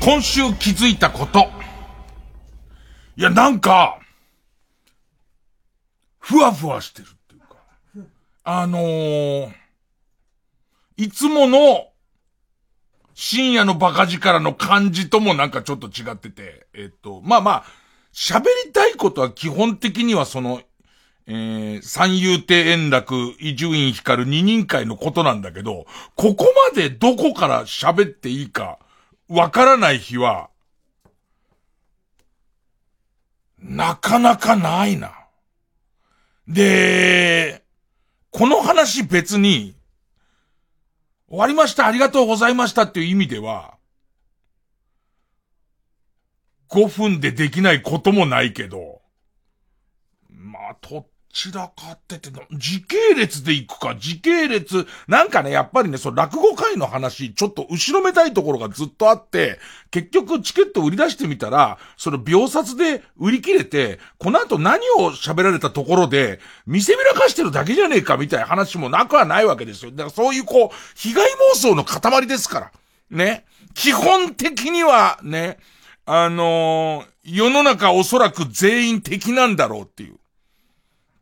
今週気づいたこと。いや、なんか、ふわふわしてるっていうか。あのー、いつもの深夜のバカ力の感じともなんかちょっと違ってて、えっと、まあまあ、喋りたいことは基本的にはその、えー、三遊亭円楽、伊集院光二人会のことなんだけど、ここまでどこから喋っていいか、わからない日は、なかなかないな。で、この話別に、終わりました、ありがとうございましたっていう意味では、5分でできないこともないけど、まあ、と散らかってて、時系列で行くか、時系列、なんかね、やっぱりね、その落語会の話、ちょっと後ろめたいところがずっとあって、結局チケット売り出してみたら、その秒殺で売り切れて、この後何を喋られたところで、見せびらかしてるだけじゃねえかみたいな話もなくはないわけですよ。だからそういうこう、被害妄想の塊ですから。ね。基本的にはね、あのー、世の中おそらく全員敵なんだろうっていう。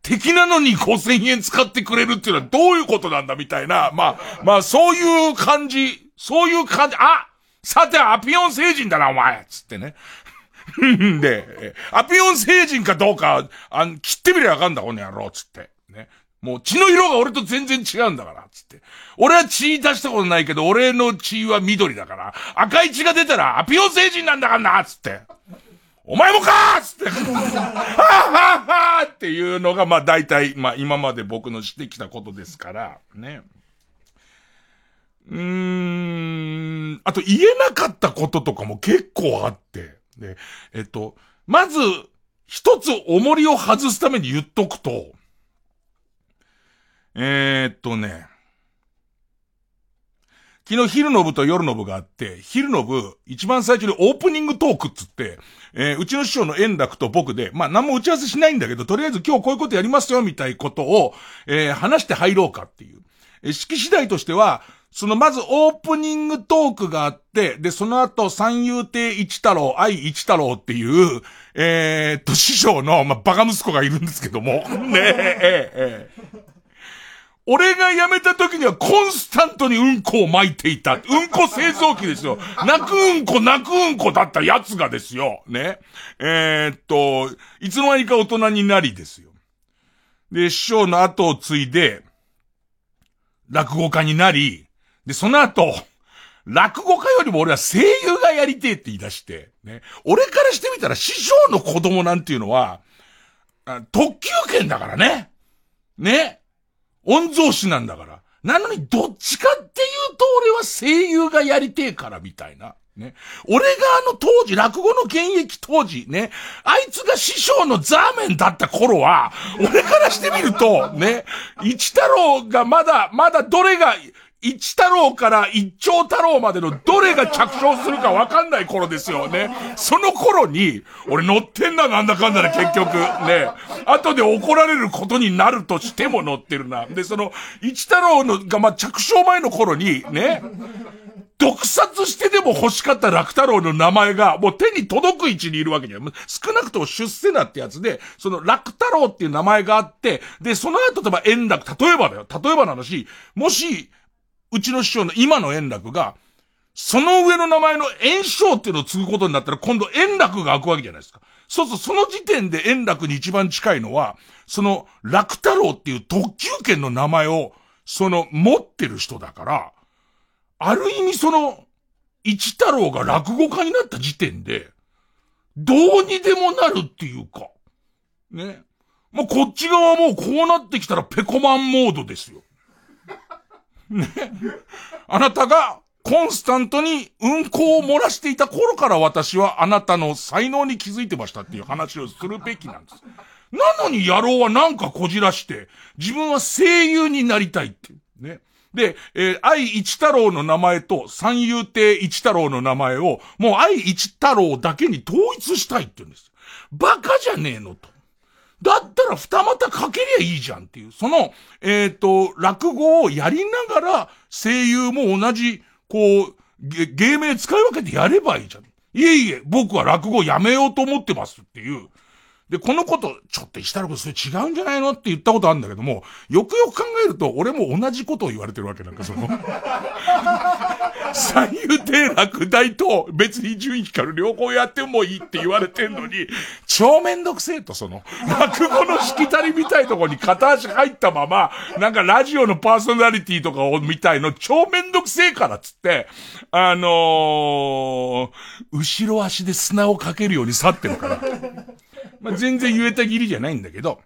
敵なのに5000円使ってくれるっていうのはどういうことなんだみたいな、まあ、まあそういう感じ、そういう感じ、あさてアピオン星人だなお前つってね。で、アピオン星人かどうか、あ切ってみりゃわかんだ、この野郎、つって。ね。もう血の色が俺と全然違うんだから、つって。俺は血出したことないけど、俺の血は緑だから、赤い血が出たらアピオン星人なんだからな、つって。お前もかーつって、はははっていうのが、まあ大体、まあ今まで僕のしてきたことですから、ね。うーん、あと言えなかったこととかも結構あって、で、えっと、まず、一つ重りを外すために言っとくと、えー、っとね、昨日昼の部と夜の部があって、昼の部、一番最初にオープニングトークっつって、えー、うちの師匠の円楽と僕で、まあ何も打ち合わせしないんだけど、とりあえず今日こういうことやりますよ、みたいことを、えー、話して入ろうかっていう。えー、式次第としては、そのまずオープニングトークがあって、で、その後三遊亭一太郎、愛一太郎っていう、えー、と、師匠の、まあ、バカ息子がいるんですけども、ね え、ええ、ええ。俺が辞めた時にはコンスタントにうんこを巻いていた。うんこ製造機ですよ。泣くうんこ、泣くうんこだったやつがですよ。ね。えー、っと、いつの間にか大人になりですよ。で、師匠の後を継いで、落語家になり、で、その後、落語家よりも俺は声優がやりてえって言い出して、ね。俺からしてみたら師匠の子供なんていうのは、特急券だからね。ね。御曹司なんだから。なのに、どっちかっていうと、俺は声優がやりてえからみたいな。ね。俺があの当時、落語の現役当時、ね。あいつが師匠のザーメンだった頃は、俺からしてみると、ね。一太郎がまだ、まだどれが、一太郎から一丁太郎までのどれが着床するかわかんない頃ですよね。その頃に、俺乗ってんだなんだかんだで結局、ね。後で怒られることになるとしても乗ってるな。で、その、一太郎のが、まあ、着床前の頃に、ね。毒殺してでも欲しかった楽太郎の名前が、もう手に届く位置にいるわけじゃん。少なくとも出世なってやつで、その楽太郎っていう名前があって、で、その後、例えば円楽、例えばだよ。例えばの話、もし、うちの師匠の今の円楽が、その上の名前の円章っていうのを継ぐことになったら今度円楽が開くわけじゃないですか。そうするとその時点で円楽に一番近いのは、その楽太郎っていう特急券の名前を、その持ってる人だから、ある意味その、一太郎が落語家になった時点で、どうにでもなるっていうか、ね。もうこっち側もうこうなってきたらペコマンモードですよ。ね。あなたがコンスタントに運行を漏らしていた頃から私はあなたの才能に気づいてましたっていう話をするべきなんです。なのに野郎はなんかこじらして、自分は声優になりたいってい。ね。で、えー、愛一太郎の名前と三遊亭一太郎の名前を、もう愛一太郎だけに統一したいって言うんです。バカじゃねえのと。だったら二股かけりゃいいじゃんっていう。その、えっ、ー、と、落語をやりながら、声優も同じ、こう、芸名使い分けてやればいいじゃん。いえいえ、僕は落語やめようと思ってますっていう。で、このこと、ちょっと石太郎君それ違うんじゃないのって言ったことあるんだけども、よくよく考えると、俺も同じことを言われてるわけなんか、その。三遊亭落第と別に順位光る両方やってもいいって言われてんのに、超めんどくせえと、その、落語のしきたりみたいとこに片足入ったまま、なんかラジオのパーソナリティとかを見たいの超めんどくせえからっつって、あのー、後ろ足で砂をかけるように去ってるから。まあ、全然言えたぎりじゃないんだけど。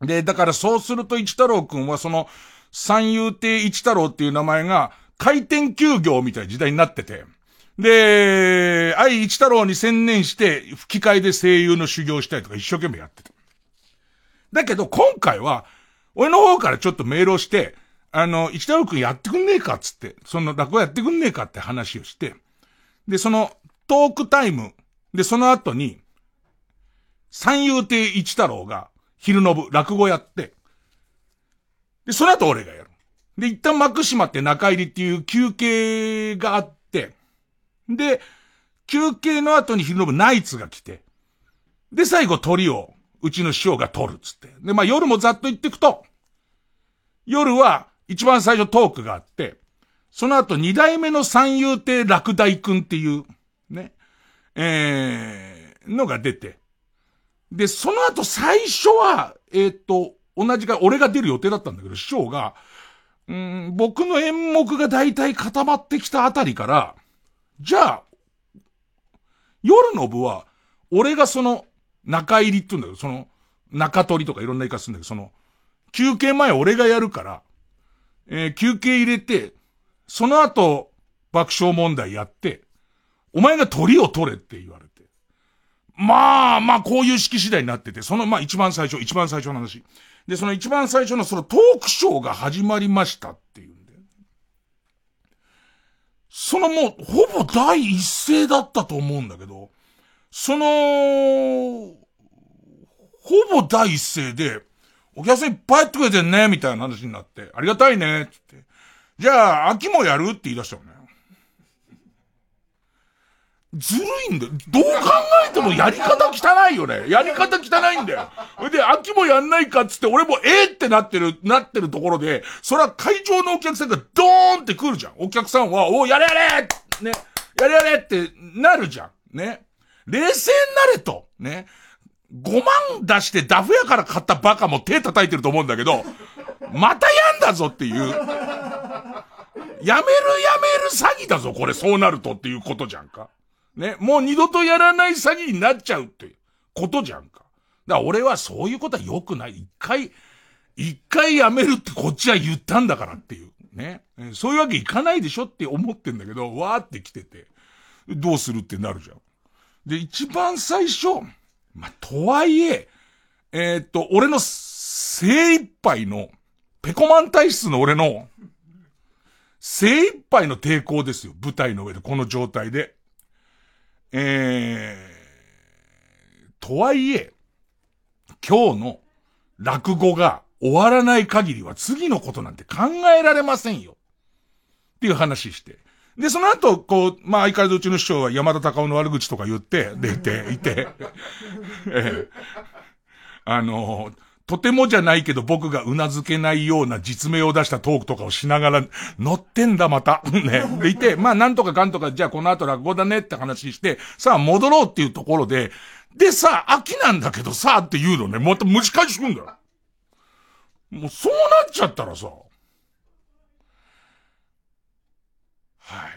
で、だからそうすると一太郎くんはその、三遊亭一太郎っていう名前が、回転休業みたいな時代になってて。で、愛一太郎に専念して、吹き替えで声優の修行したりとか一生懸命やってた。だけど今回は、俺の方からちょっとメールをして、あの、一太郎くんやってくんねえかっつって、その落語やってくんねえかって話をして、で、そのトークタイム、で、その後に、三遊亭一太郎が、昼の部、落語やって、で、その後俺がやる。で、一旦幕閉まって中入りっていう休憩があって、で、休憩の後に昼の部ナイツが来て、で、最後鳥を、うちの師匠が取るっつって。で、まあ夜もざっと言ってくと、夜は一番最初トークがあって、その後二代目の三遊亭落第くんっていう、ね、えー、のが出て、で、その後最初は、えっ、と、同じか、俺が出る予定だったんだけど、師匠が、うん、僕の演目が大体固まってきたあたりから、じゃあ、夜の部は、俺がその、中入りって言うんだけど、その、中取りとかいろんな言い方するんだけど、その、休憩前俺がやるから、えー、休憩入れて、その後、爆笑問題やって、お前が鳥を取れって言われて。まあ、まあ、こういう式次第になってて、その、まあ、一番最初、一番最初の話。で、その一番最初のそのトークショーが始まりましたっていうんで。そのもう、ほぼ第一声だったと思うんだけど、その、ほぼ第一声で、お客さんいっぱいやってくれてんね、みたいな話になって、ありがたいね、つって。じゃあ、秋もやる？って言い出したのね。ずるいんだよ。どう考えてもやり方汚いよね。やり方汚いんだよ。で、秋もやんないかっつって、俺もえー、ってなってる、なってるところで、それは会場のお客さんがドーンって来るじゃん。お客さんは、おやれやれね。やれやれってなるじゃん。ね。冷静になれと。ね。5万出してダフ屋から買ったバカも手叩いてると思うんだけど、またやんだぞっていう。やめるやめる詐欺だぞ、これ、そうなるとっていうことじゃんか。ね、もう二度とやらない詐欺になっちゃうっていうことじゃんか。だから俺はそういうことは良くない。一回、一回やめるってこっちは言ったんだからっていう。ね。そういうわけいかないでしょって思ってんだけど、わーって来てて、どうするってなるじゃん。で、一番最初、まあ、とはいえ、えー、っと、俺の精一杯の、ペコマン体質の俺の、精一杯の抵抗ですよ。舞台の上で、この状態で。えー、とはいえ、今日の落語が終わらない限りは次のことなんて考えられませんよ。っていう話して。で、その後、こう、まあ、相変わらずうちの師匠は山田隆夫の悪口とか言って、出ていて、えー、あのーとてもじゃないけど僕が頷けないような実名を出したトークとかをしながら、乗ってんだまた。ね。でいて、まあなんとかかんとか、じゃあこの後落語だねって話して、さあ戻ろうっていうところで、でさあ、秋なんだけどさあ、って言うのね、また蒸し返しくんだよ。もうそうなっちゃったらさ、は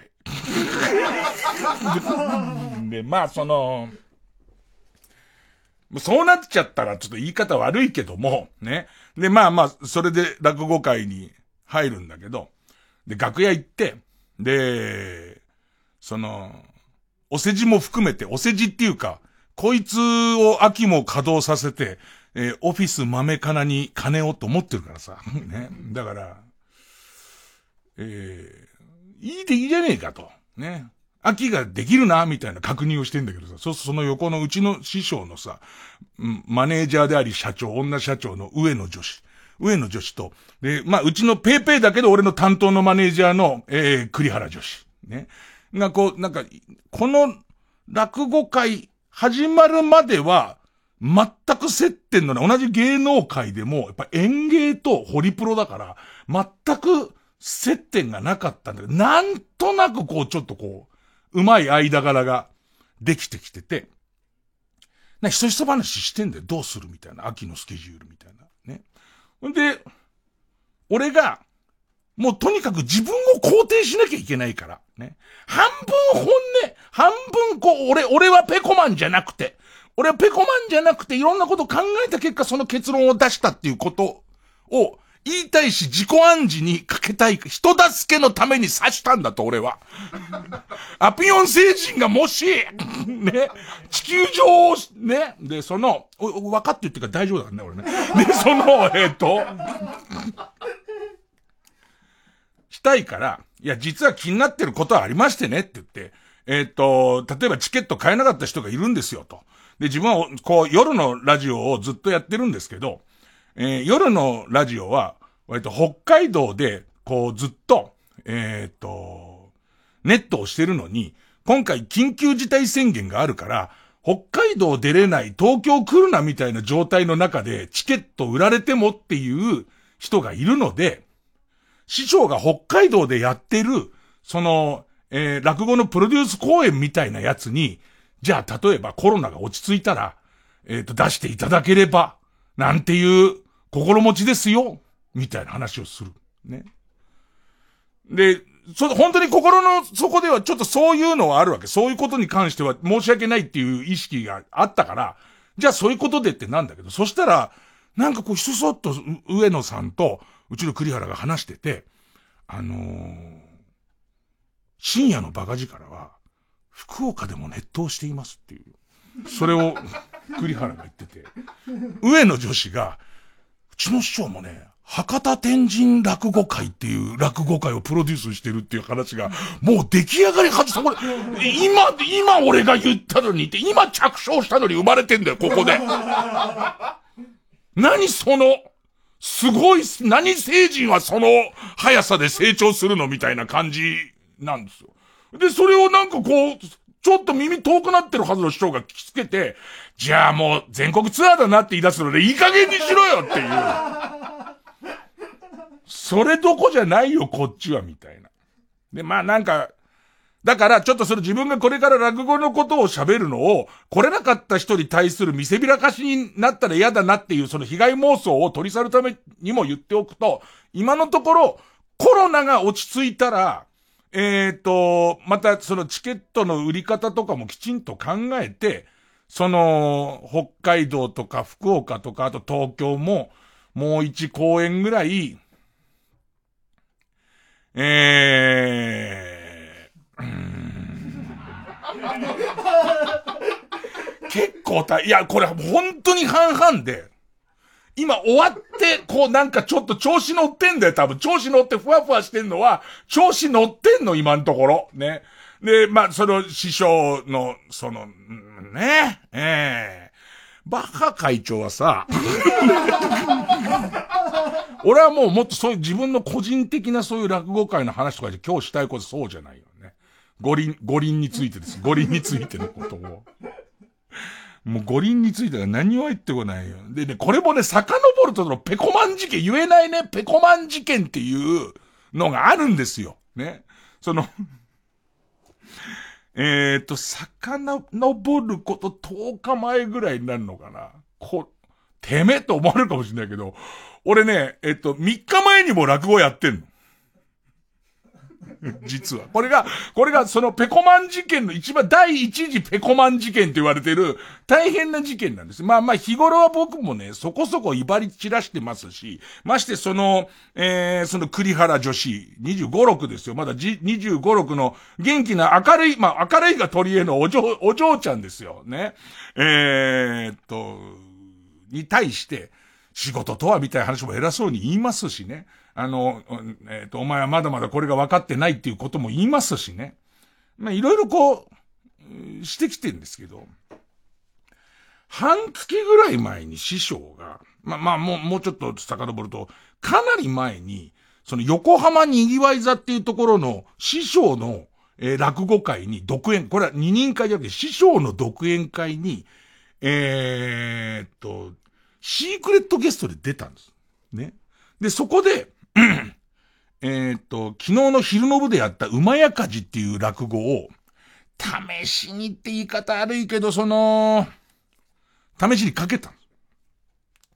い。で、まあその、そうなっちゃったらちょっと言い方悪いけども、ね。で、まあまあ、それで落語会に入るんだけど、で、楽屋行って、で、その、お世辞も含めて、お世辞っていうか、こいつを秋も稼働させて、えー、オフィス豆かなに金をと思ってるからさ。ね。だから、えー、いいでいいじゃねえかと。ね。秋ができるな、みたいな確認をしてんだけどさ、そその横のうちの師匠のさ、マネージャーであり社長、女社長の上野女子。上野女子と、で、まあ、うちのペーペーだけど俺の担当のマネージャーの、えー、栗原女子。ね。がこう、なんか、この落語会始まるまでは、全く接点のない、同じ芸能界でも、やっぱ演芸とホリプロだから、全く接点がなかったんだけど、なんとなくこう、ちょっとこう、うまい間柄ができてきてて、な、ひそひそ話してんだよ。どうするみたいな。秋のスケジュールみたいな。ね。んで、俺が、もうとにかく自分を肯定しなきゃいけないから。ね。半分本音、半分こう、俺、俺はペコマンじゃなくて、俺はペコマンじゃなくていろんなこと考えた結果その結論を出したっていうことを言いたいし自己暗示にかけたい、人助けのために刺したんだと俺は。アピオン星人がもし、ね、地球上、ね、で、その、分かって言ってから大丈夫だからね、俺ね。で、その、えっ、ー、と、したいから、いや、実は気になってることはありましてねって言って、えっ、ー、と、例えばチケット買えなかった人がいるんですよと。で、自分は、こう、夜のラジオをずっとやってるんですけど、えー、夜のラジオは、割と北海道で、こうずっと、えっ、ー、と、ネットをしてるのに、今回緊急事態宣言があるから、北海道出れない東京来るなみたいな状態の中でチケット売られてもっていう人がいるので、師匠が北海道でやってる、その、えー、落語のプロデュース公演みたいなやつに、じゃあ例えばコロナが落ち着いたら、えっ、ー、と出していただければ、なんていう心持ちですよ、みたいな話をする。ね。で、そ、本当に心の底ではちょっとそういうのはあるわけ。そういうことに関しては申し訳ないっていう意識があったから、じゃあそういうことでってなんだけど、そしたら、なんかこうひそそっと上野さんとうちの栗原が話してて、あのー、深夜のバカ力は、福岡でも熱湯していますっていう。それを栗原が言ってて、上野女子が、うちの師匠もね、博多天神落語会っていう落語会をプロデュースしてるっていう話が、もう出来上がりはず、これ、今、今俺が言ったのにって、今着床したのに生まれてんだよ、ここで。何その、すごい、何成人はその速さで成長するのみたいな感じなんですよ。で、それをなんかこう、ちょっと耳遠くなってるはずの師匠が聞きつけて、じゃあもう全国ツアーだなって言い出すのでいい加減にしろよっていう。それどこじゃないよ、こっちは、みたいな。で、まあなんか、だからちょっとその自分がこれから落語のことを喋るのを、来れなかった人に対する見せびらかしになったら嫌だなっていうその被害妄想を取り去るためにも言っておくと、今のところコロナが落ち着いたら、えっ、ー、と、またそのチケットの売り方とかもきちんと考えて、その、北海道とか福岡とか、あと東京も、もう一公演ぐらい、えー、結構大、いや、これ本当に半々で、今終わって、こうなんかちょっと調子乗ってんだよ、多分。調子乗ってふわふわしてんのは、調子乗ってんの、今のところ。ね。で、まあ、その師匠の、その、ね、ええー、バッハ会長はさ、俺はもうもっとそういう自分の個人的なそういう落語会の話とかで今日したいことそうじゃないよね。五輪、五輪についてです。五輪についてのことを。もう五輪については何も言ってこないよ。でね、これもね、遡るとのペコマン事件、言えないね、ペコマン事件っていうのがあるんですよ。ね。その えっと、遡ること10日前ぐらいになるのかな。こ、てめえと思われるかもしれないけど、俺ね、えっと、3日前にも落語やってんの。実は。これが、これがそのペコマン事件の一番第一次ペコマン事件と言われてる大変な事件なんです。まあまあ日頃は僕もね、そこそこ威張り散らしてますし、ましてその、えー、その栗原女子、25、6ですよ。まだじ25、6の元気な明るい、まあ明るいが取り柄のお嬢、お嬢ちゃんですよ。ね。えー、っと、に対して、仕事とはみたいな話も偉そうに言いますしね。あの、えっ、ー、と、お前はまだまだこれが分かってないっていうことも言いますしね。まあ、いろいろこう、してきてるんですけど、半月ぐらい前に師匠が、まあ、まあ、もう、もうちょっと遡ると、かなり前に、その横浜にぎわい座っていうところの師匠の、えー、落語会に独演、これは二人会じゃなくて師匠の独演会に、えー、っと、シークレットゲストで出たんです。ね。で、そこで、えっと、昨日の昼の部でやった馬やかじっていう落語を、試しにって言い方悪いけど、その、試しにかけたんで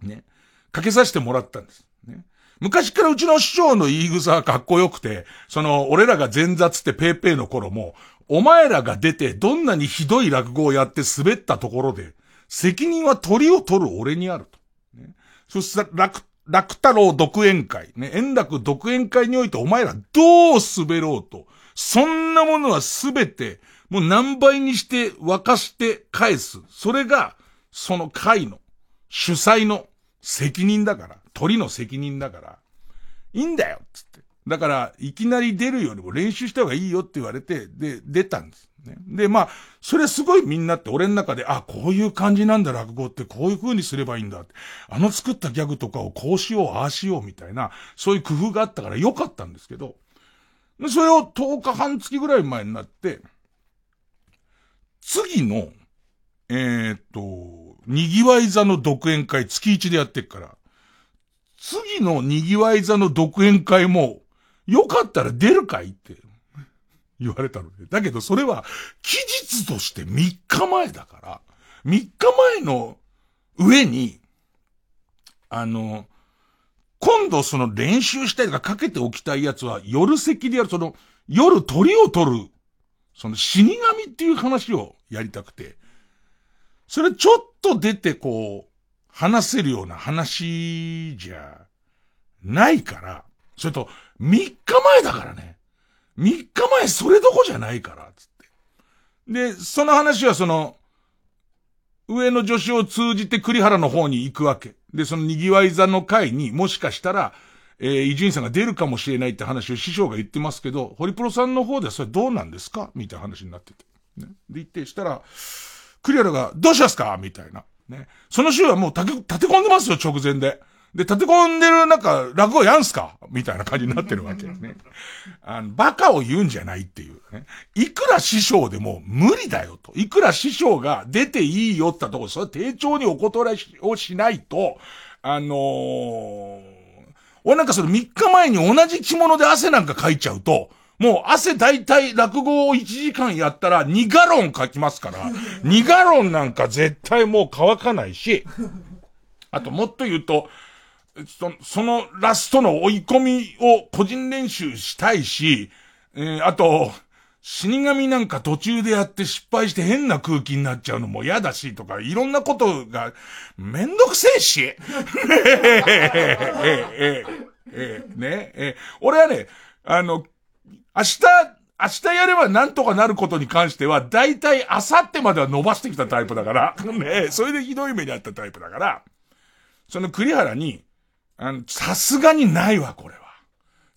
す。ね。かけさせてもらったんです。ね。昔からうちの師匠の言い草はかっこよくて、その、俺らが前座つってペーペーの頃も、お前らが出てどんなにひどい落語をやって滑ったところで、責任は鳥を取る俺にあると。ね、そしたら楽、楽太郎独演会、ね、円楽独演会においてお前らどう滑ろうと、そんなものはすべて、もう何倍にして沸かして返す。それが、その会の、主催の責任だから、鳥の責任だから、いいんだよつって。だから、いきなり出るよりも練習した方がいいよって言われて、で、出たんです。ね。で、まあ、それすごいみんなって俺の中で、あ、こういう感じなんだ落語ってこういう風にすればいいんだって。あの作ったギャグとかをこうしよう、ああしようみたいな、そういう工夫があったから良かったんですけど、それを10日半月ぐらい前になって、次の、えー、っと、賑わい座の独演会月1でやってっから、次の賑わい座の独演会も、よかったら出るかいって言われたので。だけどそれは期日として3日前だから、3日前の上に、あの、今度その練習したりとかかけておきたいやつは夜席でやる、その夜鳥を取る、その死神っていう話をやりたくて、それちょっと出てこう、話せるような話じゃないから、それと3日前だからね。3日前それどこじゃないから、つって。で、その話はその、上の助手を通じて栗原の方に行くわけ。で、その賑わい座の会にもしかしたら、えー、伊集院さんが出るかもしれないって話を師匠が言ってますけど、ホリプロさんの方ではそれどうなんですか？みたいな話になってて。ね。で、言って、したら、栗原が、どうしますか？みたいな。ね。その週はもう立て、立て込んでますよ、直前で。で、立て込んでる、なんか、落語やんすか？みたいな感じになってるわけね。あの、バカを言うんじゃないっていうね。いくら師匠でも無理だよと。いくら師匠が出ていいよってところ、それ丁重にお断りをしないと、あのー、俺なんかそれ3日前に同じ着物で汗なんかかいちゃうと、もう汗大体落語を1時間やったら2ガロン書きますから、2ガロンなんか絶対もう乾かないし、あともっと言うと、そそのラストの追い込みを個人練習したいし、えー、あと、死神なんか途中でやって失敗して変な空気になっちゃうのも嫌だしとか、いろんなことがめんどくせえし。ええええねえ俺はね、あの、明日、明日やればなんとかなることに関しては、だいたい明後日までは伸ばしてきたタイプだから、ねそれでひどい目にあったタイプだから、その栗原に、あの、さすがにないわ、これは。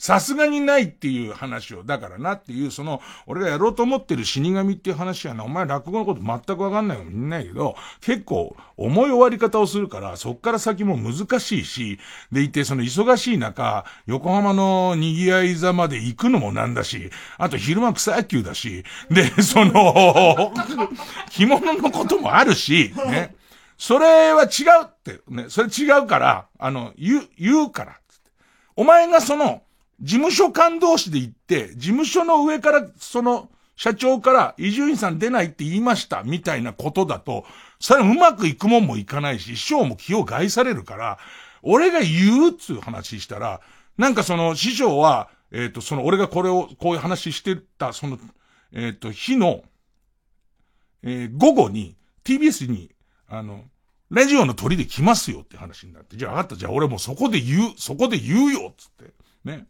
さすがにないっていう話を、だからなっていう、その、俺がやろうと思ってる死神っていう話はな、お前落語のこと全くわかんないかもしんないけど、結構、重い終わり方をするから、そっから先も難しいし、でいて、その忙しい中、横浜の賑わい座まで行くのもなんだし、あと昼間草野球だし、で、その、着物のこともあるし、ね。それは違うって、ね、それ違うから、あの、言う、言うから、お前がその、事務所間同士で行って、事務所の上から、その、社長から、伊集院さん出ないって言いました、みたいなことだと、それうまくいくもんもいかないし、師匠も気を害されるから、俺が言うっつう話したら、なんかその、師匠は、えっ、ー、と、その、俺がこれを、こういう話してた、その、えっ、ー、と、日の、えー、午後に、TBS にあの、ラジオの鳥で来ますよって話になって、じゃあ分かった、じゃあ俺もそこで言う、そこで言うよっつって。ね。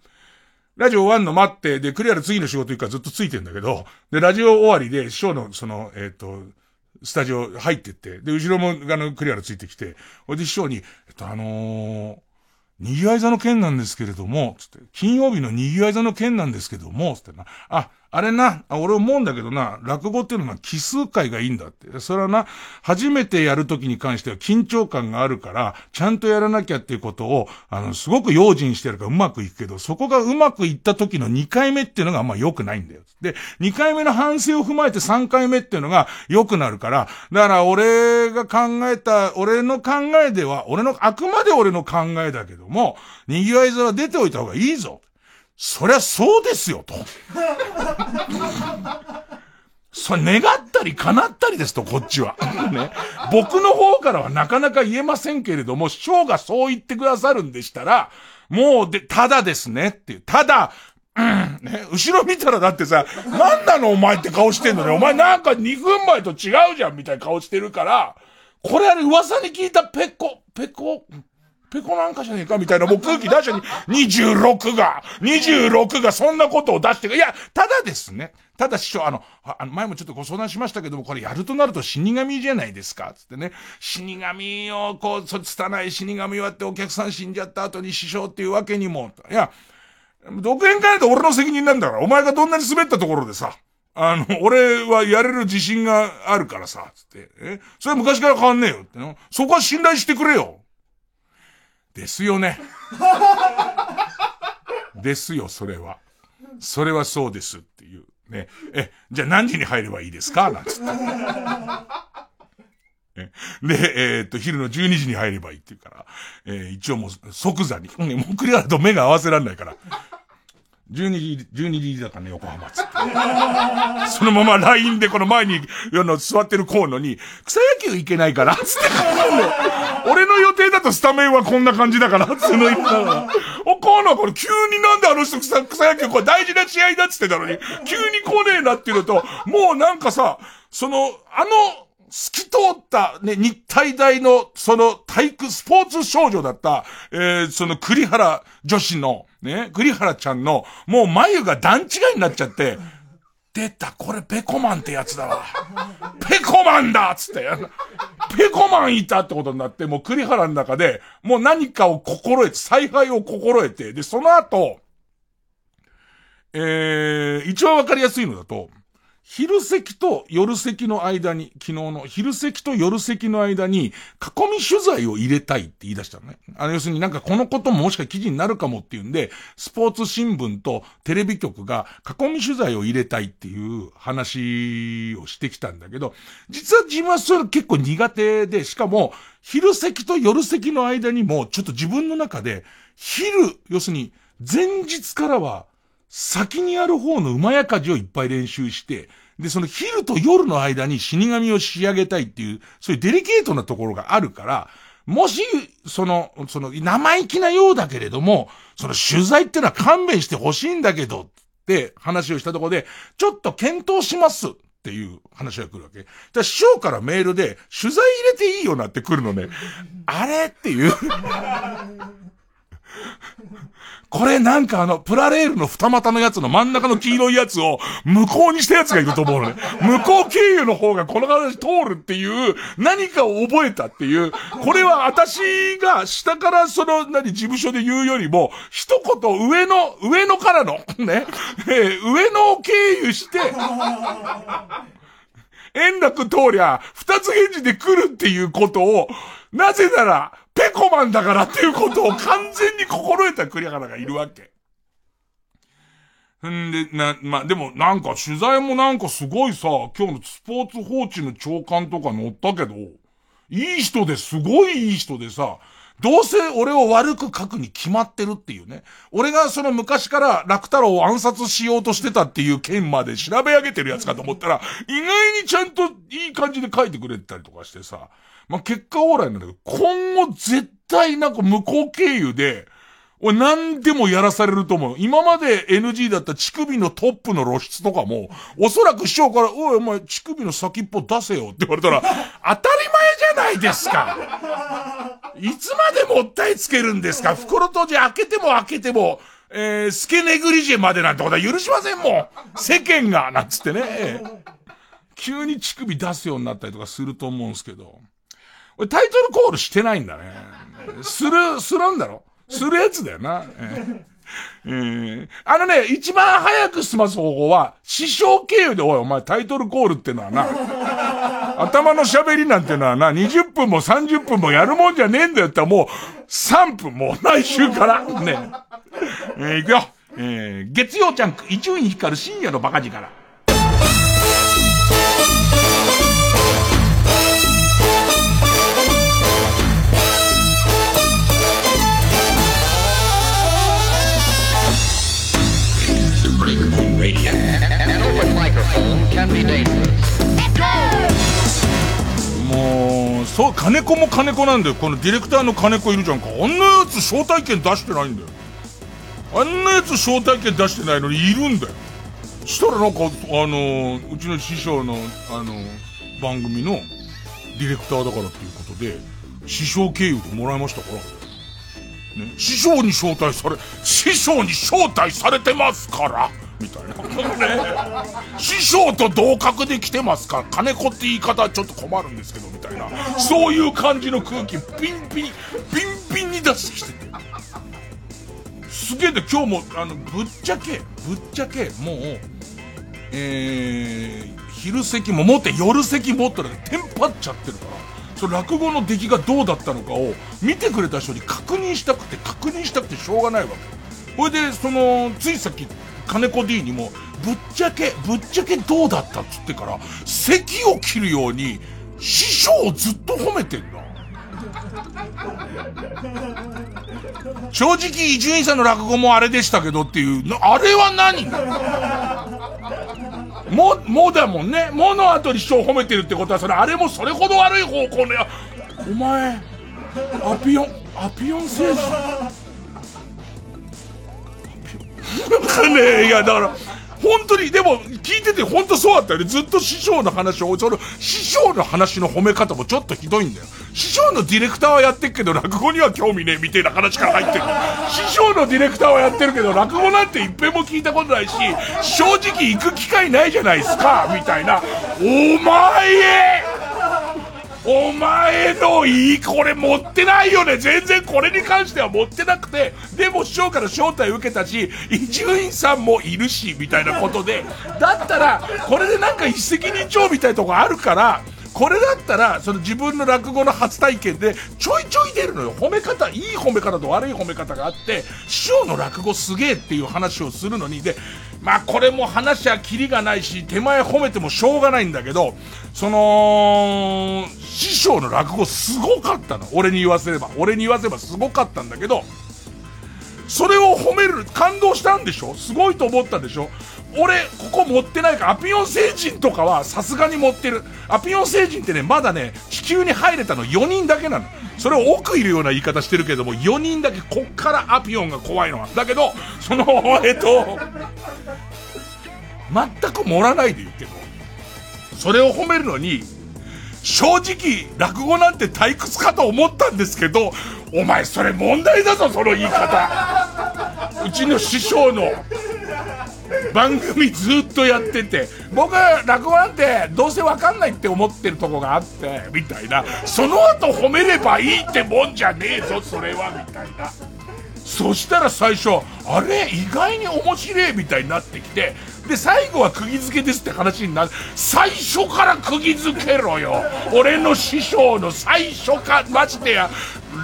ラジオ1の待って、で、クリアル次の仕事行くからずっとついてんだけど、で、ラジオ終わりで、師匠の、その、えっ、ー、と、スタジオ入ってって、で、後ろも、あの、クリアラついてきて、ほいで師匠に、えっと、あのー、にぎわい座の件なんですけれども、つって、金曜日のにぎわい座の件なんですけども、つってな、あ、あれな、俺思うんだけどな、落語っていうのは奇数回がいいんだって。それはな、初めてやるときに関しては緊張感があるから、ちゃんとやらなきゃっていうことを、あの、すごく用心してるからうまくいくけど、そこがうまくいった時の2回目っていうのがあんま良くないんだよ。で、2回目の反省を踏まえて3回目っていうのが良くなるから、だから俺が考えた、俺の考えでは、俺の、あくまで俺の考えだけども、賑わい座は出ておいた方がいいぞ。そりゃそうですよ、と。それ願ったり叶ったりですと、こっちは。ね。僕の方からはなかなか言えませんけれども、師匠がそう言ってくださるんでしたら、もうで、ただですねっていう。ただ、うん、ね、後ろ見たらだってさ、なんなのお前って顔してんのね。お前なんか2分前と違うじゃんみたいな顔してるから、これあれ噂に聞いたペコ、ペコ、ペコなんかじゃねえかみたいな、もう空気出したに、26が、26がそんなことを出していや、ただですね。ただ師匠、あの、あの、前もちょっとご相談しましたけども、これやるとなると死神じゃないですか、つってね。死神を、こう、そ、つたない死神をやってお客さん死んじゃった後に師匠っていうわけにも、いや、独演会だと俺の責任なんだから、お前がどんなに滑ったところでさ、あの、俺はやれる自信があるからさ、つって。え？それは昔から変わんねえよっての。そこは信頼してくれよ。ですよね。ですよ、それは。それはそうですっていう。ね。え、じゃあ何時に入ればいいですか？なんつって。で、えー、っと、昼の12時に入ればいいって言うから、えー、一応もう即座に、もうクリアだと目が合わせられないから、12時、12時だからね、横浜つって。そのまま LINE でこの前に、あの、座ってる河野に、草野球行けないから、つって。俺の予定だとスタメンはこんな感じだから、つって言ったら。お、河野これ急になんであの人草草野球これ大事な試合だっつってたのに、急に来ねえなっていうのと、もうなんかさ、その、あの、透き通った、ね、日体大の、その、体育スポーツ少女だった、えー、その栗原女子の、ね、栗原ちゃんの、もう眉が段違いになっちゃって、出た、これペコマンってやつだわ。ペコマンだっつって、ペコマンいたってことになって、もう栗原の中で、もう何かを心得て、采配を心得て、で、その後、えー、一番わかりやすいのだと、昼席と夜席の間に、昨日の昼席と夜席の間に、囲み取材を入れたいって言い出したのね。あの、要するになんかこのことももしか記事になるかもっていうんで、スポーツ新聞とテレビ局が囲み取材を入れたいっていう話をしてきたんだけど、実は自分はそれ結構苦手で、しかも、昼席と夜席の間にも、ちょっと自分の中で、昼、要するに、前日からは、先にある方の馬やかじをいっぱい練習して、で、その昼と夜の間に死神を仕上げたいっていう、そういうデリケートなところがあるから、もし、その、その、生意気なようだけれども、その取材ってのは勘弁してほしいんだけど、って話をしたところで、ちょっと検討しますっていう話が来るわけ。だ師匠からメールで、取材入れていいよなって来るのね。あれっていう これなんかあの、プラレールの二股のやつの真ん中の黄色いやつを向こうにしたやつがいると思うのね。向こう経由の方がこの話通るっていう何かを覚えたっていう、これは私が下からその何事務所で言うよりも、一言上の、上のからの、ね、えー、上のを経由して、円楽通りゃ、二つ返事で来るっていうことを、なぜなら、ペコマンだからっていうことを完全に心得た栗原がいるわけ。んで、な、ま、でもなんか取材もなんかすごいさ、今日のスポーツ報知の長官とか載ったけど、いい人ですごいいい人でさ、どうせ俺を悪く書くに決まってるっていうね。俺がその昔から楽太郎を暗殺しようとしてたっていう件まで調べ上げてるやつかと思ったら、意外にちゃんといい感じで書いてくれたりとかしてさ。まあ、結果オーライなんだけど、今後絶対なんか向こう経由で、俺何でもやらされると思う。今まで NG だった乳首のトップの露出とかも、おそらく師匠から、おいお前乳首の先っぽ出せよって言われたら、当たり前じゃないですか。いつまでもったいつけるんですか袋閉じ開けても開けても、えー、スケネグリジェまでなんてことは許しませんもん。世間が、なんつってね。急に乳首出すようになったりとかすると思うんですけど、俺タイトルコールしてないんだね。する、するんだろするやつだよな。えー、あのね、一番早く済ます方法は、師匠経由で、おい、お前タイトルコールってのはな、頭の喋りなんてのはな、20分も30分もやるもんじゃねえんだよってもう、3分もう来週から、ね。えー、いくよ。えー、月曜ジャンク、伊集院光る深夜のバカ力。もう、そう、金子も金子なんだよ。このディレクターの金子いるじゃんか。あんなやつ招待券出してないんだよ。あんなやつ招待券出してないのにいるんだよ。したらなんか、あの、うちの師匠の、あの、番組のディレクターだからっていうことで、師匠経由でもらいましたから。ね、師匠に招待され、師匠に招待されてますからみたいな。ね。師匠と同格で来てますか？ら、金子って言い方はちょっと困るんですけど、みたいな。そういう感じの空気、ピンピン、ピンピンに出してきてて。すげえで、今日も、あの、ぶっちゃけ、ぶっちゃけ、もう、えー、昼席も持って、夜席持ってるテンパっちゃってるから、その落語の出来がどうだったのかを見てくれた人に確認したくて、確認したくてしょうがないわけ。ほいで、その、ついさっき、金子 D にも、ぶっちゃけ、ぶっちゃけどうだったっつってから、席を切るように、師匠をずっと褒めてんだ。正直、伊集院さんの落語もあれでしたけどっていう、あれは何？も、もだもんね。もの後に師匠を褒めてるってことは、それ、あれもそれほど悪い方向ね。お前、アピオン、アピオン星人。ねいや、だから、本当に、でも、聞いてて本当そうだったよね。ずっと師匠の話を、その、師匠の話の褒め方もちょっとひどいんだよ。師匠のディレクターはやってるけど、落語には興味ねえ、みたいな話から入ってる。師匠のディレクターはやってるけど、落語なんて一遍も聞いたことないし、正直行く機会ないじゃないですか、みたいな。お前お前のいい、これ持ってないよね。全然これに関しては持ってなくて、でも師匠から招待受けたし、伊集院さんもいるし、みたいなことで、だったら、これでなんか一石二鳥みたいなとこあるから、これだったら、その自分の落語の初体験で、ちょいちょい出るのよ。褒め方、いい褒め方と悪い褒め方があって、師匠の落語すげえっていう話をするのに、で、まあこれも話はキリがないし、手前褒めてもしょうがないんだけど、その、師匠の落語すごかったの。俺に言わせれば。俺に言わせればすごかったんだけど、それを褒める、感動したんでしょ？すごいと思ったでしょ？俺、ここ持ってないから、アピオン星人とかはさすがに持ってる。アピオン星人ってね、まだね、地球に入れたの4人だけなの。それを奥いるような言い方してるけども、4人だけ、こっからアピオンが怖いのは。だけど、その、えっと、全く盛らないで言っても、それを褒めるのに、正直、落語なんて退屈かと思ったんですけど、お前それ問題だぞ、その言い方。うちの師匠の、番組ずっとやってて、僕は落語なんてどうせわかんないって思ってるとこがあって、みたいな。その後褒めればいいってもんじゃねえぞ、それは、みたいな。そしたら最初、あれ？意外に面白いみたいになってきて、で、最後は釘付けですって話になる。最初から釘付けろよ。俺の師匠の最初か、マジでや、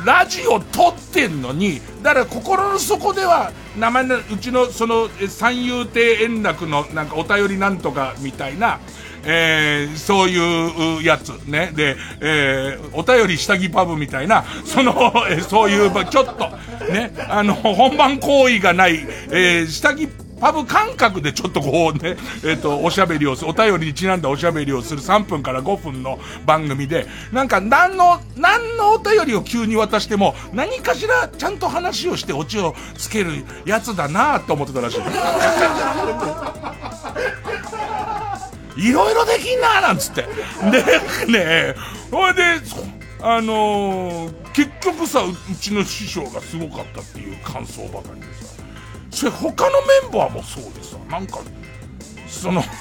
ラジオ撮ってんのに、だから心の底では、名前の、うちのその三遊亭円楽のなんかお便りなんとかみたいな、えー、そういうやつ、ね。で、えー、お便り下着パブみたいな、その、えー、そういう、ちょっと、ね、あの、本番行為がない、えー、下着パブ感覚でちょっとこうね、えっ、ー、と、おしゃべりをする、お便りにちなんだおしゃべりをする3分から5分の番組で、なんか何の、何のお便りを急に渡しても、何かしらちゃんと話をしてオチをつけるやつだなと思ってたらしい。いろいろできんななんつって。で、ね、ほいで、あのー、結局さ、うちの師匠がすごかったっていう感想ばかりでさ、それ他のメンバーもそうでさ、なんか、その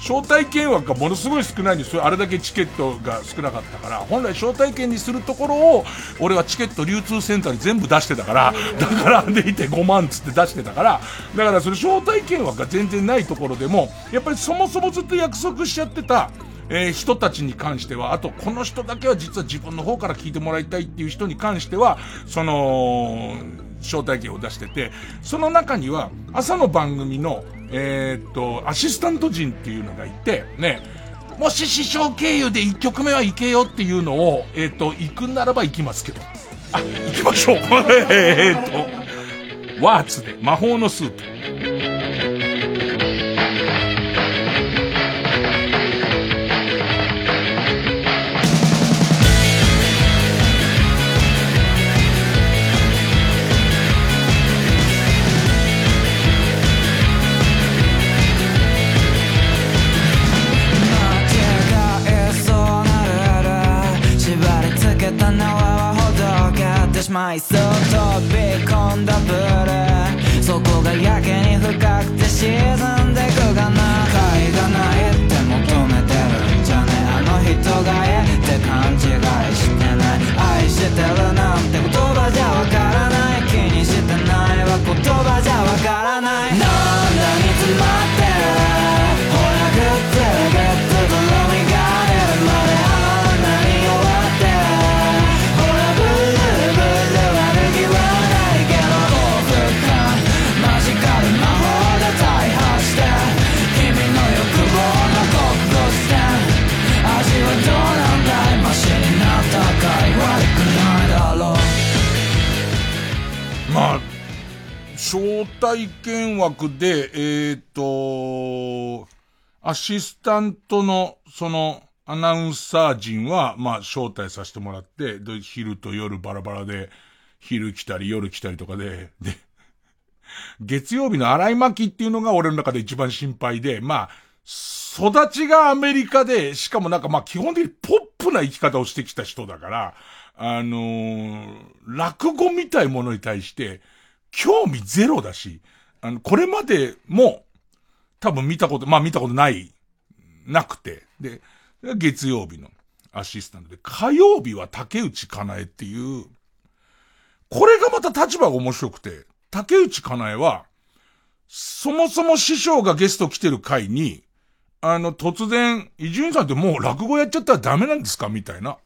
招待券枠がものすごい少ないんですよ。あれだけチケットが少なかったから、本来招待券にするところを、俺はチケット流通センターに全部出してたから、だからでいて5万つって出してたから、だからそれ招待券枠が全然ないところでも、やっぱりそもそもずっと約束しちゃってた、えー、人たちに関しては、あと、この人だけは実は自分の方から聞いてもらいたいっていう人に関しては、その、招待券を出してて、その中には、朝の番組の、えー、っと、アシスタント陣っていうのがいて、ね、もし師匠経由で1曲目は行けよっていうのを、えー、っと、行くならば行きますけど。あ、行きましょう。えっと、ワーツで魔法のスープ。しまいそう飛び込んだプールそこがやけに深くて沈んでくがな愛がないって求めてる。んじゃねあの人がえ。って勘違いしてない愛してるなんて言葉じゃわからない。気にしてないは言葉じゃ招待券枠で、えっ、ー、と、アシスタントの、その、アナウンサー陣は、まあ、招待させてもらって、で、昼と夜バラバラで、昼来たり夜来たりとかで、で、月曜日の洗い巻きっていうのが俺の中で一番心配で、まあ、育ちがアメリカで、しかもなんかまあ基本的にポップな生き方をしてきた人だから、あのー、落語みたいものに対して、興味ゼロだし、あの、これまでも、多分見たこと、まあ見たことない、なくて、で、月曜日のアシスタントで、火曜日は竹内かなえっていう、これがまた立場が面白くて、竹内かなえは、そもそも師匠がゲスト来てる回に、あの、突然、伊集院さんってもう落語やっちゃったらダメなんですかみたいな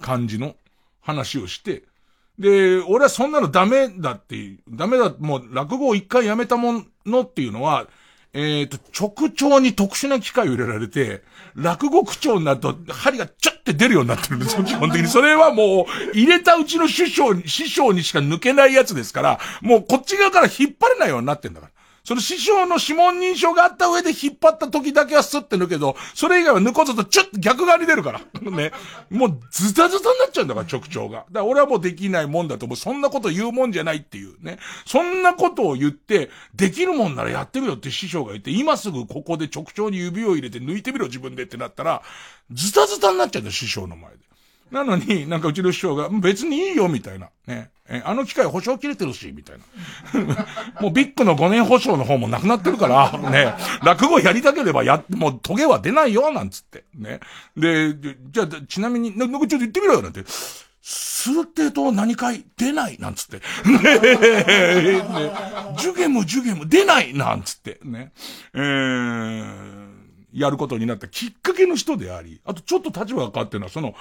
感じの。話をして、で、俺はそんなのダメだって、ダメだ、もう落語を一回やめたものっていうのは、えっ、ー、と、直腸に特殊な機械を入れられて、落語口調になると、針がチュッて出るようになってるんですよ、基本的に。それはもう、入れたうちの師匠に、師匠にしか抜けないやつですから、もうこっち側から引っ張れないようになってんだから。その師匠の指紋認証があった上で引っ張った時だけはスッて抜けど、それ以外は抜こうととちょっと逆側に出るから。ね。もうズタズタになっちゃうんだから、直腸が。だから俺はもうできないもんだと思う。そんなこと言うもんじゃないっていうね。そんなことを言って、できるもんならやってるよって師匠が言って、今すぐここで直腸に指を入れて抜いてみろ自分でってなったら、ズタズタになっちゃうんだよ、師匠の前で。なのに、なんかうちの師匠が、別にいいよ、みたいな。ね。え、あの機械保証切れてるし、みたいな。もうビッグの5年保証の方もなくなってるから、ね。落語やりたければや、もうトゲは出ないよ、なんつって。ね。で、じゃあ、ちなみに、なんかちょっと言ってみろよ、なんて。スーテと何回出ないなんつって。ねえ、ねジュゲムジュゲム出ないなんつって。ね。えー、やることになったきっかけの人であり、あとちょっと立場が変わってるのは、その、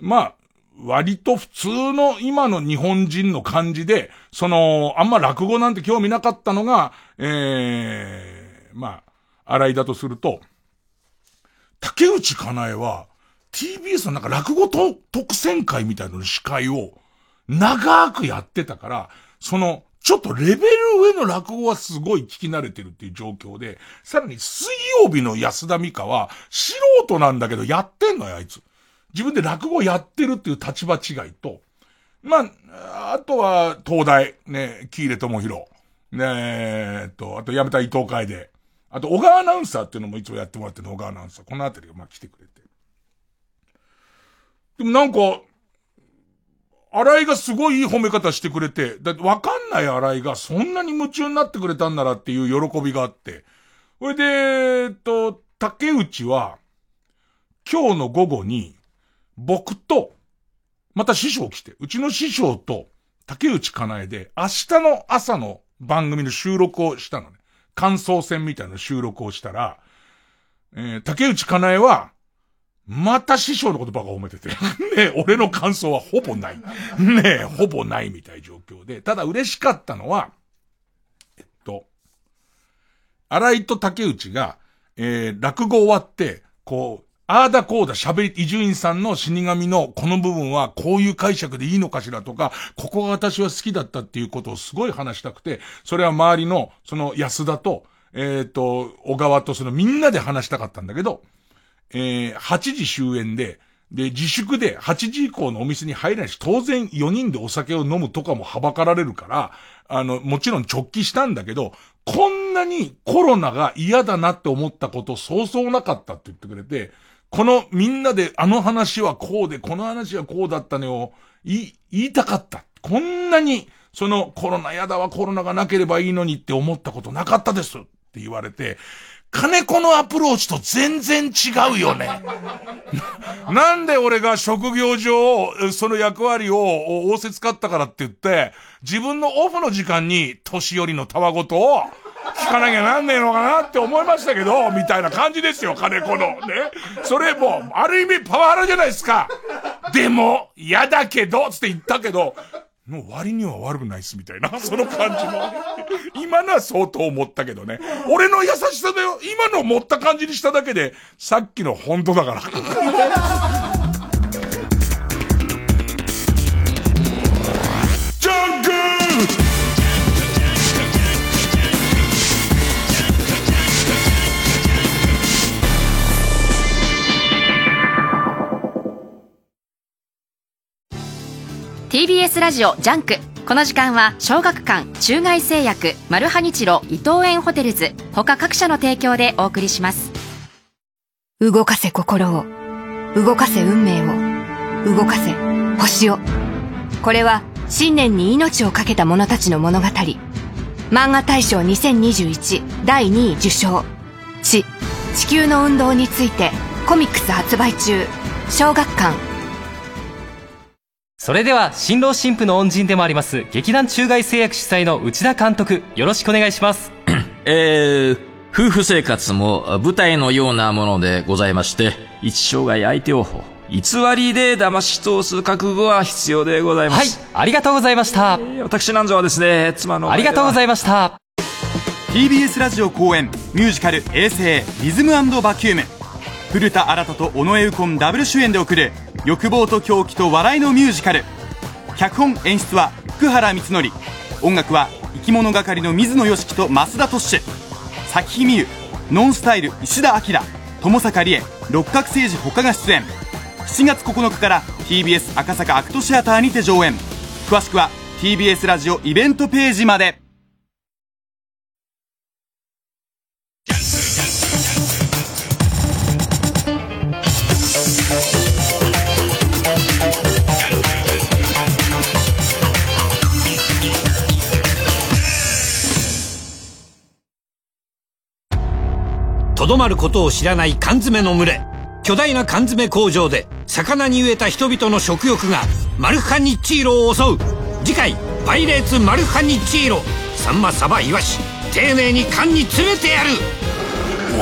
まあ、割と普通の今の日本人の感じで、その、あんま落語なんて興味なかったのが、ええー、まあ、荒井だとすると、竹内かなえは、TBS のなんか落語と特選会みたいなの司会を長くやってたから、その、ちょっとレベル上の落語はすごい聞き慣れてるっていう状況で、さらに水曜日の安田美香は素人なんだけどやってんのよ、あいつ。自分で落語やってるっていう立場違いと、まあ、あとは、東大、ね、喜入智弘、ねえ、と、あと、辞めた伊藤楓、あと、小川アナウンサーっていうのもいつもやってもらってる小川アナウンサー、このあたりが、まあ、来てくれて。でもなんか、荒井がすごいいい褒め方してくれて、だってわかんない荒井がそんなに夢中になってくれたんならっていう喜びがあって。それで、えっと、竹内は、今日の午後に、僕と、また師匠来て、うちの師匠と竹内かなえで、明日の朝の番組の収録をしたのね。感想戦みたいな収録をしたら、えー、竹内かなえは、また師匠のことばか褒めてて。ね俺の感想はほぼない。ねほぼないみたい状況で。ただ嬉しかったのは、えっと、荒井と竹内が、えー、落語終わって、こう、ああだこうだ喋り、伊集院さんの死神のこの部分はこういう解釈でいいのかしらとか、ここが私は好きだったっていうことをすごい話したくて、それは周りの、その安田と、えっ、ー、と、小川とそのみんなで話したかったんだけど、えー、8時終演で、で、自粛で8時以降のお店に入れないし、当然4人でお酒を飲むとかもはばかられるから、あの、もちろん直帰したんだけど、こんなにコロナが嫌だなって思ったことそうそうなかったって言ってくれて、このみんなであの話はこうで、この話はこうだったねを言い、たかった。こんなに、そのコロナやだわ、コロナがなければいいのにって思ったことなかったですって言われて、金子のアプローチと全然違うよね。なんで俺が職業上、その役割を仰せつかったからって言って、自分のオフの時間に年寄りのたわごとを聞かなきゃなんねえのかなって思いましたけど、みたいな感じですよ、金子の。ね。それも、ある意味パワハラじゃないですか。でも、嫌だけど、つって言ったけど、の割には悪くないっす、みたいな。その感じも。今のは相当思ったけどね。俺の優しさだよ。今の持った感じにしただけで、さっきの本当だから。TBS ラジオ JUNK。この時間は小学館中外製薬マルハニチロ伊藤園ホテルズ。他各社の提供でお送りします。動かせ心を動かせ運命を動かせ星を。これは信念に命を懸けた者たちの物語。マンガ大賞2021第2位受賞。チ。地球の運動についてコミックス発売中。小学館それでは新郎新婦の恩人でもあります劇団中外製薬主催の内田監督よろしくお願いします。えー、夫婦生活も舞台のようなものでございまして一生涯相手を偽りで騙し通す覚悟は必要でございます。はいありがとうございました、えー、私なんぞはですね妻のありがとうございました。TBS ラジオ公演ミュージカル「衛星リズムバキューム」古田新太と尾上右近ダブル主演で送る欲望と狂気と笑いのミュージカル。脚本演出は福原光則。音楽は生き物係の水野良樹と増田トッシュ。咲日美優ノンスタイル石田明。友坂理恵六角誠治他が出演。7月9日から TBS 赤坂アクトシアターにて上演。詳しくは TBS ラジオイベントページまで。どまることを知らない缶詰の群れ。巨大な缶詰工場で魚に飢えた人々の食欲がマルハニッチーロを襲う。次回「パイレーツマルハニッチーロ」サンマサバイワシ丁寧に缶に詰めてやる。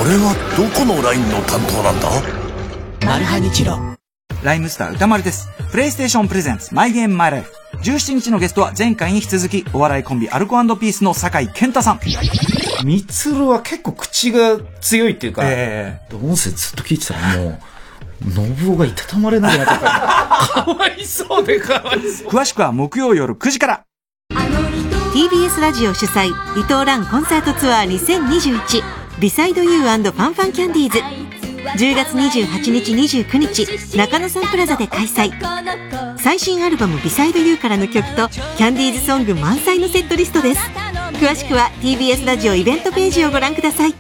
俺はどこのラインの担当なんだ？マルハニチロ。ライムスター歌丸です。プレイステーションプレゼンツマイゲームマイライフ17日のゲストは前回に引き続きお笑いコンビアルコピースの酒井健太さんみつるは結構口が強いっていうか、えー、音声ずっと聞いてたらもう、信夫がいたたまれないなとか、かわいそうでかわいそう。詳しくは木曜夜9時から。TBS ラジオ主催、伊藤蘭コンサートツアー2021、ビサイドユーファンファンキャンディーズ。10月28日29日、中野サンプラザで開催。最新アルバムビサイドユーからの曲と、キャンディーズソング満載のセットリストです。詳しくは TBS ラジオイベントページをご覧ください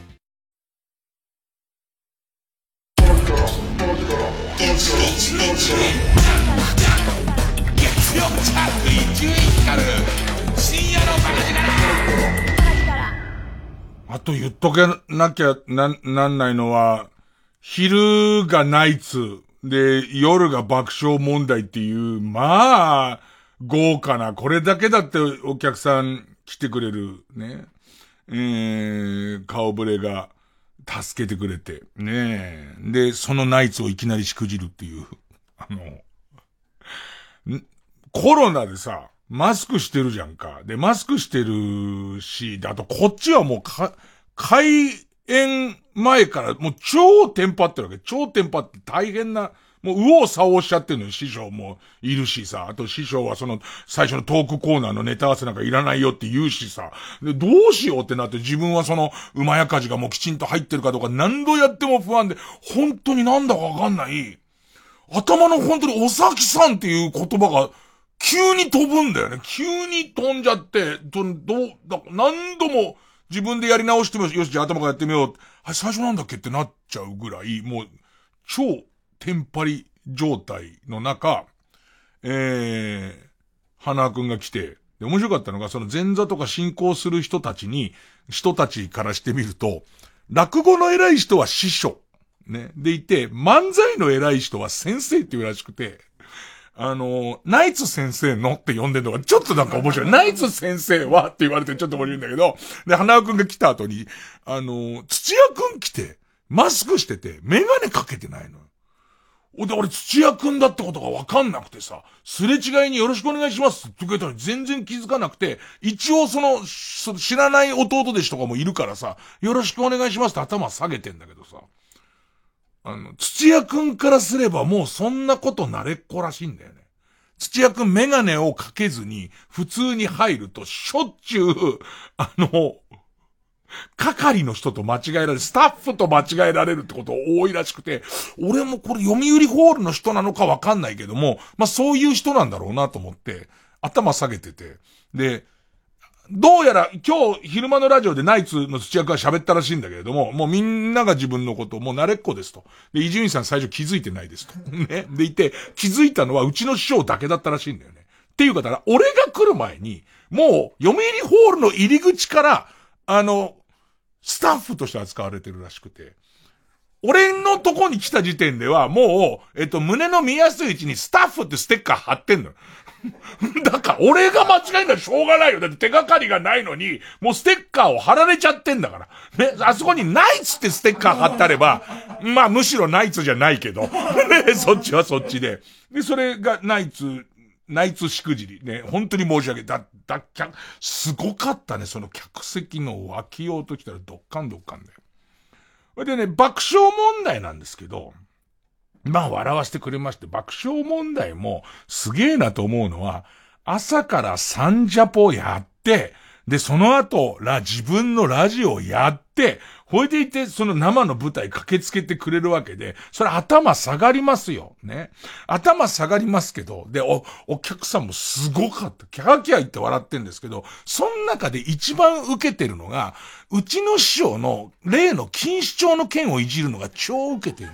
あと言っとけなきゃな、なんないのは、昼がナイツ、で、夜が爆笑問題っていう、まあ、豪華な、これだけだってお客さん来てくれる、ね。えー、顔ぶれが助けてくれて、ねえで、そのナイツをいきなりしくじるっていう、あの、コロナでさ、マスクしてるじゃんか。で、マスクしてるし、あとこっちはもうか、開演前からもう超テンパってるわけ。超テンパって大変な、もう右往左往しちゃってるのよ。師匠もいるしさ。あと師匠はその最初のトークコーナーのネタ合わせなんかいらないよって言うしさ。で、どうしようってなって自分はその馬やかじがもうきちんと入ってるかどうか何度やっても不安で、本当になんだかわかんない。頭の本当におさきさんっていう言葉が急に飛ぶんだよね。急に飛んじゃって、ど、ど、何度も自分でやり直してもよし、じゃあ頭からやってみよう。はい、最初なんだっけってなっちゃうぐらい、もう、超テンパリ状態の中、えー、花くんが来て、で、面白かったのが、その前座とか進行する人たちに、人たちからしてみると、落語の偉い人は師匠。ね。でいて、漫才の偉い人は先生っていうらしくて、あの、ナイツ先生のって呼んでるのがちょっとなんか面白い。ナイツ先生はって言われてちょっと面白いんだけど、で、花輪くんが来た後に、あの、土屋くん来て、マスクしてて、メガネかけてないの。で、俺土屋くんだってことがわかんなくてさ、すれ違いによろしくお願いしますって言ったのに全然気づかなくて、一応その、知らない弟弟子とかもいるからさ、よろしくお願いしますって頭下げてんだけどさ、あの、土屋くんからすればもうそんなこと慣れっこらしいんだよね。土屋くんメガネをかけずに普通に入るとしょっちゅう、あの、係の人と間違えられる、スタッフと間違えられるってこと多いらしくて、俺もこれ読売ホールの人なのかわかんないけども、まあそういう人なんだろうなと思って、頭下げてて、で、どうやら今日昼間のラジオでナイツの土屋くが喋ったらしいんだけれども、もうみんなが自分のこともう慣れっこですと。で、伊集院さん最初気づいてないですと。ね。でいて、気づいたのはうちの師匠だけだったらしいんだよね。っていう方が、俺が来る前に、もう、読売ホールの入り口から、あの、スタッフとして扱われてるらしくて。俺のとこに来た時点では、もう、えっと、胸の見やすい位置にスタッフってステッカー貼ってんの。だから、俺が間違いなしょうがないよ。だって手がかりがないのに、もうステッカーを貼られちゃってんだから。ね、あそこにナイツってステッカー貼ってあれば、まあむしろナイツじゃないけど、ね、そっちはそっちで。で、それがナイツ、ナイツしくじり。ね、本当に申し訳だ、だ、客すごかったね、その客席の脇用ときたらどっかんどっかんだよ。でね、爆笑問題なんですけど、まあ笑わせてくれまして、爆笑問題もすげえなと思うのは、朝からサンジャポやって、で、その後、ら、自分のラジオをやって、ほいでいて、その生の舞台駆けつけてくれるわけで、それ頭下がりますよ。ね。頭下がりますけど、で、お、お客さんもすごかった。キャーキャー言って笑ってんですけど、その中で一番受けてるのが、うちの師匠の例の錦糸町の剣をいじるのが超受けてる。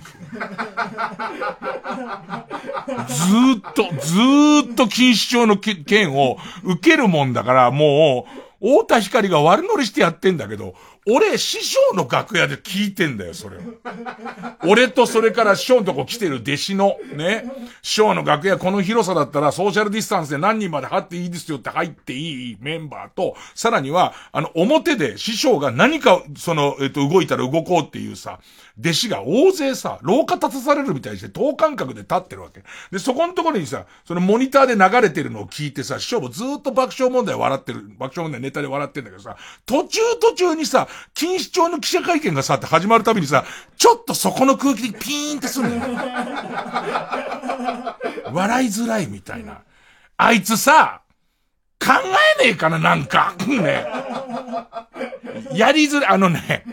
ずーっと、ずーっと錦糸町の剣を受けるもんだから、もう、太田光が悪乗りしてやってんだけど、俺、師匠の楽屋で聞いてんだよ、それを。俺とそれから師匠のとこ来てる弟子の、ね、師匠の楽屋この広さだったらソーシャルディスタンスで何人まで入っていいですよって入っていいメンバーと、さらには、あの、表で師匠が何か、その、えっと、動いたら動こうっていうさ、弟子が大勢さ、廊下立たされるみたいにして等間隔で立ってるわけ。で、そこのところにさ、そのモニターで流れてるのを聞いてさ、師匠もずっと爆笑問題笑ってる、爆笑問題ネタで笑ってんだけどさ、途中途中にさ、錦糸町の記者会見がさ、って始まるたびにさ、ちょっとそこの空気でピーンってするのよ。笑いづらいみたいな。あいつさ、考えねえかな、なんか。ね。やりづらい、あのね、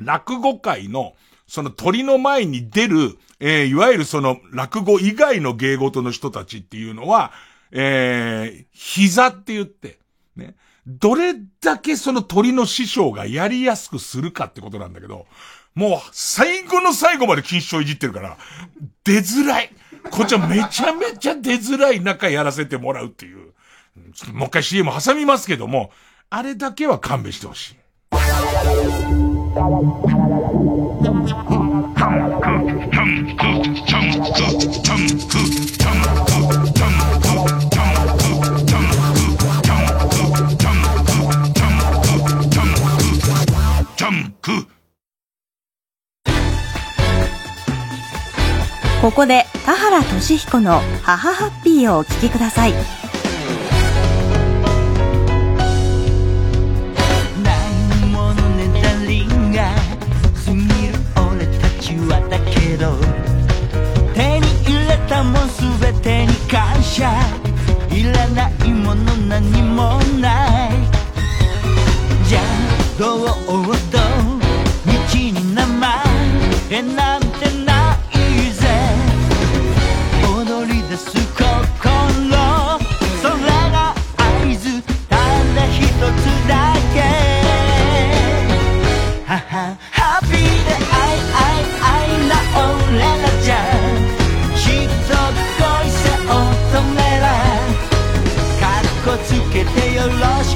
落語界の、その鳥の前に出る、えー、いわゆるその落語以外の芸事の人たちっていうのは、えー、膝って言って、ね。どれだけその鳥の師匠がやりやすくするかってことなんだけど、もう最後の最後まで禁止をいじってるから、出づらい。こっちはめちゃめちゃ出づらい中やらせてもらうっていう。もう一回 CM 挟みますけども、あれだけは勘弁してほしい。ここで田原俊彦の母ハッピーをお聴きください。ちゃいらないもの何もない。じゃあどうと道に名前なんっこつけ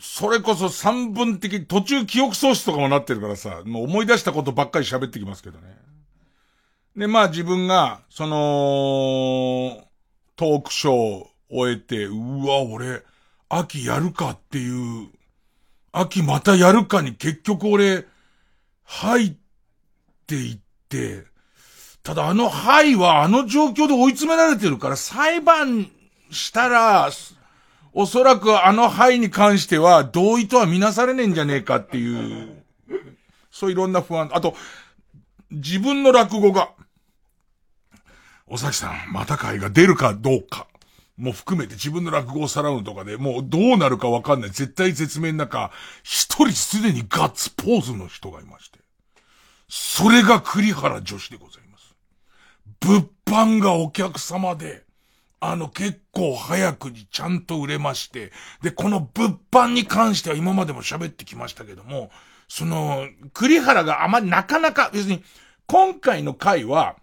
それこそ三分的、途中記憶喪失とかもなってるからさ、もう思い出したことばっかり喋ってきますけどね。で、まあ自分が、その、トークショーを終えて、うわ、俺、秋やるかっていう、秋またやるかに結局俺、入っていって、ただあのはいはあの状況で追い詰められてるから裁判したら、おそらくあのはいに関しては同意とはみなされねえんじゃねえかっていう、そういろんな不安。あと、自分の落語が、おさきさん、また会が出るかどうか、も含めて自分の落語をさらうのとかでもうどうなるかわかんない。絶対絶命の中、一人すでにガッツポーズの人がいまして。それが栗原女子でございます。物販がお客様で、あの結構早くにちゃんと売れまして、で、この物販に関しては今までも喋ってきましたけども、その、栗原があまりなかなか、別に、今回の回は、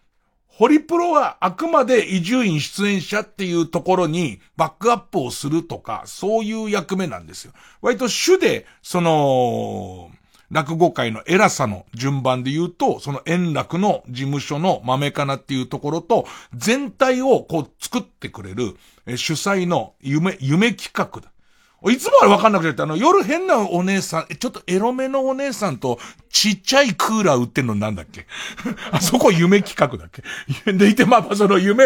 ホリプロはあくまで伊集院出演者っていうところにバックアップをするとか、そういう役目なんですよ。割と主で、その、落語界の偉さの順番で言うと、その円楽の事務所の豆かなっていうところと、全体をこう作ってくれる、え主催の夢、夢企画だ。いつもあれわかんなくちゃって、あの、夜変なお姉さん、ちょっとエロめのお姉さんと、ちっちゃいクーラー売ってんのなんだっけ？あそこ夢企画だっけ？でいて、まあまあその夢、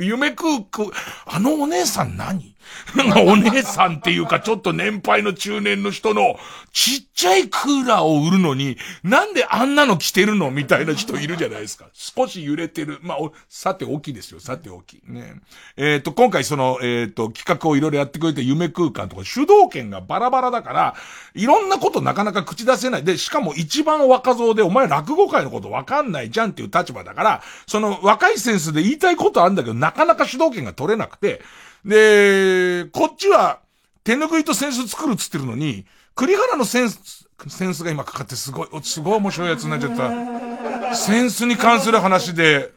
夢空空、あのお姉さん何？お姉さんっていうか、ちょっと年配の中年の人の、ちっちゃいクーラーを売るのに、なんであんなの着てるのみたいな人いるじゃないですか。少し揺れてる。まあ、さておきいですよ。さておき。ね。えっ、と、今回その、えっ、と、企画をいろいろやってくれて夢空間とか、主導権がバラバラだから、いろんなことなかなか口出せない。で、しかも一番若造で、お前落語界のことわかんないじゃんっていう立場だから、その若いセンスで言いたいことあるんだけど、なかなか主導権が取れなくて、で、こっちは手拭いとセンス作るっつってるのに、栗原のセンス、センスが今かかってすごい、すごい面白いやつになっちゃった。センスに関する話で、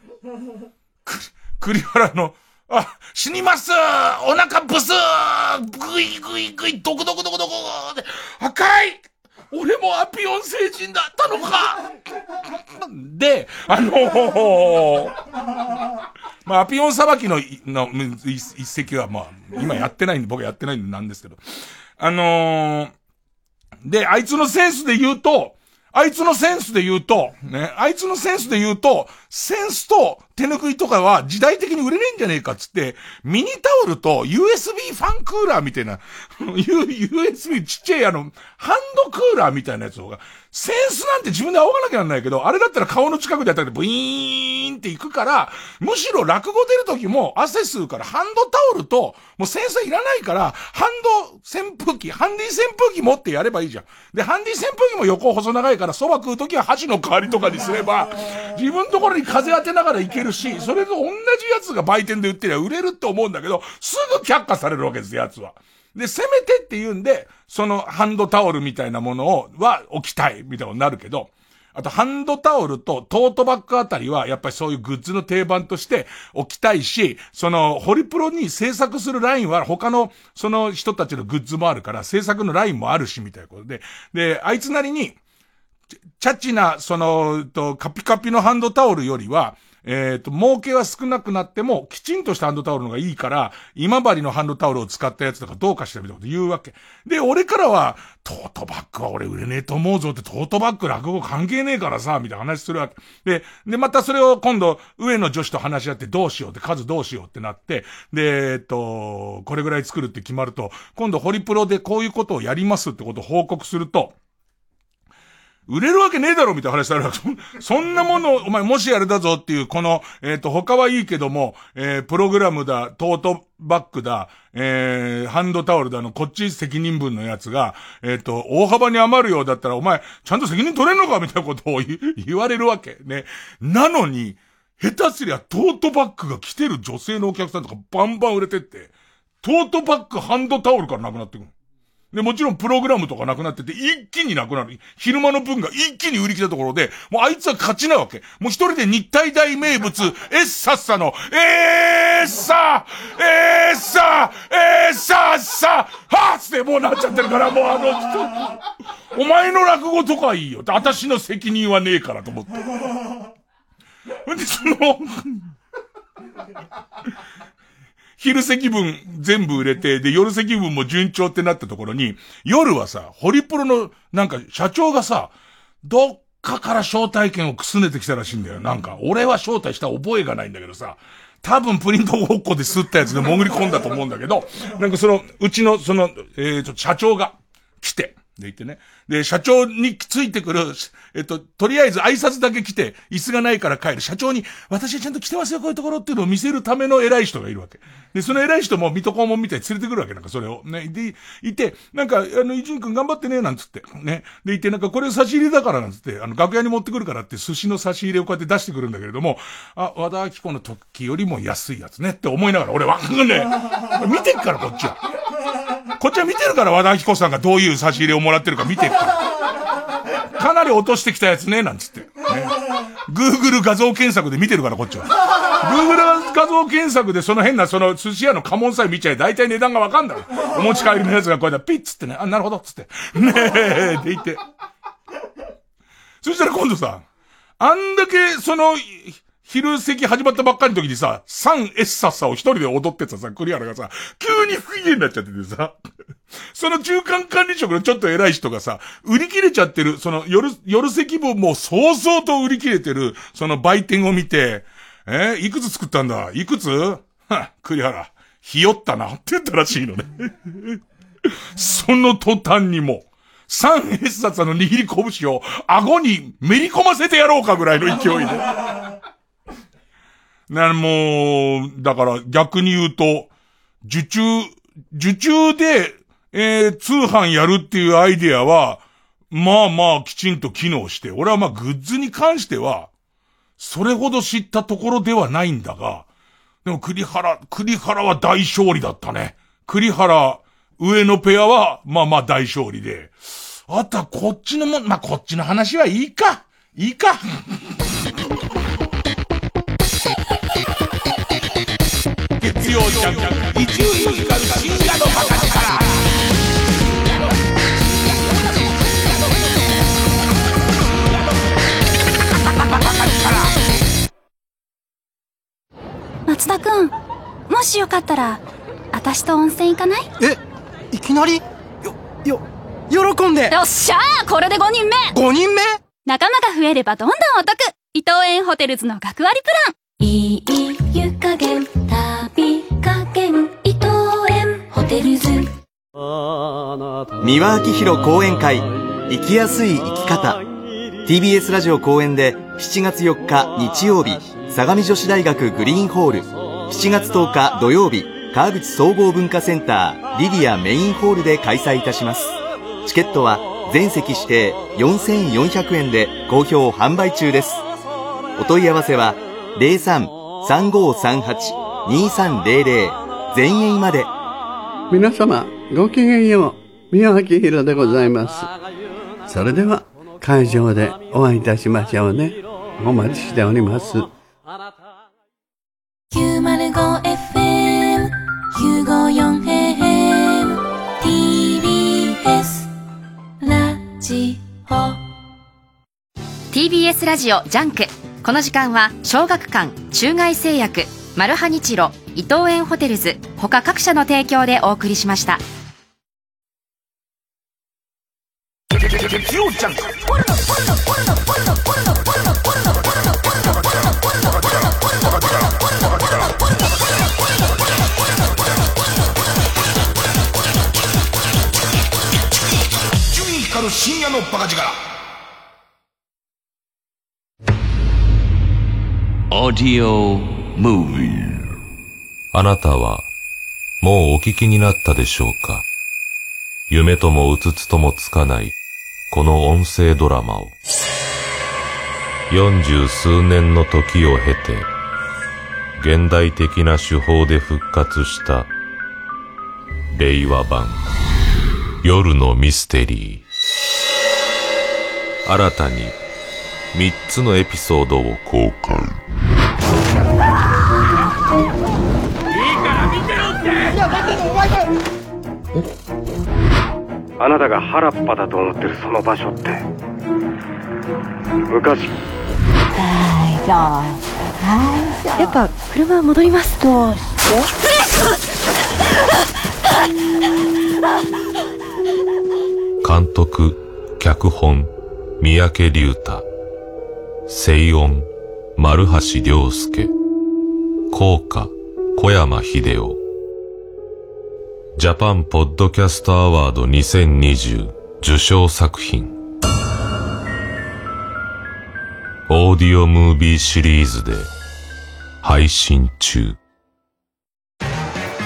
栗原の、あ、死にますお腹ブスぐいぐいぐい、どこどこどこどこで、赤い俺もアピオン星人だったのか。で、あのー、まあ、アピオン裁きの、の、一石は、まあ、今やってないんで、僕やってないんでなんですけど、あのー、で、あいつのセンスで言うと、あいつのセンスで言うと、ね、あいつのセンスで言うと、センスと手ぬぐいとかは時代的に売れねえんじゃねえかっつって、ミニタオルと USB ファンクーラーみたいな、USB ちっちゃいあの、ハンドクーラーみたいなやつが、センスなんて自分で仰がなきゃなんないけど、あれだったら顔の近くでやったらブイーンっていくから、むしろ落語出る時も汗吸うからハンドタオルと、もうセンスいらないから、ハンド扇風機、ハンディ扇風機持ってやればいいじゃん。で、ハンディ扇風機も横細長いから、蕎麦食う時は箸の代わりとかにすれば、自分のところに風当てながらいけるし、それと同じやつが売店で売ってりゃ売れるって思うんだけど、すぐ却下されるわけです、やつは。で、せめてって言うんで、そのハンドタオルみたいなものを、は置きたい、みたいなことになるけど、あと、ハンドタオルとトートバッグあたりは、やっぱりそういうグッズの定番として置きたいし、その、ホリプロに制作するラインは他の、その人たちのグッズもあるから、制作のラインもあるし、みたいなことで。で、あいつなりに、チャッチな、その、と、カピカピのハンドタオルよりは、えっ、ー、と、儲けは少なくなっても、きちんとしたハンドタオルのがいいから、今治のハンドタオルを使ったやつとかどうかしらみたこと言うわけ。で、俺からは、トートバッグは俺売れねえと思うぞって、トートバッグ落語関係ねえからさ、みたいな話するわけ。で、で、またそれを今度、上の女子と話し合ってどうしようって、数どうしようってなって、で、えっと、これぐらい作るって決まると、今度ホリプロでこういうことをやりますってことを報告すると、売れるわけねえだろみたいな話されるそんなもの、お前もしあれだぞっていう、この、えっ、ー、と、他はいいけども、えー、プログラムだ、トートバッグだ、えー、ハンドタオルだの、こっち責任分のやつが、えっ、ー、と、大幅に余るようだったら、お前、ちゃんと責任取れんのかみたいなことを言われるわけ。ね。なのに、下手すりゃトートバッグが来てる女性のお客さんとかバンバン売れてって、トートバッグハンドタオルからなくなってくる。で、もちろんプログラムとかなくなってて、一気になくなる。昼間の分が一気に売り切れたところで、もうあいつは勝ちなわけ。もう一人で日体大名物、エッサッサの、えーさえーさえーさっさはーつってもうなっちゃってるから、もうあの人、お前の落語とかはいいよ。私の責任はねえからと思って。で、その、昼席分全部売れて、で、夜席分も順調ってなったところに、夜はさ、ホリプロの、なんか、社長がさ、どっかから招待券をくすねてきたらしいんだよ。なんか、俺は招待した覚えがないんだけどさ、多分プリントごっこで吸ったやつで潜り込んだと思うんだけど、なんかその、うちの、その、えー、と、社長が来て、で言ってね。で、社長についてくる、えっと、とりあえず挨拶だけ来て、椅子がないから帰る。社長に、私はちゃんと来てますよ、こういうところっていうのを見せるための偉い人がいるわけ。で、その偉い人も水戸黄門みたいに連れてくるわけ、なんかそれを。ね。で、いて、なんか、あの、伊集院くん頑張ってね、なんつって。ね。で、いて、なんかこれ差し入れだから、なんつって、あの、楽屋に持ってくるからって寿司の差し入れをこうやって出してくるんだけれども、あ、和田明子の時よりも安いやつねって思いながら、俺わかんねえ。見てっから、こっちは。こっちは見てるから、和田明子さんがどういう差し入れをもらってるか見てるから。かなり落としてきたやつね、なんつって。ね。Google 画像検索で見てるから、こっちは。Google 画像検索でその変な、その寿司屋の家紋さえ見ちゃえ、大体値段がわかんだろ。お持ち帰りのやつがこうやってピッつってね、あ、なるほど、つって。ねえ、で言って。そしたら今度さ、あんだけ、その、昼席始まったばっかりの時にさ、サンエッサッサを一人で踊ってたさ、栗原がさ、急に不機嫌になっちゃっててさ、その中間管理職のちょっと偉い人がさ、売り切れちゃってる、その夜、夜席分もう早々と売り切れてる、その売店を見て、えー、いくつ作ったんだ？いくつ？は栗原、ひよったなって言ったらしいのね。その途端にも、三エッサッサの握り拳を顎にめり込ませてやろうかぐらいの勢いで。な、もう、だから逆に言うと、受注、受注で、えー、通販やるっていうアイデアは、まあまあきちんと機能して、俺はまあグッズに関しては、それほど知ったところではないんだが、でも栗原、栗原は大勝利だったね。栗原、上のペアは、まあまあ大勝利で。あとはこっちのも、まあこっちの話はいいか。いいか。曜ジャン伊集院光深夜のバカ力松田君もしよかったら私と温泉行かない？えいきなり？よよ喜んで。よっしゃーこれで5人目 !5 人目？仲間が増えればどんどんお得。伊藤園ホテルズの学割プランいい湯加減旅加減伊藤園ホテルズ。三輪明宏講演会生きやすい生き方。TBS ラジオ公演で7月4日日曜日相模女子大学グリーンホール。7月10日土曜日川口総合文化センターリディアメインホールで開催いたします。チケットは全席指定4400円で好評販売中です。お問い合わせは03-3538-2300全員まで。皆様ごきげんよう宮脇宏でございます。それでは会場でお会いいたしましょうね。お待ちしております。905FM954AM TBS ラジオ。TBS ラジオジャンクこの時間は小学館中外製薬マルハニチロ伊藤園ホテルズ他各社の提供でお送りしました。月曜ジャンク深夜のバカ力。Audio Movie. あなたはもうお聞きになったでしょうか？夢ともうつつともつかないこの音声ドラマを。四十数年の時を経て現代的な手法で復活した令和版夜のミステリー。新たに3つのエピソードを公開。あなたが原っぱだと思ってるその場所って。昔。やっぱ車戻ります。どう 監督脚本三宅龍太声音丸橋良介効果小山秀夫。ジャパンポッドキャストアワード2020受賞作品。オーディオムービーシリーズで配信中。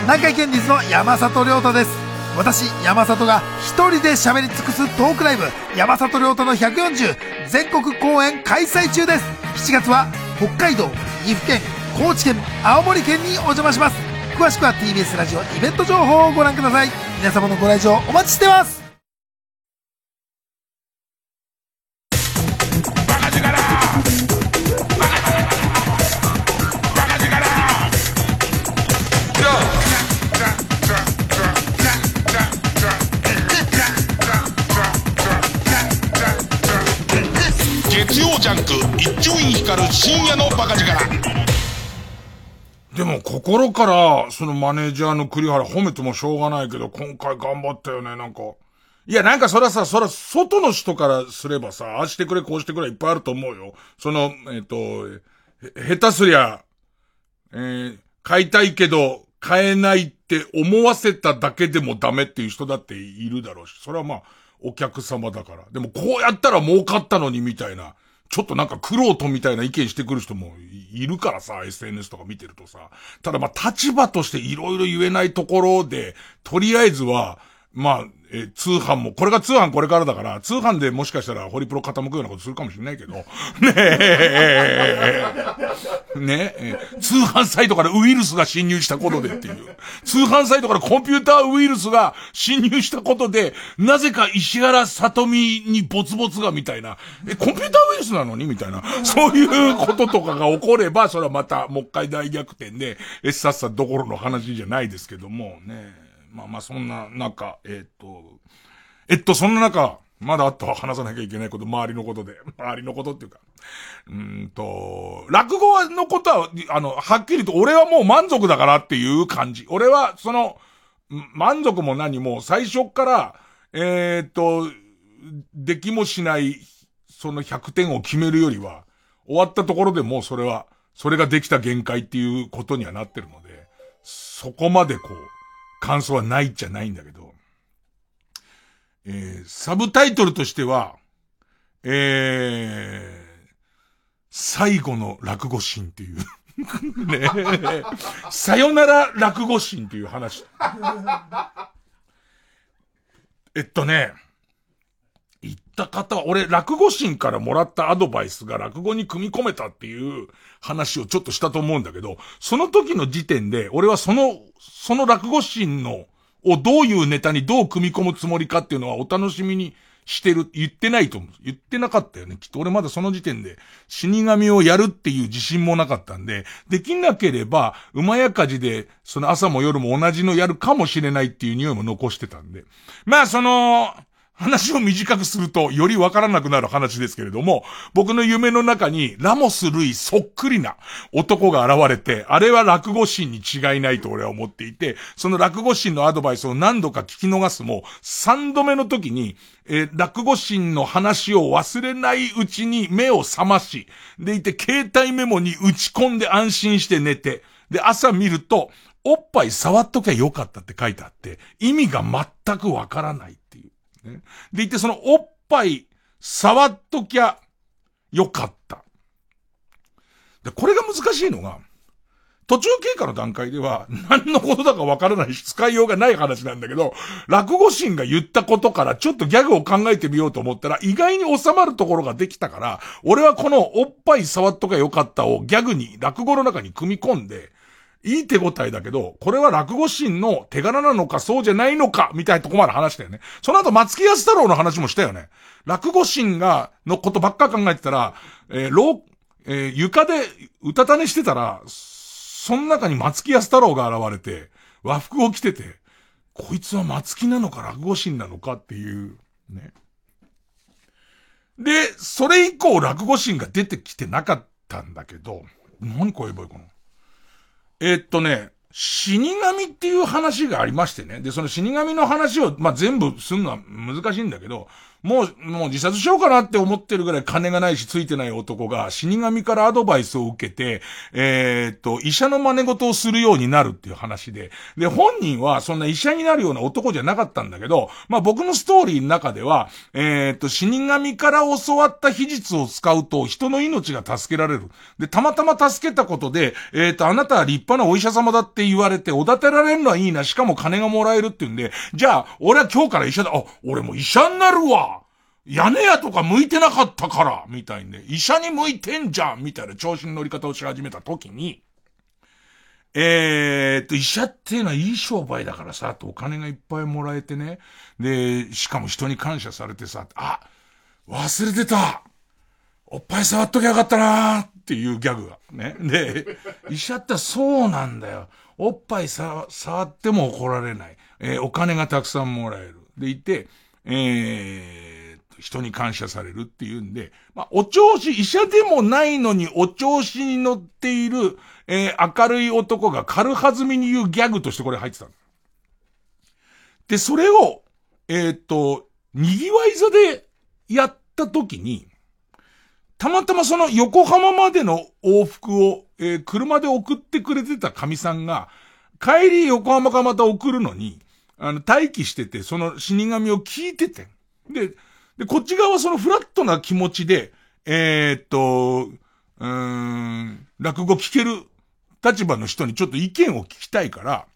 南海キャンディーズの山里亮太です。私山里が一人で喋り尽くすトークライブ山里亮太の140全国公演開催中です。7月は北海道岐阜県高知県青森県にお邪魔します。詳しくは TBS ラジオイベント情報をご覧ください。皆様のご来場お待ちしてます。光る深夜のバカ力。でも心からそのマネージャーの栗原褒めてもしょうがないけど今回頑張ったよねなんか。いやなんかそらさそら外の人からすればさああしてくれこうしてくれいっぱいあると思うよ。そのえっ、とへ下手すりゃえー買いたいけど買えないって思わせただけでもダメっていう人だっているだろうし、それはまあ、お客様だから。でもこうやったら儲かったのにみたいな、ちょっとなんか苦労とみたいな意見してくる人もいるからさ、SNS とか見てるとさ。ただまあ立場としていろいろ言えないところで、とりあえずは、まあ、え、通販も、これが通販これからだから、通販でもしかしたらホリプロ傾くようなことするかもしれないけど、ねえ、ねえ、通販サイトからウイルスが侵入したことでっていう。通販サイトからコンピューターウイルスが侵入したことで、なぜか石原さとみにボツボツがみたいな、え、コンピューターウイルスなのにみたいな。そういうこととかが起これば、それはまた、もう一回大逆転で、え、さっさどころの話じゃないですけども、ねまあまあそんな中、えっと、えっと、そんな中、まだあとは話さなきゃいけないこと、周りのことで。周りのことっていうか。うーんと、落語のことは、あの、はっきりと俺はもう満足だからっていう感じ。俺は、その、満足も何も最初から、えー、っと、できもしない、その100点を決めるよりは、終わったところでもうそれは、それができた限界っていうことにはなってるので、そこまでこう、感想はないっちゃないんだけど、えー、サブタイトルとしては、えー、最後の落語シーンっていう。ね。えさよなら落語シーンっていう話。えっとね、言った方は、俺、落語神からもらったアドバイスが落語に組み込めたっていう話をちょっとしたと思うんだけど、その時の時点で、俺はその、その落語神の、をどういうネタにどう組み込むつもりかっていうのはお楽しみにしてる、言ってないと思う。言ってなかったよね。きっと俺まだその時点で死神をやるっていう自信もなかったんで、できなければ、馬やかじで、その朝も夜も同じのやるかもしれないっていう匂いも残してたんで。まあその、話を短くするとよりわからなくなる話ですけれども、僕の夢の中にラモス・ルイそっくりな男が現れて、あれは落語神に違いないと俺は思っていて、その落語神のアドバイスを何度か聞き逃すも、三度目の時に、えー、落語神の話を忘れないうちに目を覚まし、でいて携帯メモに打ち込んで安心して寝て、で朝見ると、おっぱい触っときゃよかったって書いてあって、意味が全くわからないっていう。ね。でいてそのおっぱい触っときゃよかった。で、これが難しいのが、途中経過の段階では何のことだかわからないし使いようがない話なんだけど、落語神が言ったことからちょっとギャグを考えてみようと思ったら意外に収まるところができたから、俺はこのおっぱい触っとかよかったをギャグに、落語の中に組み込んで、いい手応えだけど、これは落語神の手柄なのかそうじゃないのか、みたいなとこまで話したよね。その後松木安太郎の話もしたよね。落語神が、のことばっか考えてたら、えー、廊、えー、床で歌種してたら、その中に松木安太郎が現れて、和服を着てて、こいつは松木なのか落語神なのかっていう、ね。で、それ以降落語神が出てきてなかったんだけど、何こう言えばいいかな。えー、っとね、死神っていう話がありましてね。で、その死神の話を、まあ、全部すんのは難しいんだけど、もう、もう自殺しようかなって思ってるぐらい金がないしついてない男が死神からアドバイスを受けて、えー、っと、医者の真似事をするようになるっていう話で、で、本人はそんな医者になるような男じゃなかったんだけど、まあ、僕のストーリーの中では、えー、っと、死神から教わった秘術を使うと人の命が助けられる。で、たまたま助けたことで、えー、っと、あなたは立派なお医者様だって言われて、おだてられるのはいいな、しかも金がもらえるって言うんで、じゃあ、俺は今日から医者だ、あ、俺も医者になるわ。屋根屋とか向いてなかったから、みたいにね、医者に向いてんじゃんみたいな調子に乗り方をし始めた時に、えー、っと、医者っていうのはいい商売だからさ、とお金がいっぱいもらえてね。で、しかも人に感謝されてさ、あ、忘れてたおっぱい触っときゃよかったなーっていうギャグが。ね。で、医者ってそうなんだよ。おっぱいさ、触っても怒られない。えー、お金がたくさんもらえる。でいて、えー、人に感謝されるっていうんで、まあ、お調子、医者でもないのにお調子に乗っている、えー、明るい男が軽はずみに言うギャグとしてこれ入ってたで、それを、えー、っと、賑わい座でやった時に、たまたまその横浜までの往復を、えー、車で送ってくれてた神さんが、帰り横浜からまた送るのに、あの、待機してて、その死神を聞いてて。で、で、こっち側はそのフラットな気持ちで、えー、っと、うん、落語聞ける立場の人にちょっと意見を聞きたいから、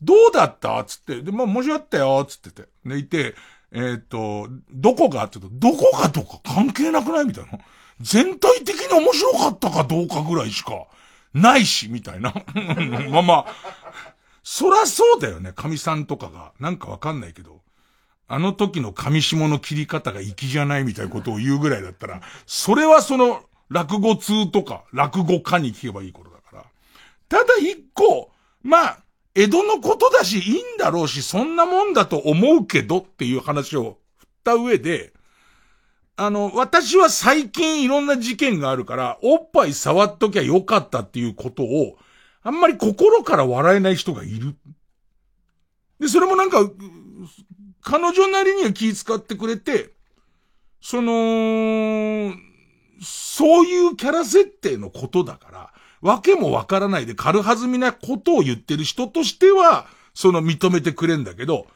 どうだったつって、で、まあ、面白かったよつってて。で、いて、えー、っと、どこがって言うと、どこがとか関係なくないみたいな。全体的に面白かったかどうかぐらいしか、ないし、みたいな。まあまあ、そらそうだよね、神さんとかが。なんかわかんないけど。あの時の上下の切り方が粋じゃないみたいなことを言うぐらいだったら、それはその落語通とか落語家に聞けばいいことだから。ただ一個、まあ、江戸のことだしいいんだろうし、そんなもんだと思うけどっていう話を振った上で、あの、私は最近いろんな事件があるから、おっぱい触っときゃよかったっていうことを、あんまり心から笑えない人がいる。で、それもなんか、彼女なりには気遣ってくれて、その、そういうキャラ設定のことだから、わけもわからないで軽はずみなことを言ってる人としては、その認めてくれんだけど、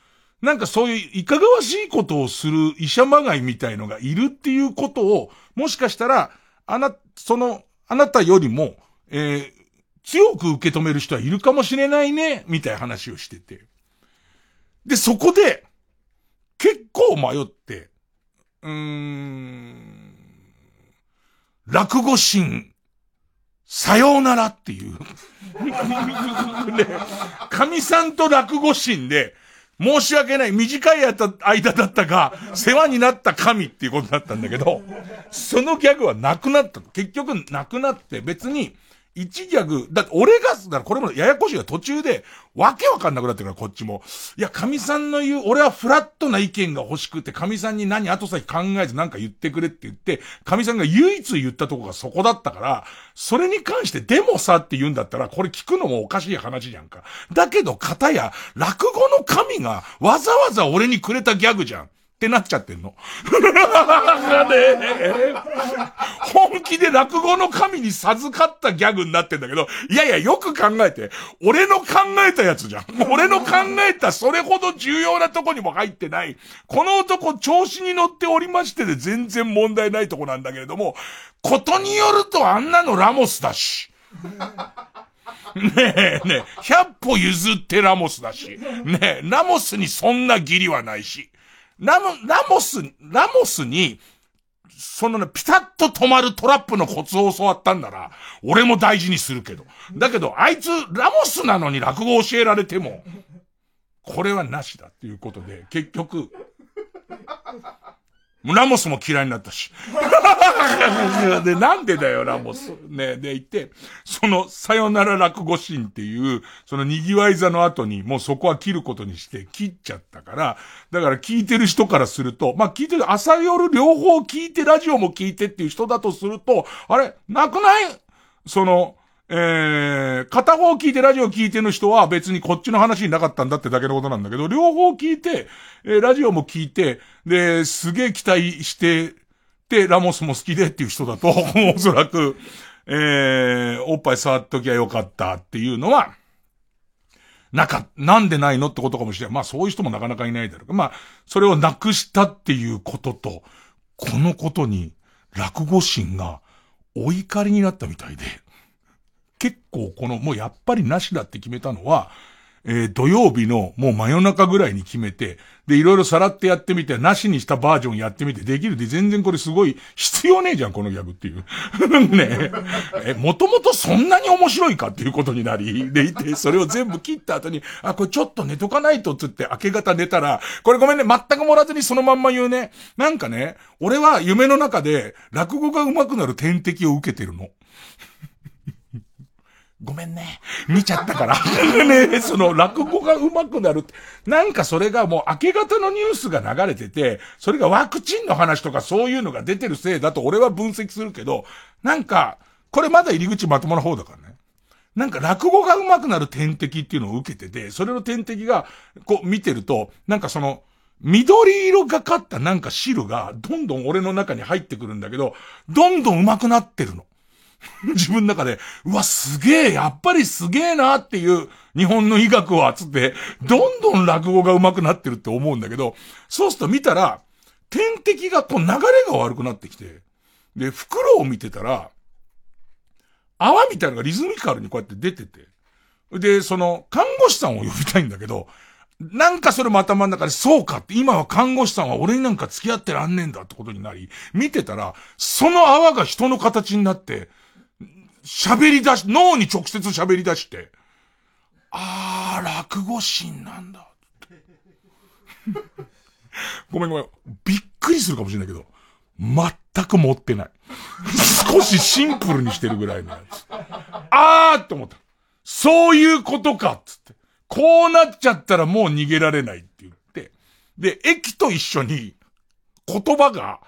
なんかそういういかがわしいことをする医者まがいみたいのがいるっていうことを、もしかしたら、あな、その、あなたよりも、えー、強く受け止める人はいるかもしれないね、みたいな話をしてて。で、そこで、結構迷って、うーん、落語神、さようならっていう。ね、神さんと落語神で、申し訳ない、短い間だったが、世話になった神っていうことだったんだけど、そのギャグはなくなった結局なくなって別に、一ギャグ、だって俺が、だからこれもややこしいが途中で、わけわかんなくなってるから、こっちも。いや、神さんの言う、俺はフラットな意見が欲しくて、神さんに何後先考えずなんか言ってくれって言って、神さんが唯一言ったとこがそこだったから、それに関してでもさって言うんだったら、これ聞くのもおかしい話じゃんか。だけど、方や、落語の神がわざわざ俺にくれたギャグじゃん。ってなっちゃってんの。本気で落語の神に授かったギャグになってんだけど、いやいや、よく考えて、俺の考えたやつじゃん。俺の考えたそれほど重要なとこにも入ってない。この男調子に乗っておりましてで全然問題ないとこなんだけれども、ことによるとあんなのラモスだし。ねえ、ねえ、100歩譲ってラモスだし。ねえ、ラモスにそんな義理はないし。ラモ、ラモス、ラモスに、そのね、ピタッと止まるトラップのコツを教わったんなら、俺も大事にするけど。だけど、あいつ、ラモスなのに落語教えられても、これはなしだっていうことで、結局、ラモスも嫌いになったし。で、なんでだよ、ラモス。ね、で、言って、その、さよなら落語シーンっていう、その賑わい座の後に、もうそこは切ることにして切っちゃったから、だから聞いてる人からすると、まあ聞いてる、朝夜両方聞いて、ラジオも聞いてっていう人だとすると、あれ、なくない？その、えー、片方聞いてラジオ聞いてる人は別にこっちの話になかったんだってだけのことなんだけど、両方聞いて、えー、ラジオも聞いて、で、すげえ期待して、で、ラモスも好きでっていう人だと、おそらく、えー、おっぱい触っときゃよかったっていうのは、なか、なんでないのってことかもしれない。まあそういう人もなかなかいないだろう。まあ、それをなくしたっていうことと、このことに、落語心がお怒りになったみたいで、結構この、もうやっぱりなしだって決めたのは、えー、土曜日のもう真夜中ぐらいに決めて、で、いろいろさらってやってみて、なしにしたバージョンやってみて、できるで全然これすごい必要ねえじゃん、このギャグっていう。ねえ。もともとそんなに面白いかっていうことになり、でいて、それを全部切った後に、あ、これちょっと寝とかないとつって明け方寝たら、これごめんね、全く盛らずにそのまんま言うね。なんかね、俺は夢の中で落語が上手くなる天敵を受けてるの。ごめんね。見ちゃったから。ねその落語が上手くなるって。なんかそれがもう明け方のニュースが流れてて、それがワクチンの話とかそういうのが出てるせいだと俺は分析するけど、なんか、これまだ入り口まともな方だからね。なんか落語が上手くなる天敵っていうのを受けてて、それの天敵が、こう見てると、なんかその、緑色がかったなんか汁が、どんどん俺の中に入ってくるんだけど、どんどん上手くなってるの。自分の中で、うわ、すげえ、やっぱりすげえなっていう、日本の医学は、つって、どんどん落語が上手くなってるって思うんだけど、そうすると見たら、天敵がこう流れが悪くなってきて、で、袋を見てたら、泡みたいなのがリズミカルにこうやって出てて、で、その、看護師さんを呼びたいんだけど、なんかそれも頭の中で、そうかって、今は看護師さんは俺になんか付き合ってらんねえんだってことになり、見てたら、その泡が人の形になって、喋り出し、脳に直接喋り出して、あー、落語心なんだ。ごめんごめん。びっくりするかもしれないけど、全く持ってない。少しシンプルにしてるぐらいのやつ。あーって思った。そういうことかっつって。こうなっちゃったらもう逃げられないって言って。で、駅と一緒に言葉が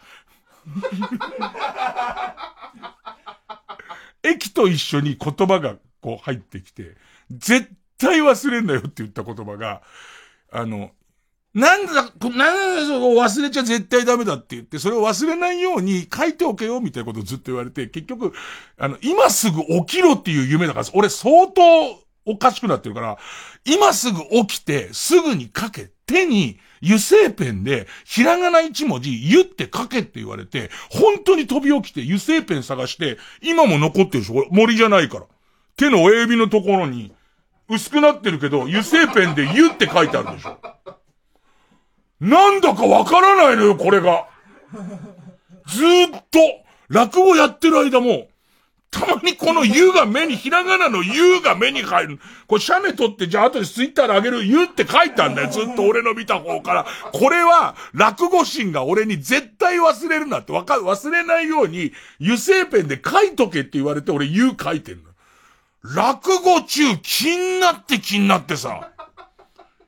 駅と一緒に言葉がこう入ってきて、絶対忘れんなよって言った言葉が、あの、なんだ、なんだ忘れちゃ絶対ダメだって言って、それを忘れないように書いておけよみたいなことをずっと言われて、結局、あの、今すぐ起きろっていう夢だから、俺相当おかしくなってるから、今すぐ起きて、すぐに書け、手に油性ペンで、ひらがな一文字、ゆって書けって言われて、本当に飛び起きて油性ペン探して、今も残ってるでしょ森じゃないから。手の親指のところに、薄くなってるけど、油性ペンでゆって書いてあるでしょなんだかわからないのよ、これが。ずーっと、落語やってる間も、たまにこの U が目に、ひらがなの U が目に入る。これ、写メ撮って、じゃあ後でツイッターで上げる U って書いたんだよ。ずっと俺の見た方から。これは、落語心が俺に絶対忘れるなって、わかる、忘れないように、油性ペンで書いとけって言われて、俺 U 書いてんの。落語中、気になって気になってさ。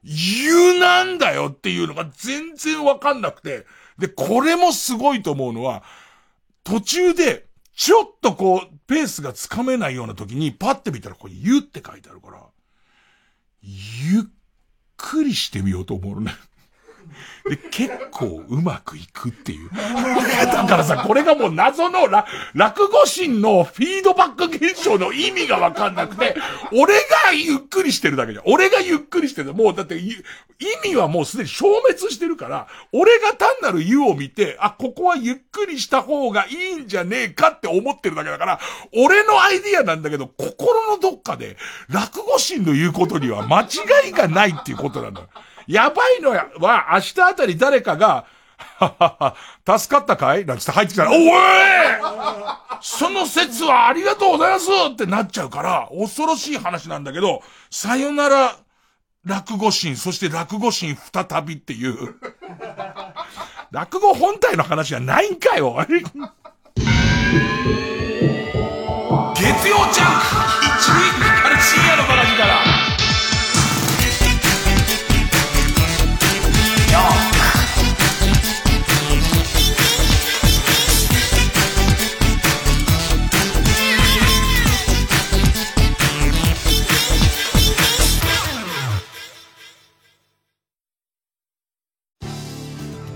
言うなんだよっていうのが全然わかんなくて。で、これもすごいと思うのは、途中で、ちょっとこう、ペースがつかめないような時に、パッて見たらこれ、ゆって書いてあるから、ゆっくりしてみようと思うね。で、結構うまくいくっていう。だからさ、これがもう謎の落語心のフィードバック現象の意味がわかんなくて、俺がゆっくりしてるだけじゃん。俺がゆっくりしてる。もうだって、意味はもうすでに消滅してるから、俺が単なる湯を見て、あ、ここはゆっくりした方がいいんじゃねえかって思ってるだけだから、俺のアイディアなんだけど、心のどっかで、落語心の言うことには間違いがないっていうことなんだ。やばいのは、明日あたり誰かが、ははは、助かったかい？なんつって入ってきたら、おい！その説はありがとうございますってなっちゃうから、恐ろしい話なんだけど、さよなら、落語心、そして落語心再びっていう。落語本体の話じゃないんかよ月曜ジャンク。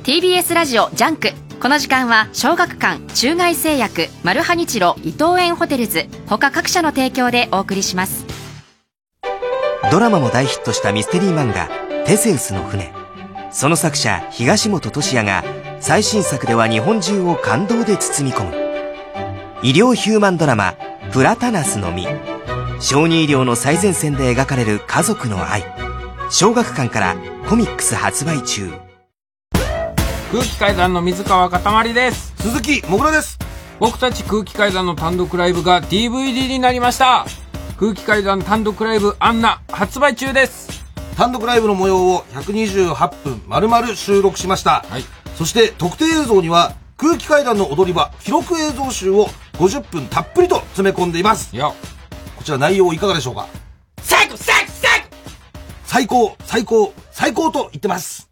TBS ラジオ JUNK。この時間は小学館中外製薬マルハニチロ伊藤園ホテルズ。他各社の提供でお送りします。ドラマも大ヒットしたミステリー漫画「テセウスの船」その作者東元俊哉が最新作では日本中を感動で包み込む。医療ヒューマンドラマ「プラタナスの実」小児医療の最前線で描かれる家族の愛。小学館からコミックス発売中。空気階段の水川かたまりです。鈴木もぐらです。僕たち空気階段の単独ライブが DVD になりました。空気階段単独ライブアンナ発売中です。単独ライブの模様を128分丸々収録しました、はい、そして特定映像には空気階段の踊り場記録映像集を50分たっぷりと詰め込んでいます。こちら内容いかがでしょうか？最高最高。最高最高最高と言ってます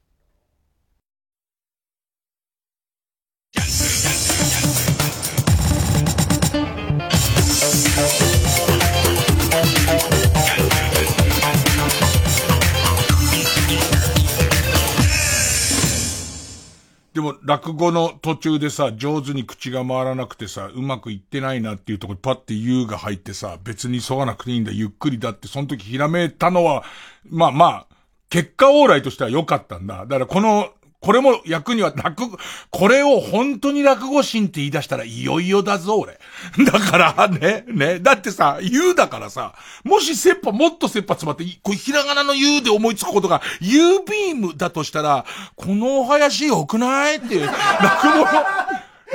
でも、落語の途中でさ、上手に口が回らなくてさ、うまくいってないなっていうところにパッて言うが入ってさ、別に急がなくていいんだ、ゆっくりだって、その時ひらめいたのは、まあまあ、結果往来としては良かったんだ。だからこのこれも役には落語、これを本当に落語心って言い出したらいよいよだぞ、俺。だからね、ね。だってさ、言うだからさ、もし切羽、もっと切羽詰まって、こひらがなの言うで思いつくことが、U ビームだとしたら、このお囃子良くないっていう、落語の、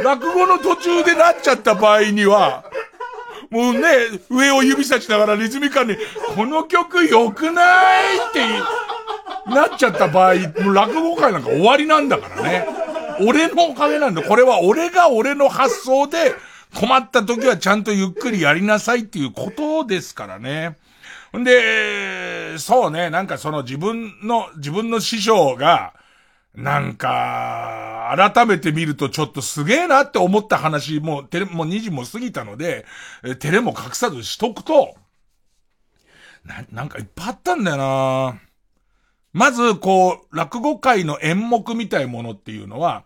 落語の途中でなっちゃった場合には、もうね、上を指さしながらリズミカルに、この曲良くないってなっちゃった場合、もう落語会なんか終わりなんだからね。俺のおかげなんだ。これは俺が俺の発想で、困った時はちゃんとゆっくりやりなさいっていうことですからね。んで、そうね、なんかその自分の、自分の師匠が、なんか、改めて見るとちょっとすげえなって思った話、もう、テレ、もう2時も過ぎたので、え、テレも隠さずしとくと、な、なんかいっぱいあったんだよな。まず、こう、落語界の演目みたいものっていうのは、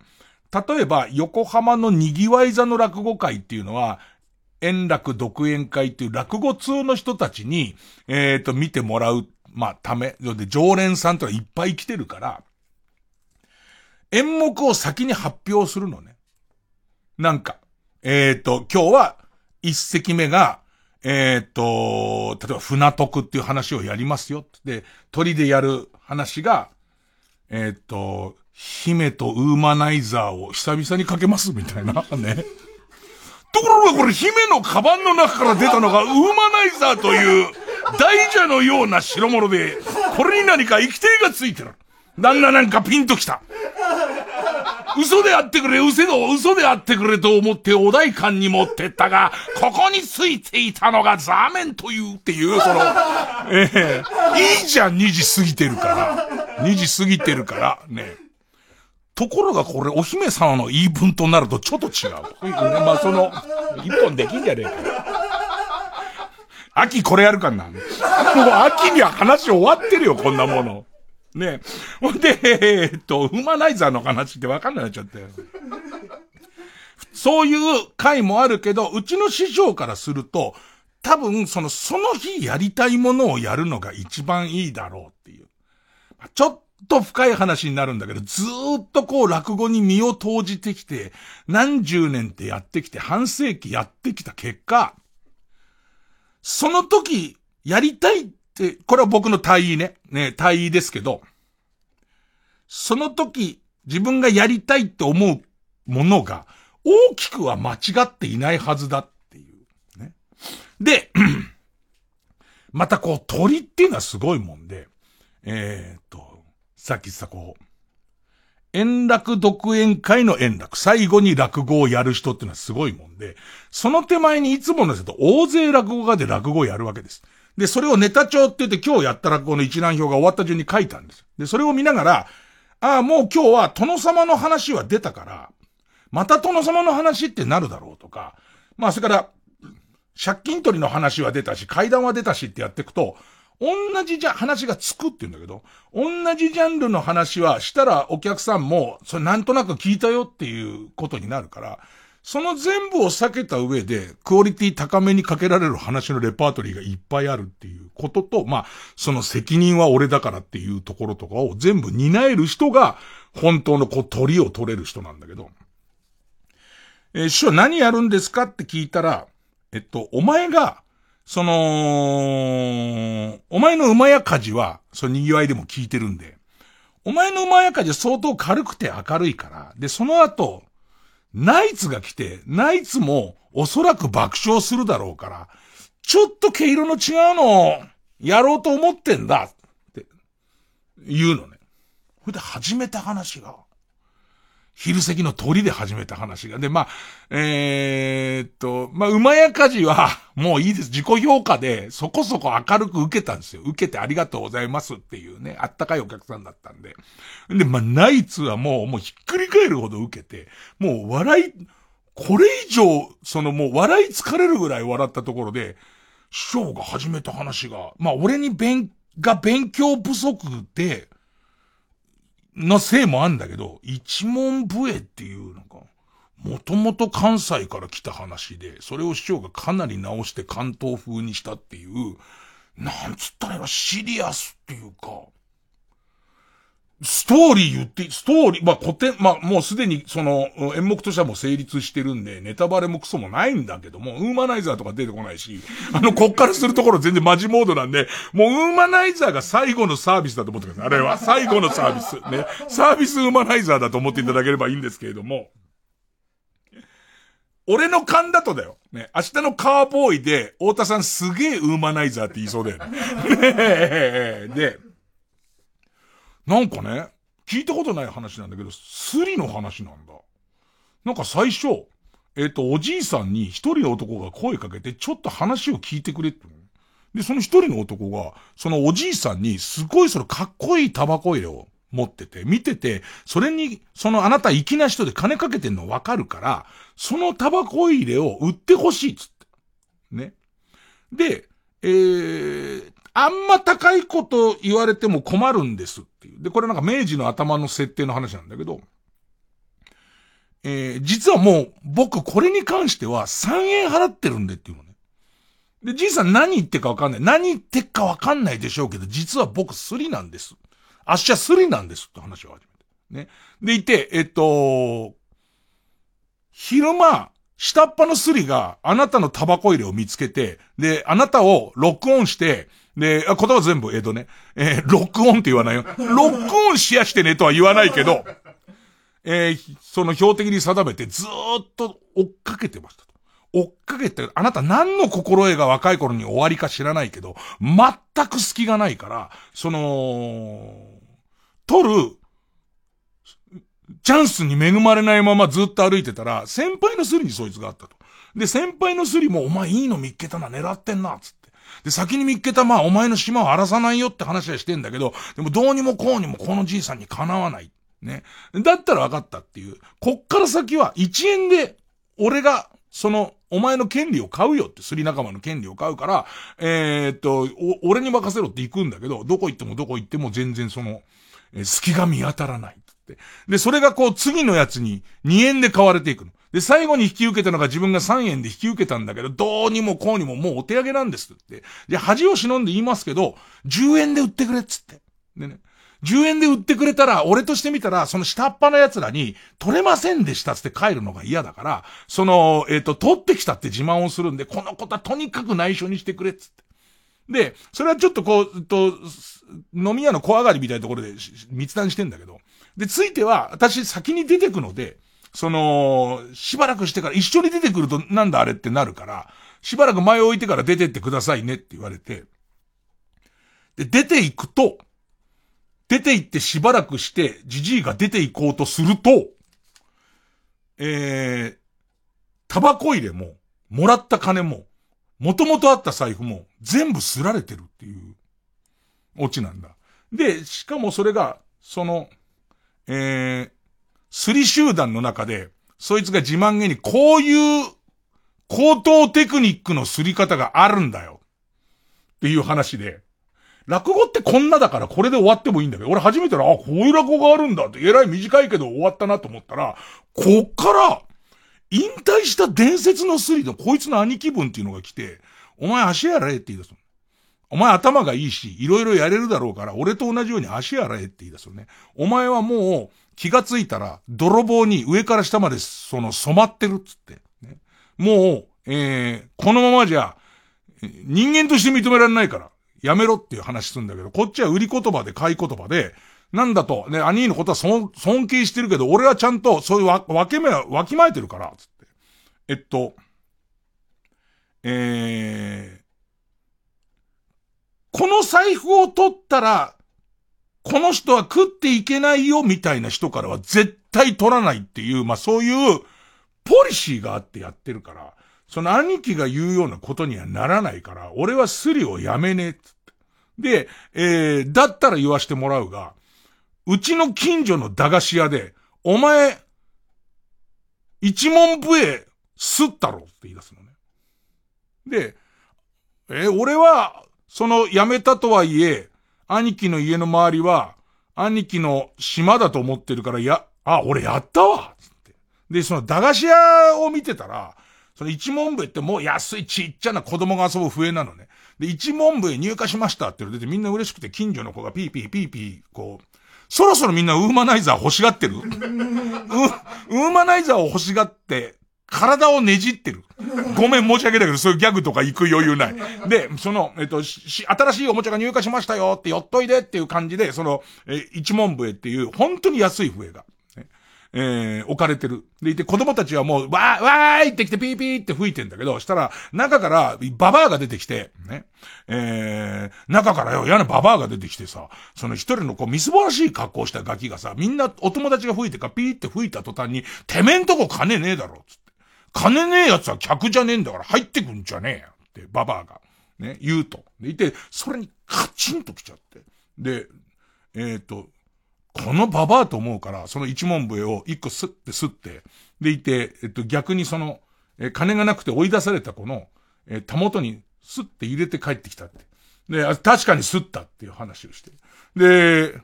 例えば、横浜の賑わい座の落語会っていうのは、円楽独演会っていう落語通の人たちに、えっ、ー、と、見てもらう、まあ、ため、で、常連さんとかいっぱい来てるから、演目を先に発表するのね。なんか、えっ、ー、と、今日は、一席目が、えっ、ー、と、例えば船徳っていう話をやりますよ。で、鳥でやる話が、えっ、ー、と、姫とウーマナイザーを久々にかけますみたいなね。ところがこれ姫のカバンの中から出たのがウーマナイザーという大蛇のような代物で、これに何か生き手がついてる。旦那なんかピンときた。嘘であってくれ、嘘で、嘘であってくれと思ってお代官に持ってったが、ここについていたのがザーメンというっていう、その、ええー、いいじゃん、2時過ぎてるから。2時過ぎてるから、ね。ところがこれ、お姫様の言い分となるとちょっと違う。まあ、その、一本できんじゃねえか。秋これやるかな。もう秋には話終わってるよ、こんなもの。ねえほんで、えー、っと、ウマナイザーの話ってわかんなくなっちゃったよ。そういう回もあるけど、うちの師匠からすると、多分、その、その日やりたいものをやるのが一番いいだろうっていう。ちょっと深い話になるんだけど、ずーっとこう落語に身を投じてきて、何十年ってやってきて、半世紀やってきた結果、その時、やりたいで、これは僕の大意ね。ね、大意ですけど、その時、自分がやりたいって思うものが、大きくは間違っていないはずだっていう。ね。で、またこう、鳥っていうのはすごいもんで、えー、っと、さっきさ、こう、円楽独演会の円楽。最後に落語をやる人っていうのはすごいもんで、その手前にいつもの人と大勢落語家で落語をやるわけです。で、それをネタ帳って言って今日やった落語の一覧表が終わった順に書いたんです。で、それを見ながら、ああ、もう今日は殿様の話は出たから、また殿様の話ってなるだろうとか、まあ、それから、借金取りの話は出たし、階段は出たしってやっていくと、同じじゃ、話がつくって言うんだけど、同じジャンルの話はしたらお客さんも、それなんとなく聞いたよっていうことになるから、その全部を避けた上で、クオリティ高めにかけられる話のレパートリーがいっぱいあるっていうことと、まあ、その責任は俺だからっていうところとかを全部担える人が、本当のこう鳥を取れる人なんだけど、えー、師匠何やるんですかって聞いたら、えっと、お前が、その、お前の馬や火事は、その賑わいでも聞いてるんで、お前の馬や火事は相当軽くて明るいから、で、その後、ナイツが来て、ナイツもおそらく爆笑するだろうから、ちょっと毛色の違うのをやろうと思ってんだって言うのね。ほいで始めた話が、昼席の鳥で始めた話が。で、まあ、えー、っと、まあ、馬やかじは、もういいです。自己評価で、そこそこ明るく受けたんですよ。受けてありがとうございますっていうね、あったかいお客さんだったんで。で、まあ、ナイツはもう、もうひっくり返るほど受けて、もう笑い、これ以上、そのもう笑い疲れるぐらい笑ったところで、師匠が始めた話が、まあ、俺に勉、が勉強不足で、のせいもあんだけど、一門笛っていうなんか、もともと関西から来た話で、それを市長がかなり直して関東風にしたっていう、なんつったらいいの、シリアスっていうか、ストーリー言って、ストーリー、まあ古典、まあもうすでにその演目としてはもう成立してるんで、ネタバレもクソもないんだけども、ウーマナイザーとか出てこないし、あの、こっからするところ全然マジモードなんで、もうウーマナイザーが最後のサービスだと思ってください。あれは最後のサービス。ね。サービスウーマナイザーだと思っていただければいいんですけれども、俺の勘だとだよ。ね。明日のカーボーイで、太田さんすげえウーマナイザーって言いそうだよね。ねえで、なんかね、聞いたことない話なんだけど、スリの話なんだ。なんか最初、えっ、ー、と、おじいさんに一人の男が声かけて、ちょっと話を聞いてくれって。で、その一人の男が、そのおじいさんに、すごいそのかっこいいタバコ入れを持ってて、見てて、それに、そのあなた粋な人で金かけてんのわかるから、そのタバコ入れを売ってほしいっつって。ね。で、えー、あんま高いこと言われても困るんですっていう。で、これなんか明治の頭の設定の話なんだけど、えー、実はもう僕これに関しては3円払ってるんでっていうのね。で、じいさん何言ってかわかんない。何言ってかわかんないでしょうけど、実は僕スリなんです。あっしはスリなんですって話を始めて。ね。でいて、えっと、昼間、下っ端のスリがあなたのタバコ入れを見つけて、で、あなたをロックオンして、で、言葉全部江戸ね。えー、ロックオンって言わないよ。ロックオンしやしてねとは言わないけど、えー、その標的に定めてずっと追っかけてました。追っかけて、あなた何の心得が若い頃に終わりか知らないけど、全く隙がないから、その、取る、チャンスに恵まれないままずっと歩いてたら、先輩のスリにそいつがあったと。で、先輩のスリも、お前いいの見っけたな、狙ってんな、つって。で、先に見っけた、まあ、お前の島を荒らさないよって話はしてんだけど、でもどうにもこうにもこのじいさんにかなわない。ね。だったら分かったっていう。こっから先は1円で、俺が、その、お前の権利を買うよって、すり仲間の権利を買うから、えー、っと、俺に任せろって行くんだけど、どこ行ってもどこ行っても全然その、え、隙が見当たらないって。で、それがこう、次のやつに2円で買われていくの。で、最後に引き受けたのが自分が3円で引き受けたんだけど、どうにもこうにももうお手上げなんですって。で、恥を忍んで言いますけど、10円で売ってくれっつって。でね。10円で売ってくれたら、俺としてみたら、その下っ端の奴らに、取れませんでしたっつって帰るのが嫌だから、その、えっ、ー、と、取ってきたって自慢をするんで、このことはとにかく内緒にしてくれっつって。で、それはちょっとこう、と、飲み屋の小上がりみたいなところで密談してんだけど、で、ついては、私先に出てくので、その、しばらくしてから一緒に出てくるとなんだあれってなるから、しばらく前置いてから出てってくださいねって言われて、で、出ていくと、出て行ってしばらくして、じじいが出て行こうとすると、えー、タバコ入れも、もらった金も、もともとあった財布も、全部すられてるっていう、オチなんだ。で、しかもそれが、その、えー、すり集団の中で、そいつが自慢げに、こういう、高等テクニックのすり方があるんだよ。っていう話で、落語ってこんなだからこれで終わってもいいんだけど、俺初めてら、あ、こういう落語があるんだって、えらい短いけど終わったなと思ったら、こっから、引退した伝説のスリのこいつの兄貴分っていうのが来て、お前足洗えって言い出す。お前頭がいいし、いろいろやれるだろうから、俺と同じように足洗えって言い出すのね。お前はもう、気がついたら、泥棒に上から下まで、その、染まってるっつって。ね、もう、えー、このままじゃ、人間として認められないから、やめろっていう話するんだけど、こっちは売り言葉で買い言葉で、なんだと、ね、兄のことは尊敬してるけど、俺はちゃんとそういうわ、分け目はわきまえてるから、つって。えっと、えー、この財布を取ったら、この人は食っていけないよみたいな人からは絶対取らないっていう、まあそういうポリシーがあってやってるから、その兄貴が言うようなことにはならないから、俺はスリをやめねえっつって。で、えー、だったら言わしてもらうが、うちの近所の駄菓子屋で、お前、一文笛、すったろって言い出すのね。で、えー、俺は、その辞めたとはいえ、兄貴の家の周りは、兄貴の島だと思ってるから、や、あ、俺やったわつって。で、その駄菓子屋を見てたら、その一文笛ってもう安いちっちゃな子供が遊ぶ笛なのね。で、一文笛入荷しましたって言われてみんな嬉しくて近所の子がピーピーピーピー、こう、そろそろみんなウーマナイザー欲しがってる？ウーマナイザーを欲しがって、体をねじってる。ごめん、申し訳ないけど、そういうギャグとか行く余裕ない。で、その、えっと、し、新しいおもちゃが入荷しましたよって、寄っといでっていう感じで、その、え、一文笛っていう、本当に安い笛が。えー、置かれてる。でいて、子供たちはもう、わー、わーいって来てピーピーって吹いてんだけど、したら、中から、ババアが出てきて、ね。えー、中からよ、嫌なババアが出てきてさ、その一人のこう、みすぼらしい格好したガキがさ、みんなお友達が吹いてか、ピーって吹いた途端に、てめんとこ金ねえだろ、つって。金ねえ奴は客じゃねえんだから入ってくんじゃねえよ、って、ババアが。ね、言うと。でいて、それにカチンと来ちゃって。で、えっ、ー、と、このババアと思うから、その一文笛を一個スッてスッて、でいて、えっと逆にその、え金がなくて追い出された子の、えたもとにスッて入れて帰ってきたって。で、確かにスったっていう話をして。で、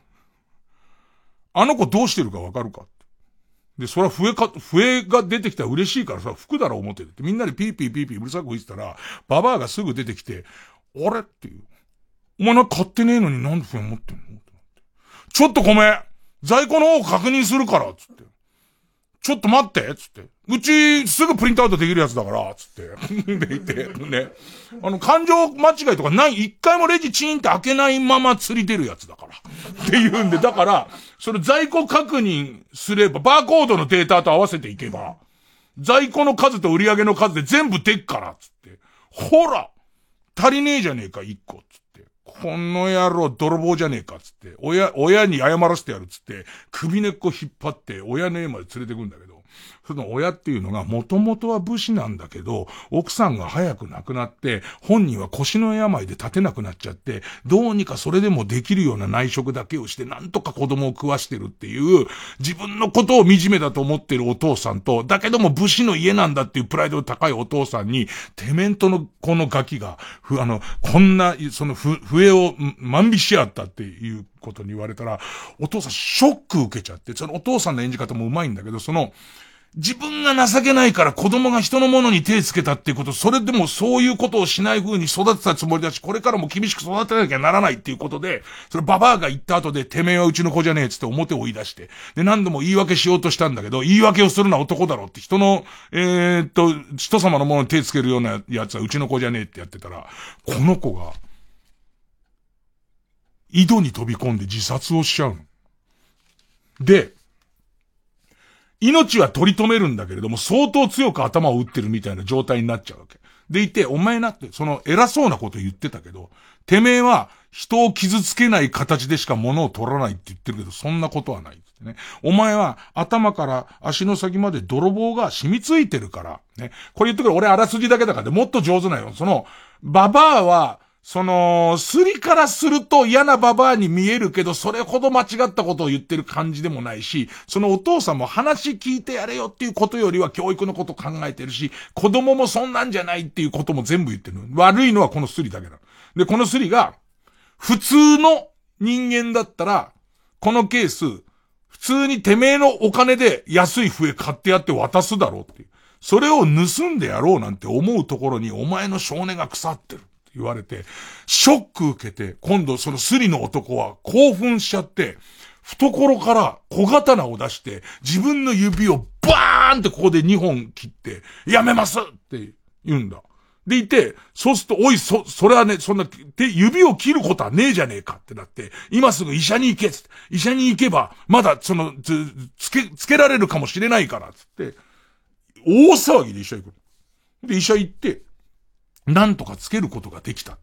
あの子どうしてるかわかるかで、それは笛か、笛が出てきたら嬉しいからさ、吹くだろう思ってて。みんなでピーピーピーピーうるさく言ってたら、ババアがすぐ出てきて、あれっていう。お前なんか買ってねえのになんで笛持ってんのちょっとごめん在庫の方確認するからつって。ちょっと待ってつって。うち、すぐプリントアウトできるやつだからつって。でいて、ね。あの、感情間違いとかない、一回もレジチーンって開けないまま釣り出るやつだから。っていうんで、だから、それ在庫確認すれば、バーコードのデータと合わせていけば、在庫の数と売り上げの数で全部出っから、つって。ほら足りねえじゃねえか、一個、この野郎泥棒じゃねえかっ、つって。親、親に謝らせてやるっ、つって。首根っこ引っ張って、親の家まで連れてくんだけど。その親っていうのが、もともとは武士なんだけど、奥さんが早く亡くなって、本人は腰の病で立てなくなっちゃって、どうにかそれでもできるような内職だけをして、なんとか子供を食わしてるっていう、自分のことを惨めだと思ってるお父さんと、だけども武士の家なんだっていうプライドの高いお父さんに、テメントのこのガキが、ふ、あの、こんな、そのふ、笛を万引し合ったっていうことに言われたら、お父さんショック受けちゃって、そのお父さんの演じ方もうまいんだけど、その、自分が情けないから子供が人のものに手つけたっていうこと、それでもそういうことをしない風に育てたつもりだし、これからも厳しく育てなきゃならないっていうことで、それババアが言った後で、てめえはうちの子じゃねえっつって表を追い出して、で、何度も言い訳しようとしたんだけど、言い訳をするのは男だろうって人の、えー、っと、人様のものに手つけるようなやつはうちの子じゃねえってやってたら、この子が、井戸に飛び込んで自殺をしちゃうの。で、命は取り留めるんだけれども、相当強く頭を打ってるみたいな状態になっちゃうわけ。でいて、お前なって、その偉そうなこと言ってたけど、てめえは人を傷つけない形でしか物を取らないって言ってるけど、そんなことはないね。お前は頭から足の先まで泥棒が染みついてるから、ね。これ言ってくる俺あらすじだけだからでもっと上手なよ。その、ババアは、その、すりからすると嫌なババアに見えるけど、それほど間違ったことを言ってる感じでもないし、そのお父さんも話聞いてやれよっていうことよりは教育のこと考えてるし、子供もそんなんじゃないっていうことも全部言ってる。悪いのはこのスリだけだ。で、このスリが、普通の人間だったら、このケース、普通にてめえのお金で安い笛買ってやって渡すだろうっていう。それを盗んでやろうなんて思うところにお前の少年が腐ってる。言われて、ショック受けて、今度そのスリの男は興奮しちゃって、懐から小刀を出して、自分の指をバーンってここで2本切って、やめますって言うんだ。でいて、そうすると、おい、そ、それはね、そんな、で、指を切ることはねえじゃねえかってなって、今すぐ医者に行けつって、医者に行けば、まだ、その、つ、つけ、つけられるかもしれないから、つって、大騒ぎで医者行く。で、医者行って、なんとかつけることができた。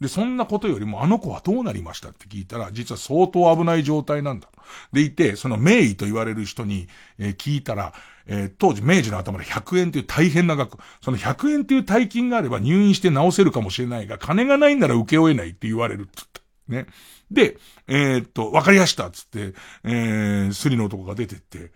で、そんなことよりもあの子はどうなりましたって聞いたら、実は相当危ない状態なんだ。でいて、その名医と言われる人に、えー、聞いたら、えー、当時明治の頭で100円という大変な額。その100円という大金があれば入院して治せるかもしれないが、金がないなら受け負えないって言われるっつって。ね。で、えー、っと、わかりやしたっつって、えー、スリの男が出てって、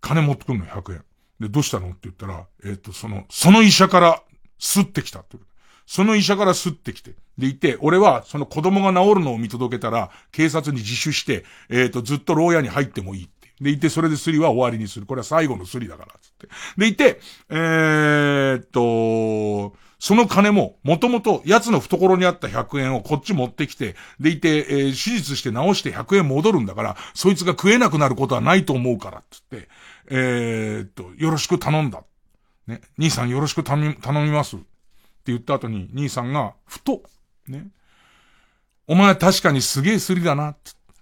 金持ってくんの100円。で、どうしたのって言ったら、えっと、その、その医者から吸ってきたってことその医者から吸ってきて。でいて、俺はその子供が治るのを見届けたら、警察に自首して、えっ、ー、と、ずっと牢屋に入ってもいいって。でいて、それでスリは終わりにする。これは最後のスリだから、つって。でいて、えー、っと、その金も、もともと、奴の懐にあった100円をこっち持ってきて、でいて、えー、手術して治して100円戻るんだから、そいつが食えなくなることはないと思うから、つって、えー、っと、よろしく頼んだ。ね、兄さんよろしく頼み、頼みます。って言った後に、兄さんが、ふと、ね。お前確かにすげえすりだな、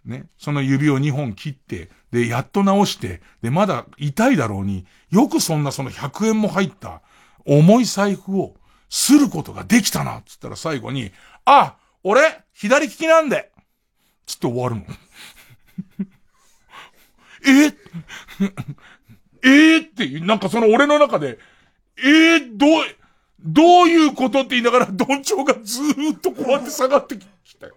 ね。その指を2本切って、で、やっと直して、で、まだ痛いだろうに、よくそんなその100円も入った重い財布をすることができたな、つったら最後に、あ、俺、左利きなんで、つって終わるの。え？え？ー、って、なんかその俺の中で、えー、どう、どういうことって言いながら、どんちょうがずーっとこうやって下がってきたよ。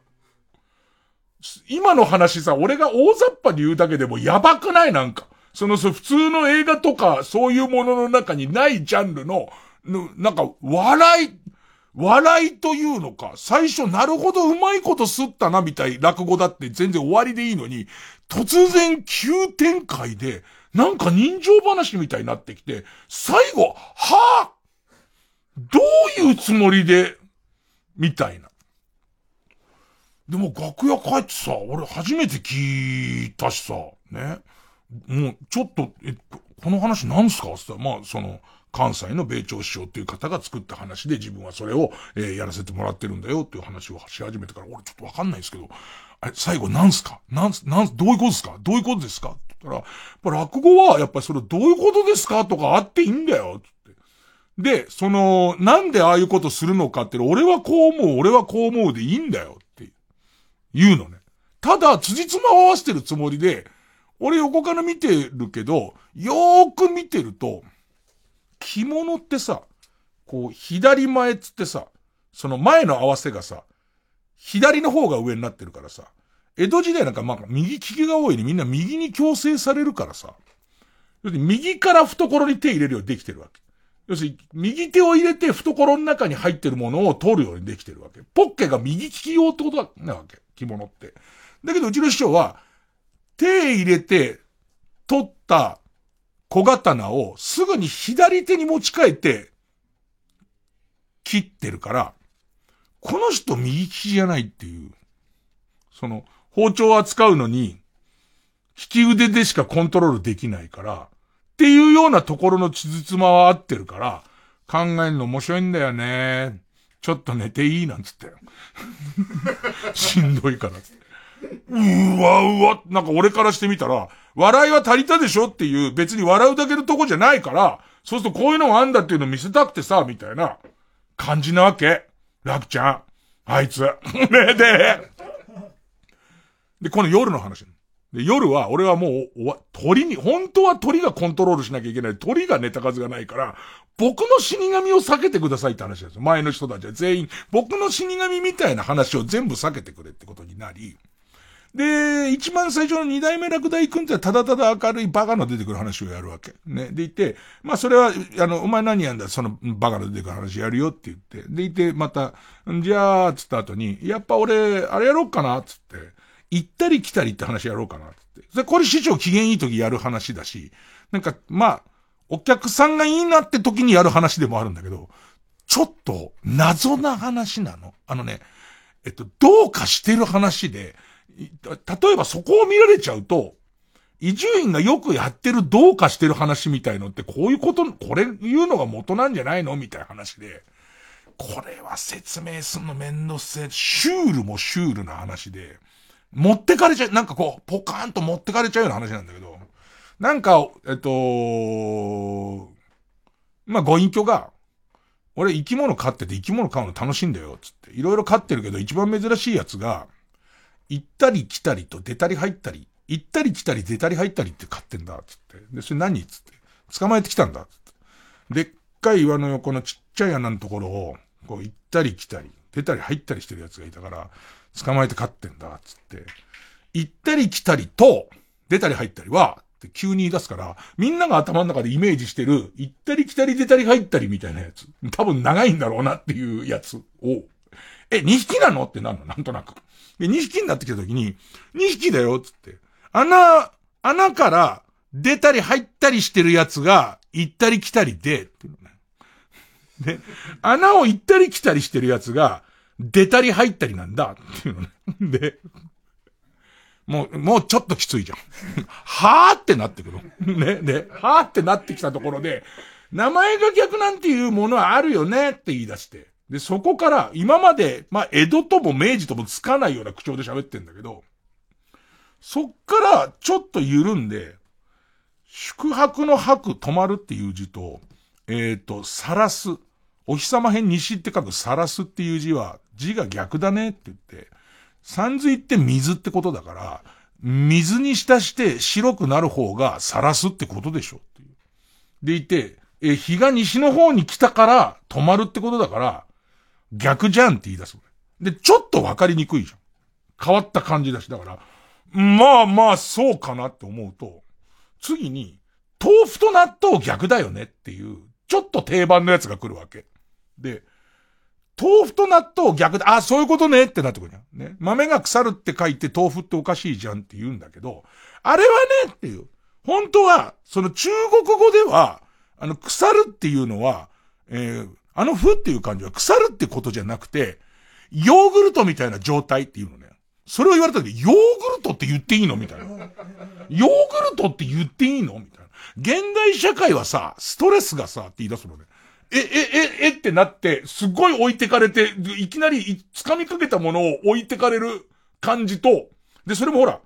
今の話さ、俺が大雑把に言うだけでもやばくないなんか。その、そ普通の映画とか、そういうものの中にないジャンルの、のなんか、笑い、笑いというのか、最初なるほどうまいことすったなみたい落語だって全然終わりでいいのに、突然急展開で、なんか人情話みたいになってきて、最後、はぁどういうつもりで、みたいな。でも楽屋帰ってさ、俺初めて聞いたしさ、ね。もう、ちょっと、え、この話なんすか？って言ったら、まあ、その、関西の米朝師匠っていう方が作った話で自分はそれを、えー、やらせてもらってるんだよっていう話をし始めてから、俺ちょっとわかんないですけど、あれ、最後なんすか？なんす、なんどういうことですか？どういうことですか？って言ったら、やっぱ落語は、やっぱりそれどういうことですか？とかあっていいんだよ。で、その、なんでああいうことするのかって、俺はこう思う、俺はこう思うでいいんだよ。って言うのね。ただ、辻褄を合わせてるつもりで、俺横から見てるけど、よーく見てると、着物ってさ、こう、左前っつってさ、その前の合わせがさ、左の方が上になってるからさ、江戸時代なんかまあ右利きが多いにみんな右に強制されるからさ、要するに右から懐に手入れるようにできてるわけ。要するに、右手を入れて懐の中に入ってるものを取るようにできてるわけ。ポッケが右利き用ってことなわけ。着物って。だけどうちの師匠は、手入れて取った小刀をすぐに左手に持ち替えて切ってるから、この人右利きじゃないっていう。その、包丁を扱うのに、引き腕でしかコントロールできないから、っていうようなところのつつまは合ってるから、考えるの面白いんだよね。ちょっと寝ていいなんつったよ。しんどいからって。うわうわ、なんか俺からしてみたら、笑いは足りたでしょっていう、別に笑うだけのとこじゃないから、そうするとこういうのがあんだっていうのを見せたくてさ、みたいな感じなわけ。楽ちゃん。あいつ。ねで、で、この夜の話。で、夜は、俺はもう、おわ、鳥に、本当は鳥がコントロールしなきゃいけない。鳥が寝た数がないから、僕の死神を避けてくださいって話ですよ。前の人たちは全員、僕の死神みたいな話を全部避けてくれってことになり、で、一番最初の二代目落第君ってただただ明るいバカの出てくる話をやるわけ。ね。でいて、まあそれは、あの、お前何やんだそのバカの出てくる話やるよって言って。でいて、また、んじゃあ、つった後に、やっぱ俺、あれやろうかなつって、行ったり来たりって話やろうかなつって。で、これ市長機嫌いい時やる話だし、なんか、まあ、お客さんがいいなって時にやる話でもあるんだけど、ちょっと謎な話なの。あのね、えっと、どうかしてる話で、例えばそこを見られちゃうと、伊集院がよくやってるどうかしてる話みたいのってこういうこと、これ言うのが元なんじゃないのみたいな話で、これは説明すんのめんどせ、シュールもシュールな話で、持ってかれちゃう、なんかこう、ポカーンと持ってかれちゃうような話なんだけど、なんか、えっと、まあ、ご隠居が、俺生き物飼ってて生き物飼うの楽しいんだよ、つって。いろいろ飼ってるけど一番珍しいやつが、行ったり来たりと出たり入ったり、行ったり来たり出たり入ったりって買ってんだ、つって。で、それ何つって。捕まえてきたんだ、つって。でっかい岩の横のちっちゃい穴のところを、こう行ったり来たり、出たり入ったりしてるやつがいたから、捕まえて飼ってんだ、つって。行ったり来たりと、出たり入ったりは、って急に言い出すから、みんなが頭の中でイメージしてる、行ったり来たり出たり入ったりみたいなやつ。多分長いんだろうなっていうやつを、え、2匹なの？ってなるの？なんとなく。で、2匹になってきた時に、2匹だよっ、つって。穴、穴から出たり入ったりしてるやつが、行ったり来たりで、で、穴を行ったり来たりしてるやつが、出たり入ったりなんだ、っていうのね。で、もう、もうちょっときついじゃん。はーってなってくる。ね、で、はーってなってきたところで、名前が逆なんていうものはあるよねって言い出して。で、そこから、今まで、まあ、江戸とも明治ともつかないような口調で喋ってんだけど、そっから、ちょっと緩んで、宿泊の泊、泊まるっていう字と、えっ、ー、と、さらす。お日様辺西って書くさらすっていう字は、字が逆だねって言って、山水って水ってことだから、水に浸して白くなる方がさらすってことでしょっていう。でいて、え、日が西の方に来たから止まるってことだから、逆じゃんって言い出す。で、ちょっとわかりにくいじゃん。変わった感じだし。だから、まあまあそうかなって思うと、次に、豆腐と納豆逆だよねっていう、ちょっと定番のやつが来るわけ。で、豆腐と納豆逆で、あ、そういうことねってなってくるじゃん。ね。豆が腐るって書いて豆腐っておかしいじゃんって言うんだけど、あれはねっていう。本当は、その中国語では、あの、腐るっていうのは、えー、あのふっていう感じは腐るってことじゃなくて、ヨーグルトみたいな状態っていうのね。それを言われた時、ヨーグルトって言っていいのみたいな。ヨーグルトって言っていいのみたいな。現代社会はさ、ストレスがさ、って言い出すのね。え、え、え、えってなって、すっごい置いてかれて、いきなり掴みかけたものを置いてかれる感じと、で、それもほら、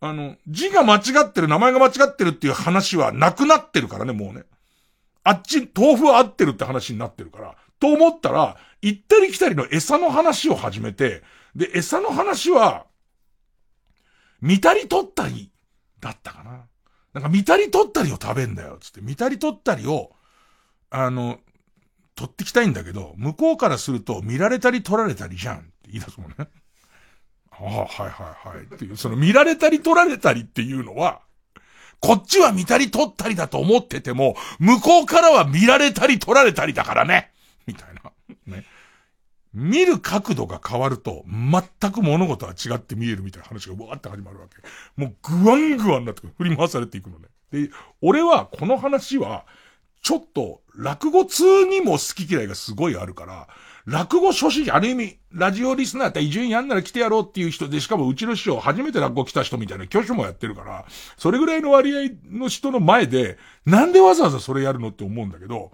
あの、字が間違ってる、名前が間違ってるっていう話はなくなってるからね、もうね。あっち、豆腐は合ってるって話になってるから。と思ったら、行ったり来たりの餌の話を始めて、で、餌の話は、見たり取ったり、だったかな。なんか見たり取ったりを食べんだよ、つって。見たり取ったりを、あの、取ってきたいんだけど、向こうからすると見られたり取られたりじゃんって言い出すもんね。ああ、はいはいはい。っていう、その見られたり取られたりっていうのは、こっちは見たり取ったりだと思ってても、向こうからは見られたり取られたりだからね。みたいな。ね。見る角度が変わると、全く物事は違って見えるみたいな話がわーって始まるわけ。もうグワングワンなって振り回されていくのね。で、俺はこの話は、ちょっと、落語通にも好き嫌いがすごいあるから、落語初心者、ある意味、ラジオリスナーって伊集院やんなら来てやろうっていう人で、しかもうちの師匠初めて落語来た人みたいな挙手もやってるから、それぐらいの割合の人の前で、なんでわざわざそれやるのって思うんだけど、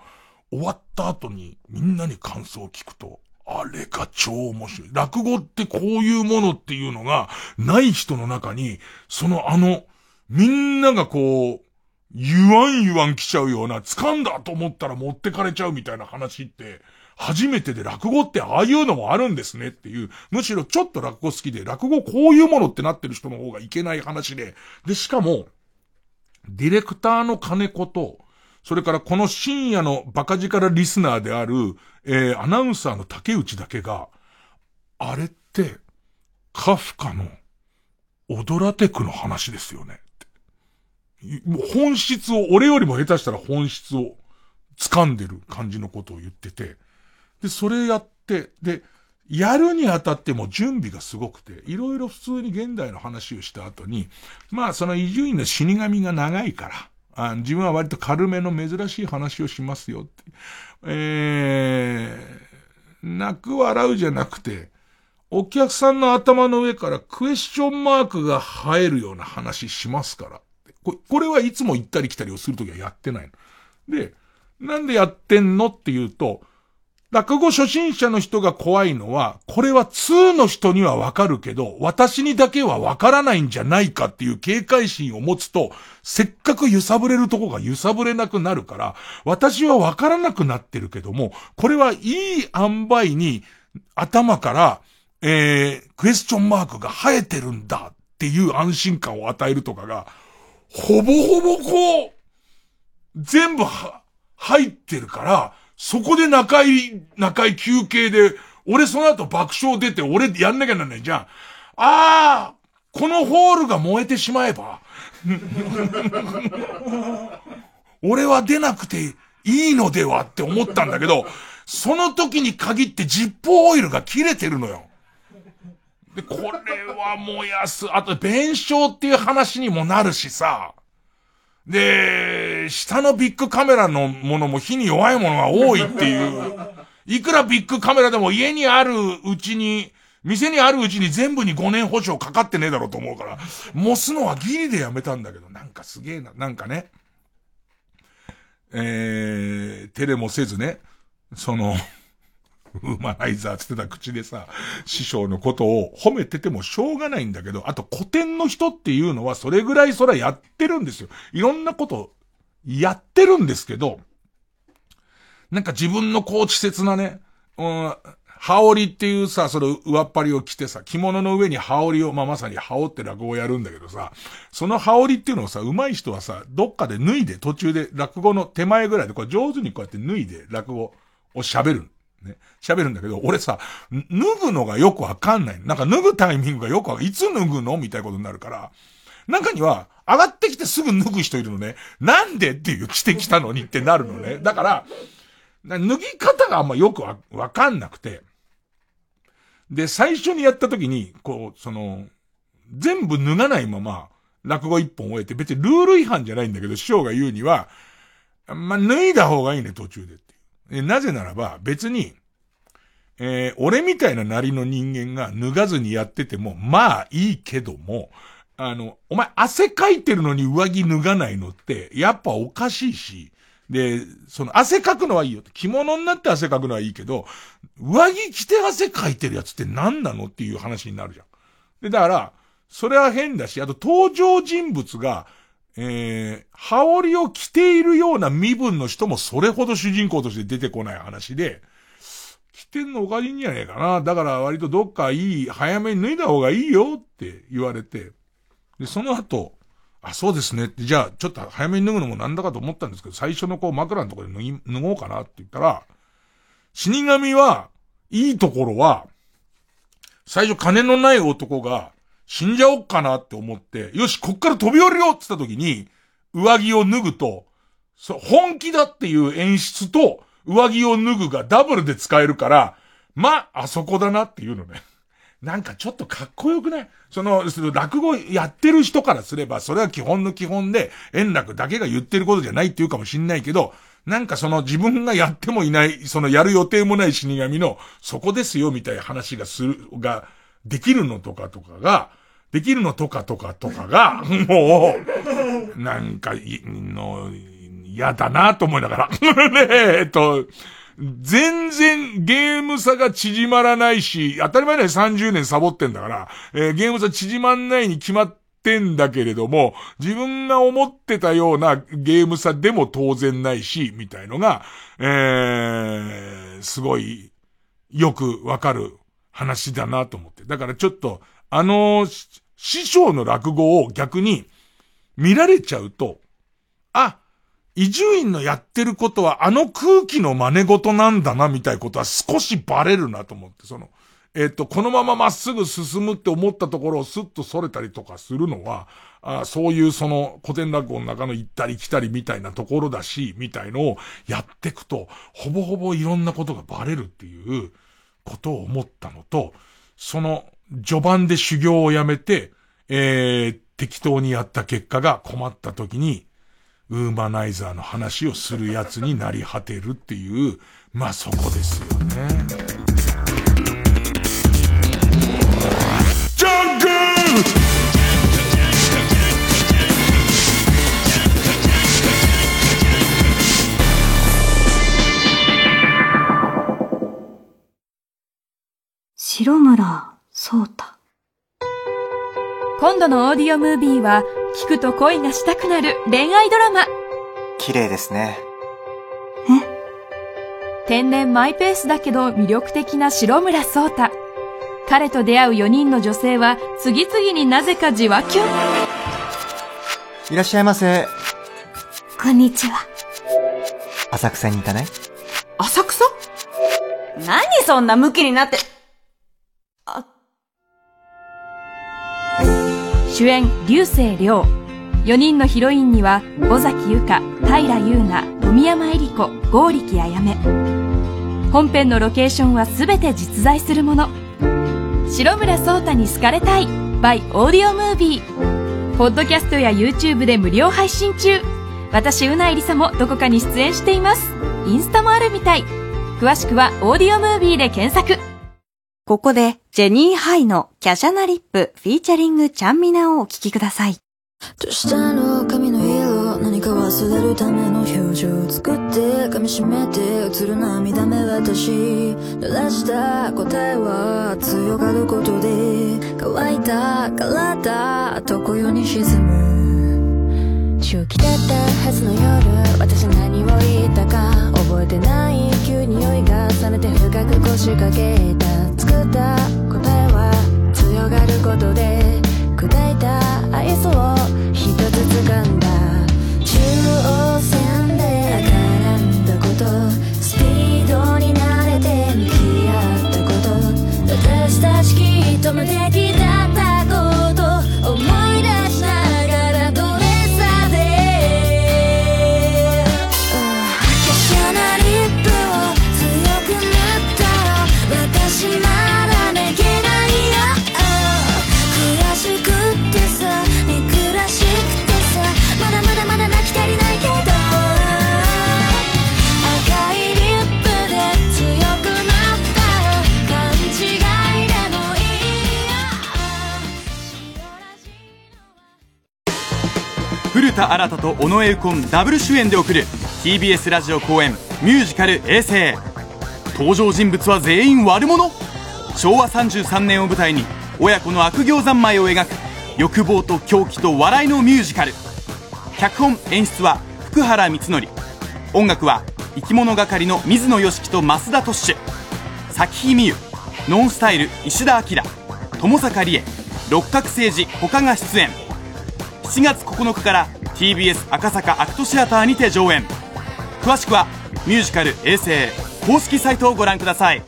終わった後にみんなに感想を聞くと、あれが超面白い。落語ってこういうものっていうのがない人の中に、そのあの、みんながこう、言わん言わん来ちゃうような、掴んだと思ったら持ってかれちゃうみたいな話って、初めてで落語ってああいうのもあるんですねっていう、むしろちょっと落語好きで、落語こういうものってなってる人の方がいけない話で、で、しかも、ディレクターの金子と、それからこの深夜のバカ力リスナーである、えー、アナウンサーの竹内だけが、あれって、カフカの、踊らテクの話ですよね。本質を、俺よりも下手したら本質を掴んでる感じのことを言ってて、で、それやって、で、やるにあたっても準備がすごくて、いろいろ普通に現代の話をした後に、まあその伊集院の死神が長いから、あ自分は割と軽めの珍しい話をしますよって。えー、泣く笑うじゃなくて、お客さんの頭の上からクエスチョンマークが生えるような話しますから。ここれはいつも行ったり来たりをするときはやってないの。で、なんでやってんのっていうと、落語初心者の人が怖いのは、これは2の人にはわかるけど、私にだけはわからないんじゃないかっていう警戒心を持つと、せっかく揺さぶれるとこが揺さぶれなくなるから、私はわからなくなってるけども、これはいい塩梅に頭から、えー、クエスチョンマークが生えてるんだっていう安心感を与えるとかが、ほぼほぼこう、全部は、入ってるから、そこで中井、中井休憩で、俺その後爆笑出て、俺やんなきゃなんないじゃん。ああ、このホールが燃えてしまえば、俺は出なくていいのではって思ったんだけど、その時に限ってジッポーオイルが切れてるのよ。で、これは燃やす。あと、弁償っていう話にもなるしさ。で、下のビッグカメラのものも火に弱いものが多いっていう。いくらビッグカメラでも家にあるうちに、店にあるうちに全部に5年保証かかってねえだろうと思うから、モスのはギリでやめたんだけど、なんかすげえな、なんかね。えー、テレもせずね、その、ウーマナイザーつってた口でさ、師匠のことを褒めててもしょうがないんだけど、あと古典の人っていうのはそれぐらいそれはやってるんですよ。いろんなことやってるんですけど、なんか自分のこう稚拙なね、うん、羽織っていうさ、その上っ張りを着てさ、着物の上に羽織を、まあ、まさに羽織って落語をやるんだけどさ、その羽織っていうのをさ、上手い人はさ、どっかで脱いで途中で落語の手前ぐらいでこれ上手にこうやって脱いで落語を喋る。ね、喋るんだけど、俺さ、脱ぐのがよくわかんない。なんか脱ぐタイミングがよくわかんない。いつ脱ぐの？みたいなことになるから、中には、上がってきてすぐ脱ぐ人いるのね。なんでっていう着てきたのにってなるのね。だから、脱ぎ方があんまよくわ、わかんなくて。で、最初にやった時に、こう、その、全部脱がないまま、落語一本終えて、別にルール違反じゃないんだけど、師匠が言うには、まあ、脱いだ方がいいね、途中でっていう。なぜならば、別に、えー、俺みたいななりの人間が脱がずにやってても、まあいいけども、あの、お前汗かいてるのに上着脱がないのって、やっぱおかしいし、で、その汗かくのはいいよ。着物になって汗かくのはいいけど、上着着て汗かいてるやつって何なのっていう話になるじゃん。で、だから、それは変だし、あと登場人物が、えー、羽織を着ているような身分の人もそれほど主人公として出てこない話で、着てんのおかしいんじゃねえかな。だから割とどっかいい、早めに脱いだ方がいいよって言われて、で、その後、あ、そうですねって、じゃあちょっと早めに脱ぐのもなんだかと思ったんですけど、最初のこう枕のところで脱ぎ、脱ごうかなって言ったら、死神は、いいところは、最初金のない男が、死んじゃおっかなって思って、よし、こっから飛び降りようって言った時に、上着を脱ぐと、そ、本気だっていう演出と、上着を脱ぐがダブルで使えるから、まあ、あそこだなっていうのね。なんかちょっとかっこよくない？その、その落語やってる人からすれば、それは基本の基本で、円楽だけが言ってることじゃないっていうかもしんないけど、なんかその自分がやってもいない、そのやる予定もない死神の、そこですよみたいな話がする、が、できるのとかとかが、できるのとかとかとかが、もう、なんか、の、嫌だなと思いながら。ね え、っと、全然ゲーム差が縮まらないし、当たり前だよ30年サボってんだから、えー、ゲーム差縮まんないに決まってんだけれども、自分が思ってたようなゲーム差でも当然ないし、みたいのが、えー、すごい、よくわかる話だなと思って。だからちょっと、あの、師匠の落語を逆に見られちゃうと、あ、伊集院のやってることはあの空気の真似事なんだなみたいなことは少しバレるなと思って、その、えっ、ー、と、このまままっすぐ進むって思ったところをスッと逸れたりとかするのは、あそういうその古典落語の中の行ったり来たりみたいなところだし、みたいのをやってくと、ほぼほぼいろんなことがバレるっていうことを思ったのと、その序盤で修行をやめて、えー、適当にやった結果が困った時に、ウーマナイザーの話をするやつになり果てるっていう、まあそこですよね。ジャンク白村聡太今度のオーディオムービーは、聞くと恋がしたくなる恋愛ドラマ。綺麗ですね。え？天然マイペースだけど魅力的な白村聡太。彼と出会う4人の女性は、次々になぜかじわきゅん。いらっしゃいませ。こんにちは。浅草に行かない？浅草？何そんなムキになって。主演流星涼。4人のヒロインには尾崎由香平優奈富山恵里子剛力あやめ本編のロケーションは全て実在するもの。白村聡太に好かれたい by オーディオムービーポッドキャストや YouTube で無料配信中。私うないりさもどこかに出演しています。インスタもあるみたい。詳しくはオーディオムービーで検索。ここで、ジェニーハイの華奢なリップフィーチャリングちゃんみなをお聴きください。どうしたの髪の色何か忘れるための表情作って噛みしめて映る涙目私。濡らした答えは強がることで乾いた体常世に沈む。中期だったはずの夜私何を言ったか覚えてない。急に酔いが覚めて深く腰掛けた。った答えは強がることで砕いた愛想を一つ掴んだ中央線で絡んだことスピードに慣れて向き合ったこと私たちきっと無敵だ古田新太と尾上右近ダブル主演で送る TBS ラジオ公演ミュージカル「衛星」登場人物は全員悪者？昭和33年を舞台に親子の悪行三昧を描く欲望と狂気と笑いのミュージカル。脚本演出は福原光則。音楽は生き物係の水野良樹と増田トッシュ。咲日美優ノンスタイル石田明友坂理恵。六角誠治他が出演。7月9日から TBS 赤坂アクトシアターにて上演。詳しくはミュージカル「衛星」公式サイトをご覧ください。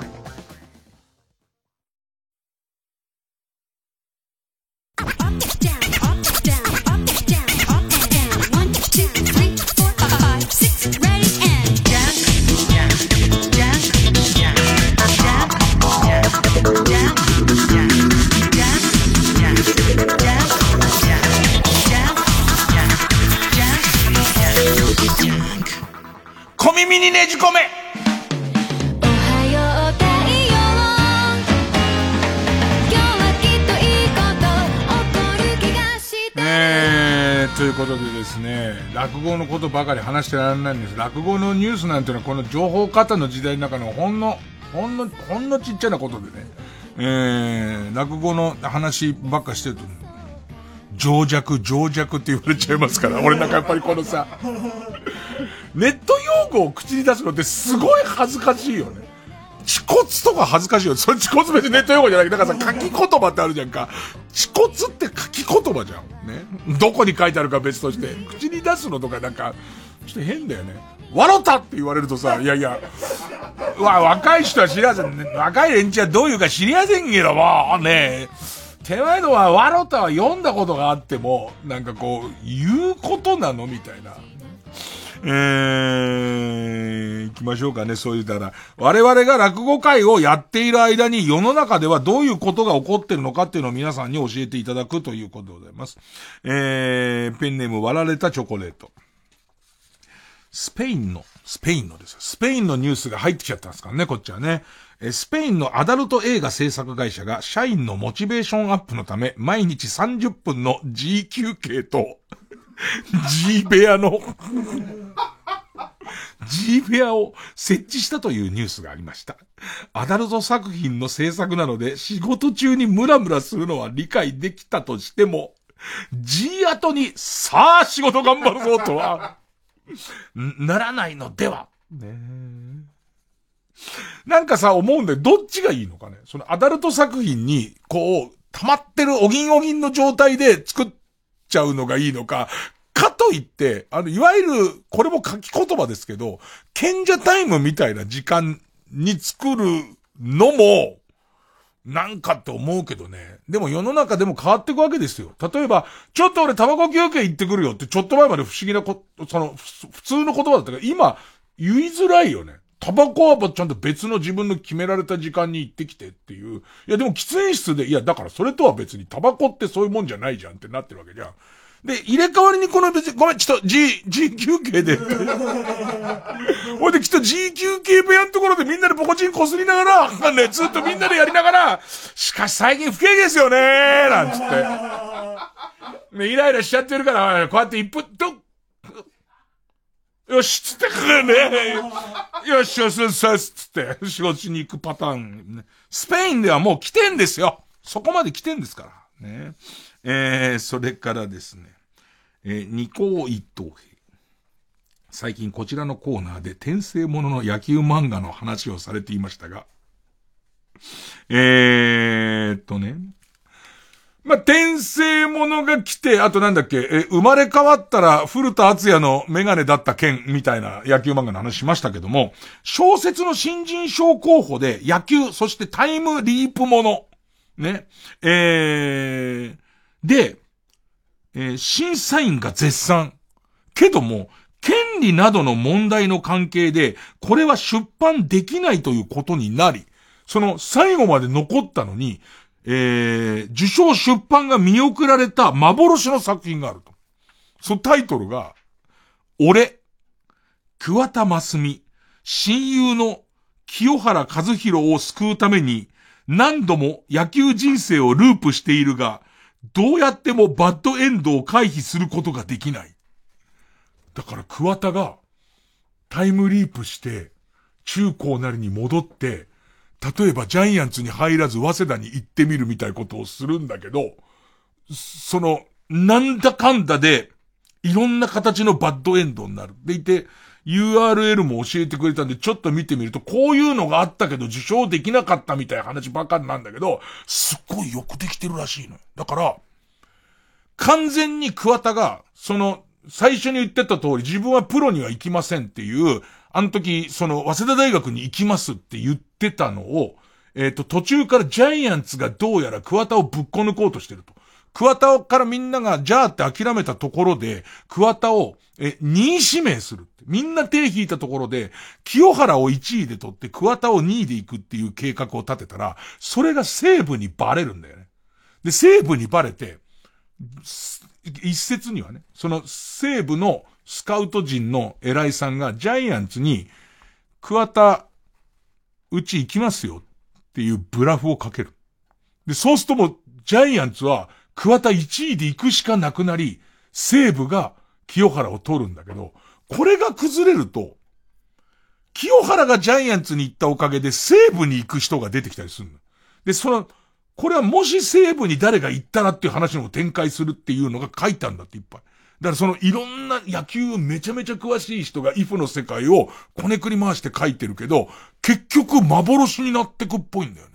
耳にねじ込め。えー、ということでですね、落語のことばかり話してられないんです。落語のニュースなんていうのはこの情報過多の時代の中のほんの、ほんの、ほんのちっちゃなことでね、えー、落語の話ばっかしてると、情弱、情弱って言われちゃいますから、俺なんかやっぱりこのさ、ネット用語を口に出すのってすごい恥ずかしいよね。恥骨とか恥ずかしいよ。それ恥骨別にネット用語じゃなくて、だからさ、書き言葉ってあるじゃんか。恥骨って書き言葉じゃん。ね。どこに書いてあるか別として。口に出すのとかなんか、ちょっと変だよね。笑ったって言われるとさ、いやいや、わ、若い人は知らず、若い連中はどういうか知りやせんけども、ね手前のは、笑ったは読んだことがあっても、なんかこう、言うことなのみたいな。えー、行きましょうかね、そう言ったら。我々が落語会をやっている間に世の中ではどういうことが起こってるのかっていうのを皆さんに教えていただくということでございます。えー、ペンネーム割られたチョコレート。スペインの、スペインのです。スペインのニュースが入ってきちゃったんですからね、こっちはね。えスペインのアダルト映画制作会社が社員のモチベーションアップのため毎日30分の G 休憩と G 部屋の G 部屋を設置したというニュースがありました。アダルト作品の制作なので仕事中にムラムラするのは理解できたとしても、G 後にさあ仕事頑張るぞとは、ならないのでは。ねなんかさ、思うんだよ。どっちがいいのかね。そのアダルト作品に、こう、溜まってるおぎんおぎんの状態で作っちゃうのがいいのか、かといって、あの、いわゆる、これも書き言葉ですけど、賢者タイムみたいな時間に作るのも、なんかって思うけどね。でも世の中でも変わっていくわけですよ。例えば、ちょっと俺タバコ休憩行ってくるよってちょっと前まで不思議なこ、その、普通の言葉だったけど、今、言いづらいよね。タバコはちゃんと別の自分の決められた時間に行ってきてっていう。いやでも喫煙室で、いやだからそれとは別にタバコってそういうもんじゃないじゃんってなってるわけじゃん。で、入れ替わりにこの別に、ごめん、ちょっと G、G 休憩で。ほいできっと G 休憩部屋のところでみんなでポコチンこすりながら、ね、ずっとみんなでやりながら、しかし最近不景気ですよねーなんつって。ね、イライラしちゃってるから、こうやって一分、と、よし、つってくるね。よし、よし、よし、よし、つって、仕事しに行くパターン、スペインではもう来てんですよ。そこまで来てんですから。ね。えー、それからですね。えー、二校一等兵。最近こちらのコーナーで転生ものの野球漫画の話をされていましたが、えーっとね、まあ、転生ものが来て、あとなんだっけ、え、生まれ変わったら古田敦也のメガネだった剣みたいな野球漫画の話しましたけども、小説の新人賞候補で野球、そしてタイムリープもの、ね、えー、で、えー、審査員が絶賛。けども、権利などの問題の関係で、これは出版できないということになり、その最後まで残ったのに、えー、受賞出版が見送られた幻の作品があると。そのタイトルが、俺、桑田真澄、親友の清原和弘を救うために、何度も野球人生をループしているが、どうやってもバッドエンドを回避することができない。だから桑田が、タイムリープして、中高なりに戻って、例えばジャイアンツに入らず早稲田に行ってみるみたいなことをするんだけど、その、なんだかんだで、いろんな形のバッドエンドになる。でいて、URL も教えてくれたんで、ちょっと見てみると、こういうのがあったけど受賞できなかったみたいな話ばかりなんだけど、すっごいよくできてるらしいのよ。だから、完全に桑田が、その、最初に言ってた通り、自分はプロには行きませんっていう、あの時、その、早稲田大学に行きますって言ってたのを、えっ、ー、と、途中からジャイアンツがどうやら桑田をぶっこ抜こうとしてると。桑田からみんなが、じゃあって諦めたところで、桑田を、え、2位指名する。みんな手引いたところで、清原を1位で取って桑田を2位で行くっていう計画を立てたら、それが西武にバレるんだよね。で、西武にバレて、一説にはね、その西部のスカウト陣の偉いさんがジャイアンツに、桑田、うち行きますよっていうブラフをかける。で、そうするともジャイアンツは桑田1位で行くしかなくなり、西部が清原を取るんだけど、これが崩れると、清原がジャイアンツに行ったおかげで西部に行く人が出てきたりするの。で、その、これはもし西部に誰が行ったらっていう話も展開するっていうのが書いたんだっていっぱい。だからそのいろんな野球めちゃめちゃ詳しい人がイフの世界をこねくり回して書いてるけど、結局幻になってくっぽいんだよね。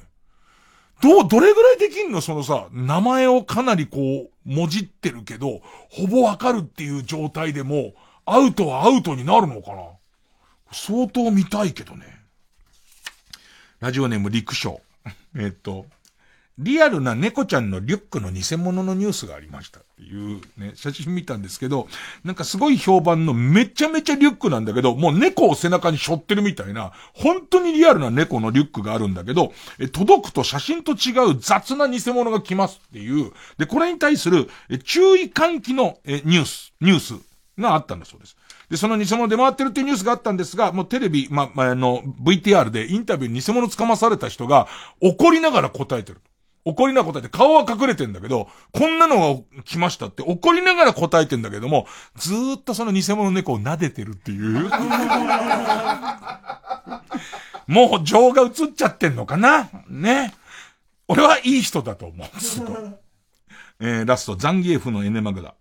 どう、どれぐらいできんの？そのさ、名前をかなりこう、もじってるけど、ほぼわかるっていう状態でも、アウトはアウトになるのかな？相当見たいけどね。ラジオネーム陸将。えっと、リアルな猫ちゃんのリュックの偽物のニュースがありましたっていうね、写真見たんですけど、なんかすごい評判のめちゃめちゃリュックなんだけど、もう猫を背中に背負ってるみたいな、本当にリアルな猫のリュックがあるんだけど、え届くと写真と違う雑な偽物が来ますっていう、で、これに対するえ注意喚起のえニュース、ニュースがあったんだそうです。で、その偽物出回ってるっていうニュースがあったんですが、もうテレビ、ま、まあの、VTR でインタビュー偽物捕まされた人が怒りながら答えてる。怒りな答えて顔は隠れてんだけど、こんなのが来ましたって怒りながら答えてんだけども、ずーっとその偽物猫を撫でてるっていう。もう情が映っちゃってんのかな？ね。俺はいい人だと思う。すごい。えー、ラスト、ザンギエフのエネマグダ。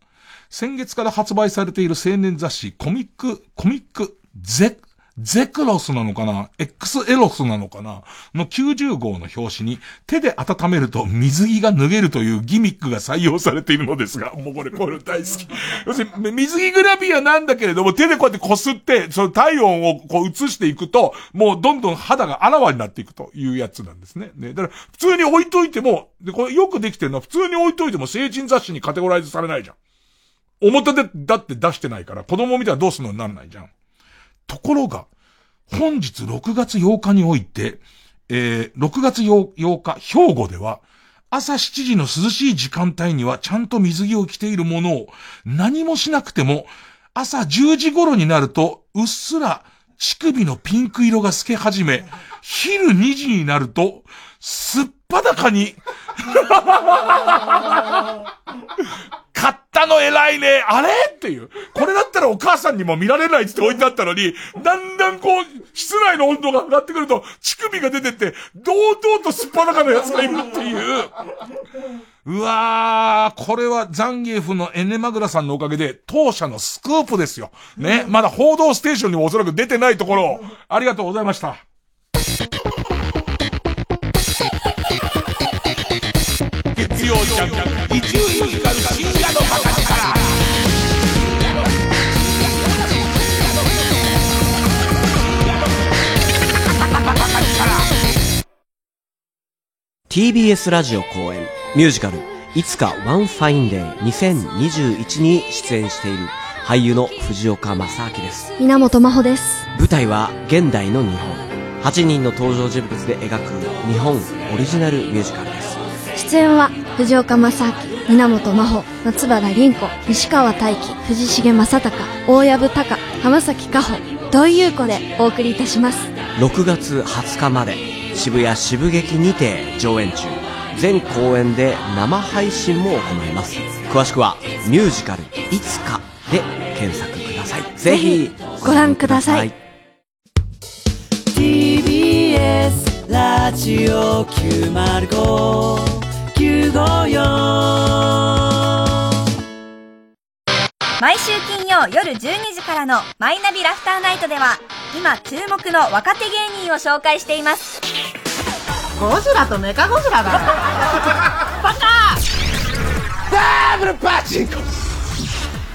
先月から発売されている青年雑誌、コミック、コミック、ゼ、ゼクロスなのかな ?X エロスなのかな？の90号の表紙に手で温めると水着が脱げるというギミックが採用されているのですが、もうこれ、これ大好き。要するに、水着グラビアなんだけれども、手でこうやって擦って、その体温をこう移していくと、もうどんどん肌があらわになっていくというやつなんですね。ね。だから、普通に置いといても、で、これよくできてるのは普通に置いといても成人雑誌にカテゴライズされないじゃん。表で、だって出してないから、子供見たらどうすんの？になんないじゃん。ところが、本日6月8日において、えー、6月 8, 8日、兵庫では、朝7時の涼しい時間帯にはちゃんと水着を着ているものを何もしなくても、朝10時頃になると、うっすら乳首のピンク色が透け始め、昼2時になると、すっぱだかに 買ったの偉いねあれ？っていう。これだったらお母さんにも見られないって置いてあったのに、だんだんこう、室内の温度が上がってくると、乳首が出てって、堂々とすっぱだかのやつがいるっていう。うわー、これはザンギエフのエネマグラさんのおかげで、当社のスクープですよ。ね。まだ報道ステーションにもおそらく出てないところ、ありがとうございました。月曜 JUNK、伊集院光深夜の馬鹿力。TBS ラジオ後援ミュージカルいつか one fine day 2021に出演している俳優の藤岡正明です。皆本麻帆です。舞台は現代の日本。8人の登場人物で描く日本オリジナルミュージカルです出演は藤岡正明源真帆松原凛子西川大輝藤重正隆大藪隆浜崎加穂土井優子でお送りいたします。6月20日まで渋谷渋劇にて上演中。全公演で生配信も行います。詳しくは「ミュージカルいつか」で検索ください。ぜひご覧ください。TBS ラジオ905954毎週金曜夜12時からの「マイナビラフターナイト」では今注目の若手芸人を紹介しています。ゴジラとメカゴジラだ。バカ！ダブルパチンコ。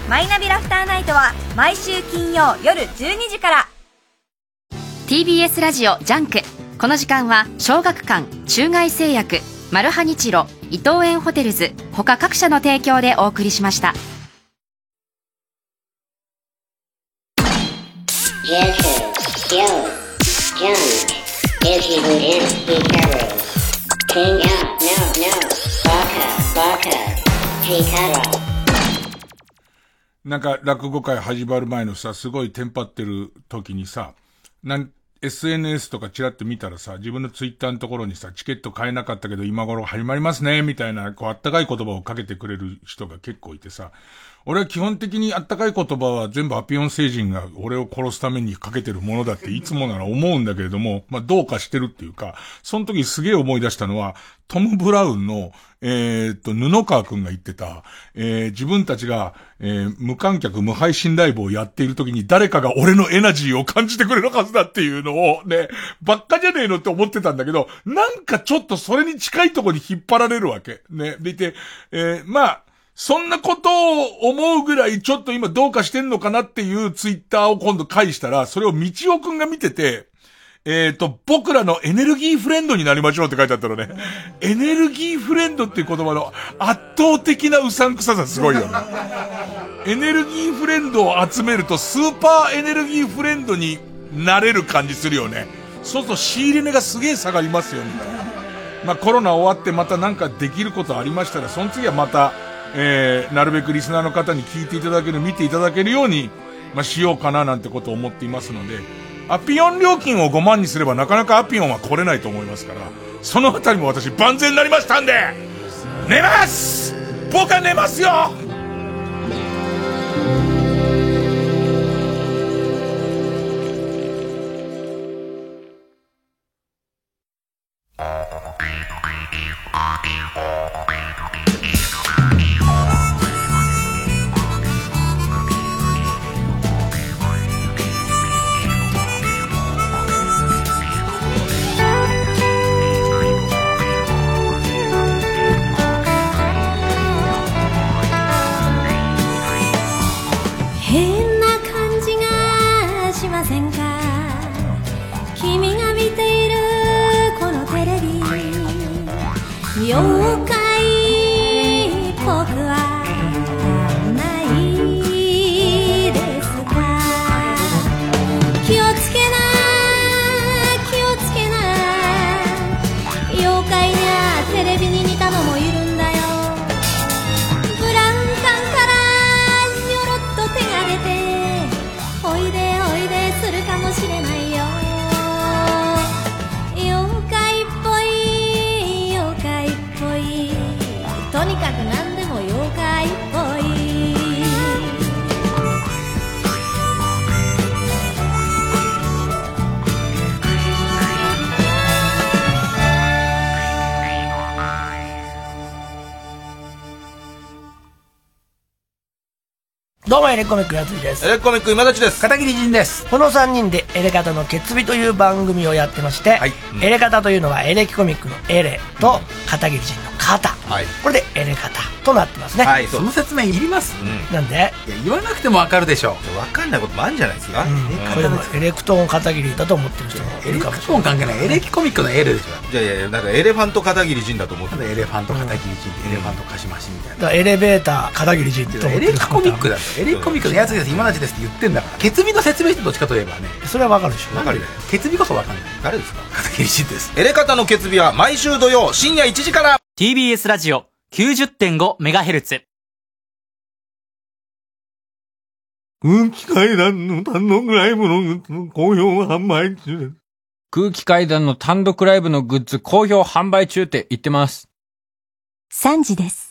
マイナビラフターナイトは毎週金曜夜12時から。TBS ラジオ JUNK。この時間は小学館中外製薬マルハニチロ伊藤園ホテルズ他各社の提供でお送りしました。なんか落語会始まる前のさ、すごいテンパってる時にさ、なん、SNS とかチラッと見たらさ、自分のツイッターのところにさ、チケット買えなかったけど今頃始まりますね、みたいな、こう、あったかい言葉をかけてくれる人が結構いてさ、俺は基本的にあったかい言葉は全部アピオン星人が俺を殺すためにかけてるものだっていつもなら思うんだけれども、まあどうかしてるっていうか、その時すげえ思い出したのは、トム・ブラウンの、えー、っと、布川くんが言ってた、えー、自分たちが、えー、無観客無配信ライブをやっている時に誰かが俺のエナジーを感じてくれるはずだっていうのをね、ばっかじゃねえのって思ってたんだけど、なんかちょっとそれに近いとこに引っ張られるわけ。ね。でいて、えー、まあ、そんなことを思うぐらいちょっと今どうかしてんのかなっていうツイッターを今度返したら、それを道夫くんが見てて、えっ、と、僕らのエネルギーフレンドになりましょうって書いてあったのね。エネルギーフレンドっていう言葉の圧倒的なうさんくささすごいよね。エネルギーフレンドを集めるとスーパーエネルギーフレンドになれる感じするよね。そうすると仕入れ値がすげえ下がりますよ、みたいな。まあコロナ終わってまたなんかできることありましたら、その次はまた、えー、なるべくリスナーの方に聞いていただける、見ていただけるように、まあ、しようかななんてことを思っていますので、アピオン料金を5万にすればなかなかアピオンは来れないと思いますから、そのあたりも私万全になりましたんで、寝ます僕は寝ますよどうもエレキコミックやついです。エレキコミック今立です。片桐仁です。この3人でエレ片のケツビという番組をやってまして、エレ片というのはエレキコミックのエレと片桐仁の片。これでエレ片となってますね。はい、その説明いります、なんで？いや言わなくてもわかるでしょ。わかんないこともあるんじゃないですか、これでもエレクトーン片桐だと思ってる人も。いるかもしれない。関係ないエレキコミックのエレでしょ。いやいやいやなんかエレファント片桐仁だと思ってエレファント片桐仁ってエレファントカシマシみたいな。だからエレベーター片桐仁と思ってるエレキコミックだと。エレキコミックのやつです。今立ですって言ってんだから。ケツビの説明してどっちかといえばね。それはわかるでしょ。わかるよ。決日こそわかんない。誰ですか？片桐仁です。エレカタの決日は毎週土曜深夜1時から TBS ラジオ 90.5MHz 空気階段の単独ライブの好評販売中です。空気階段の単独ライブのグッズ好評販売中って言ってます。3時です。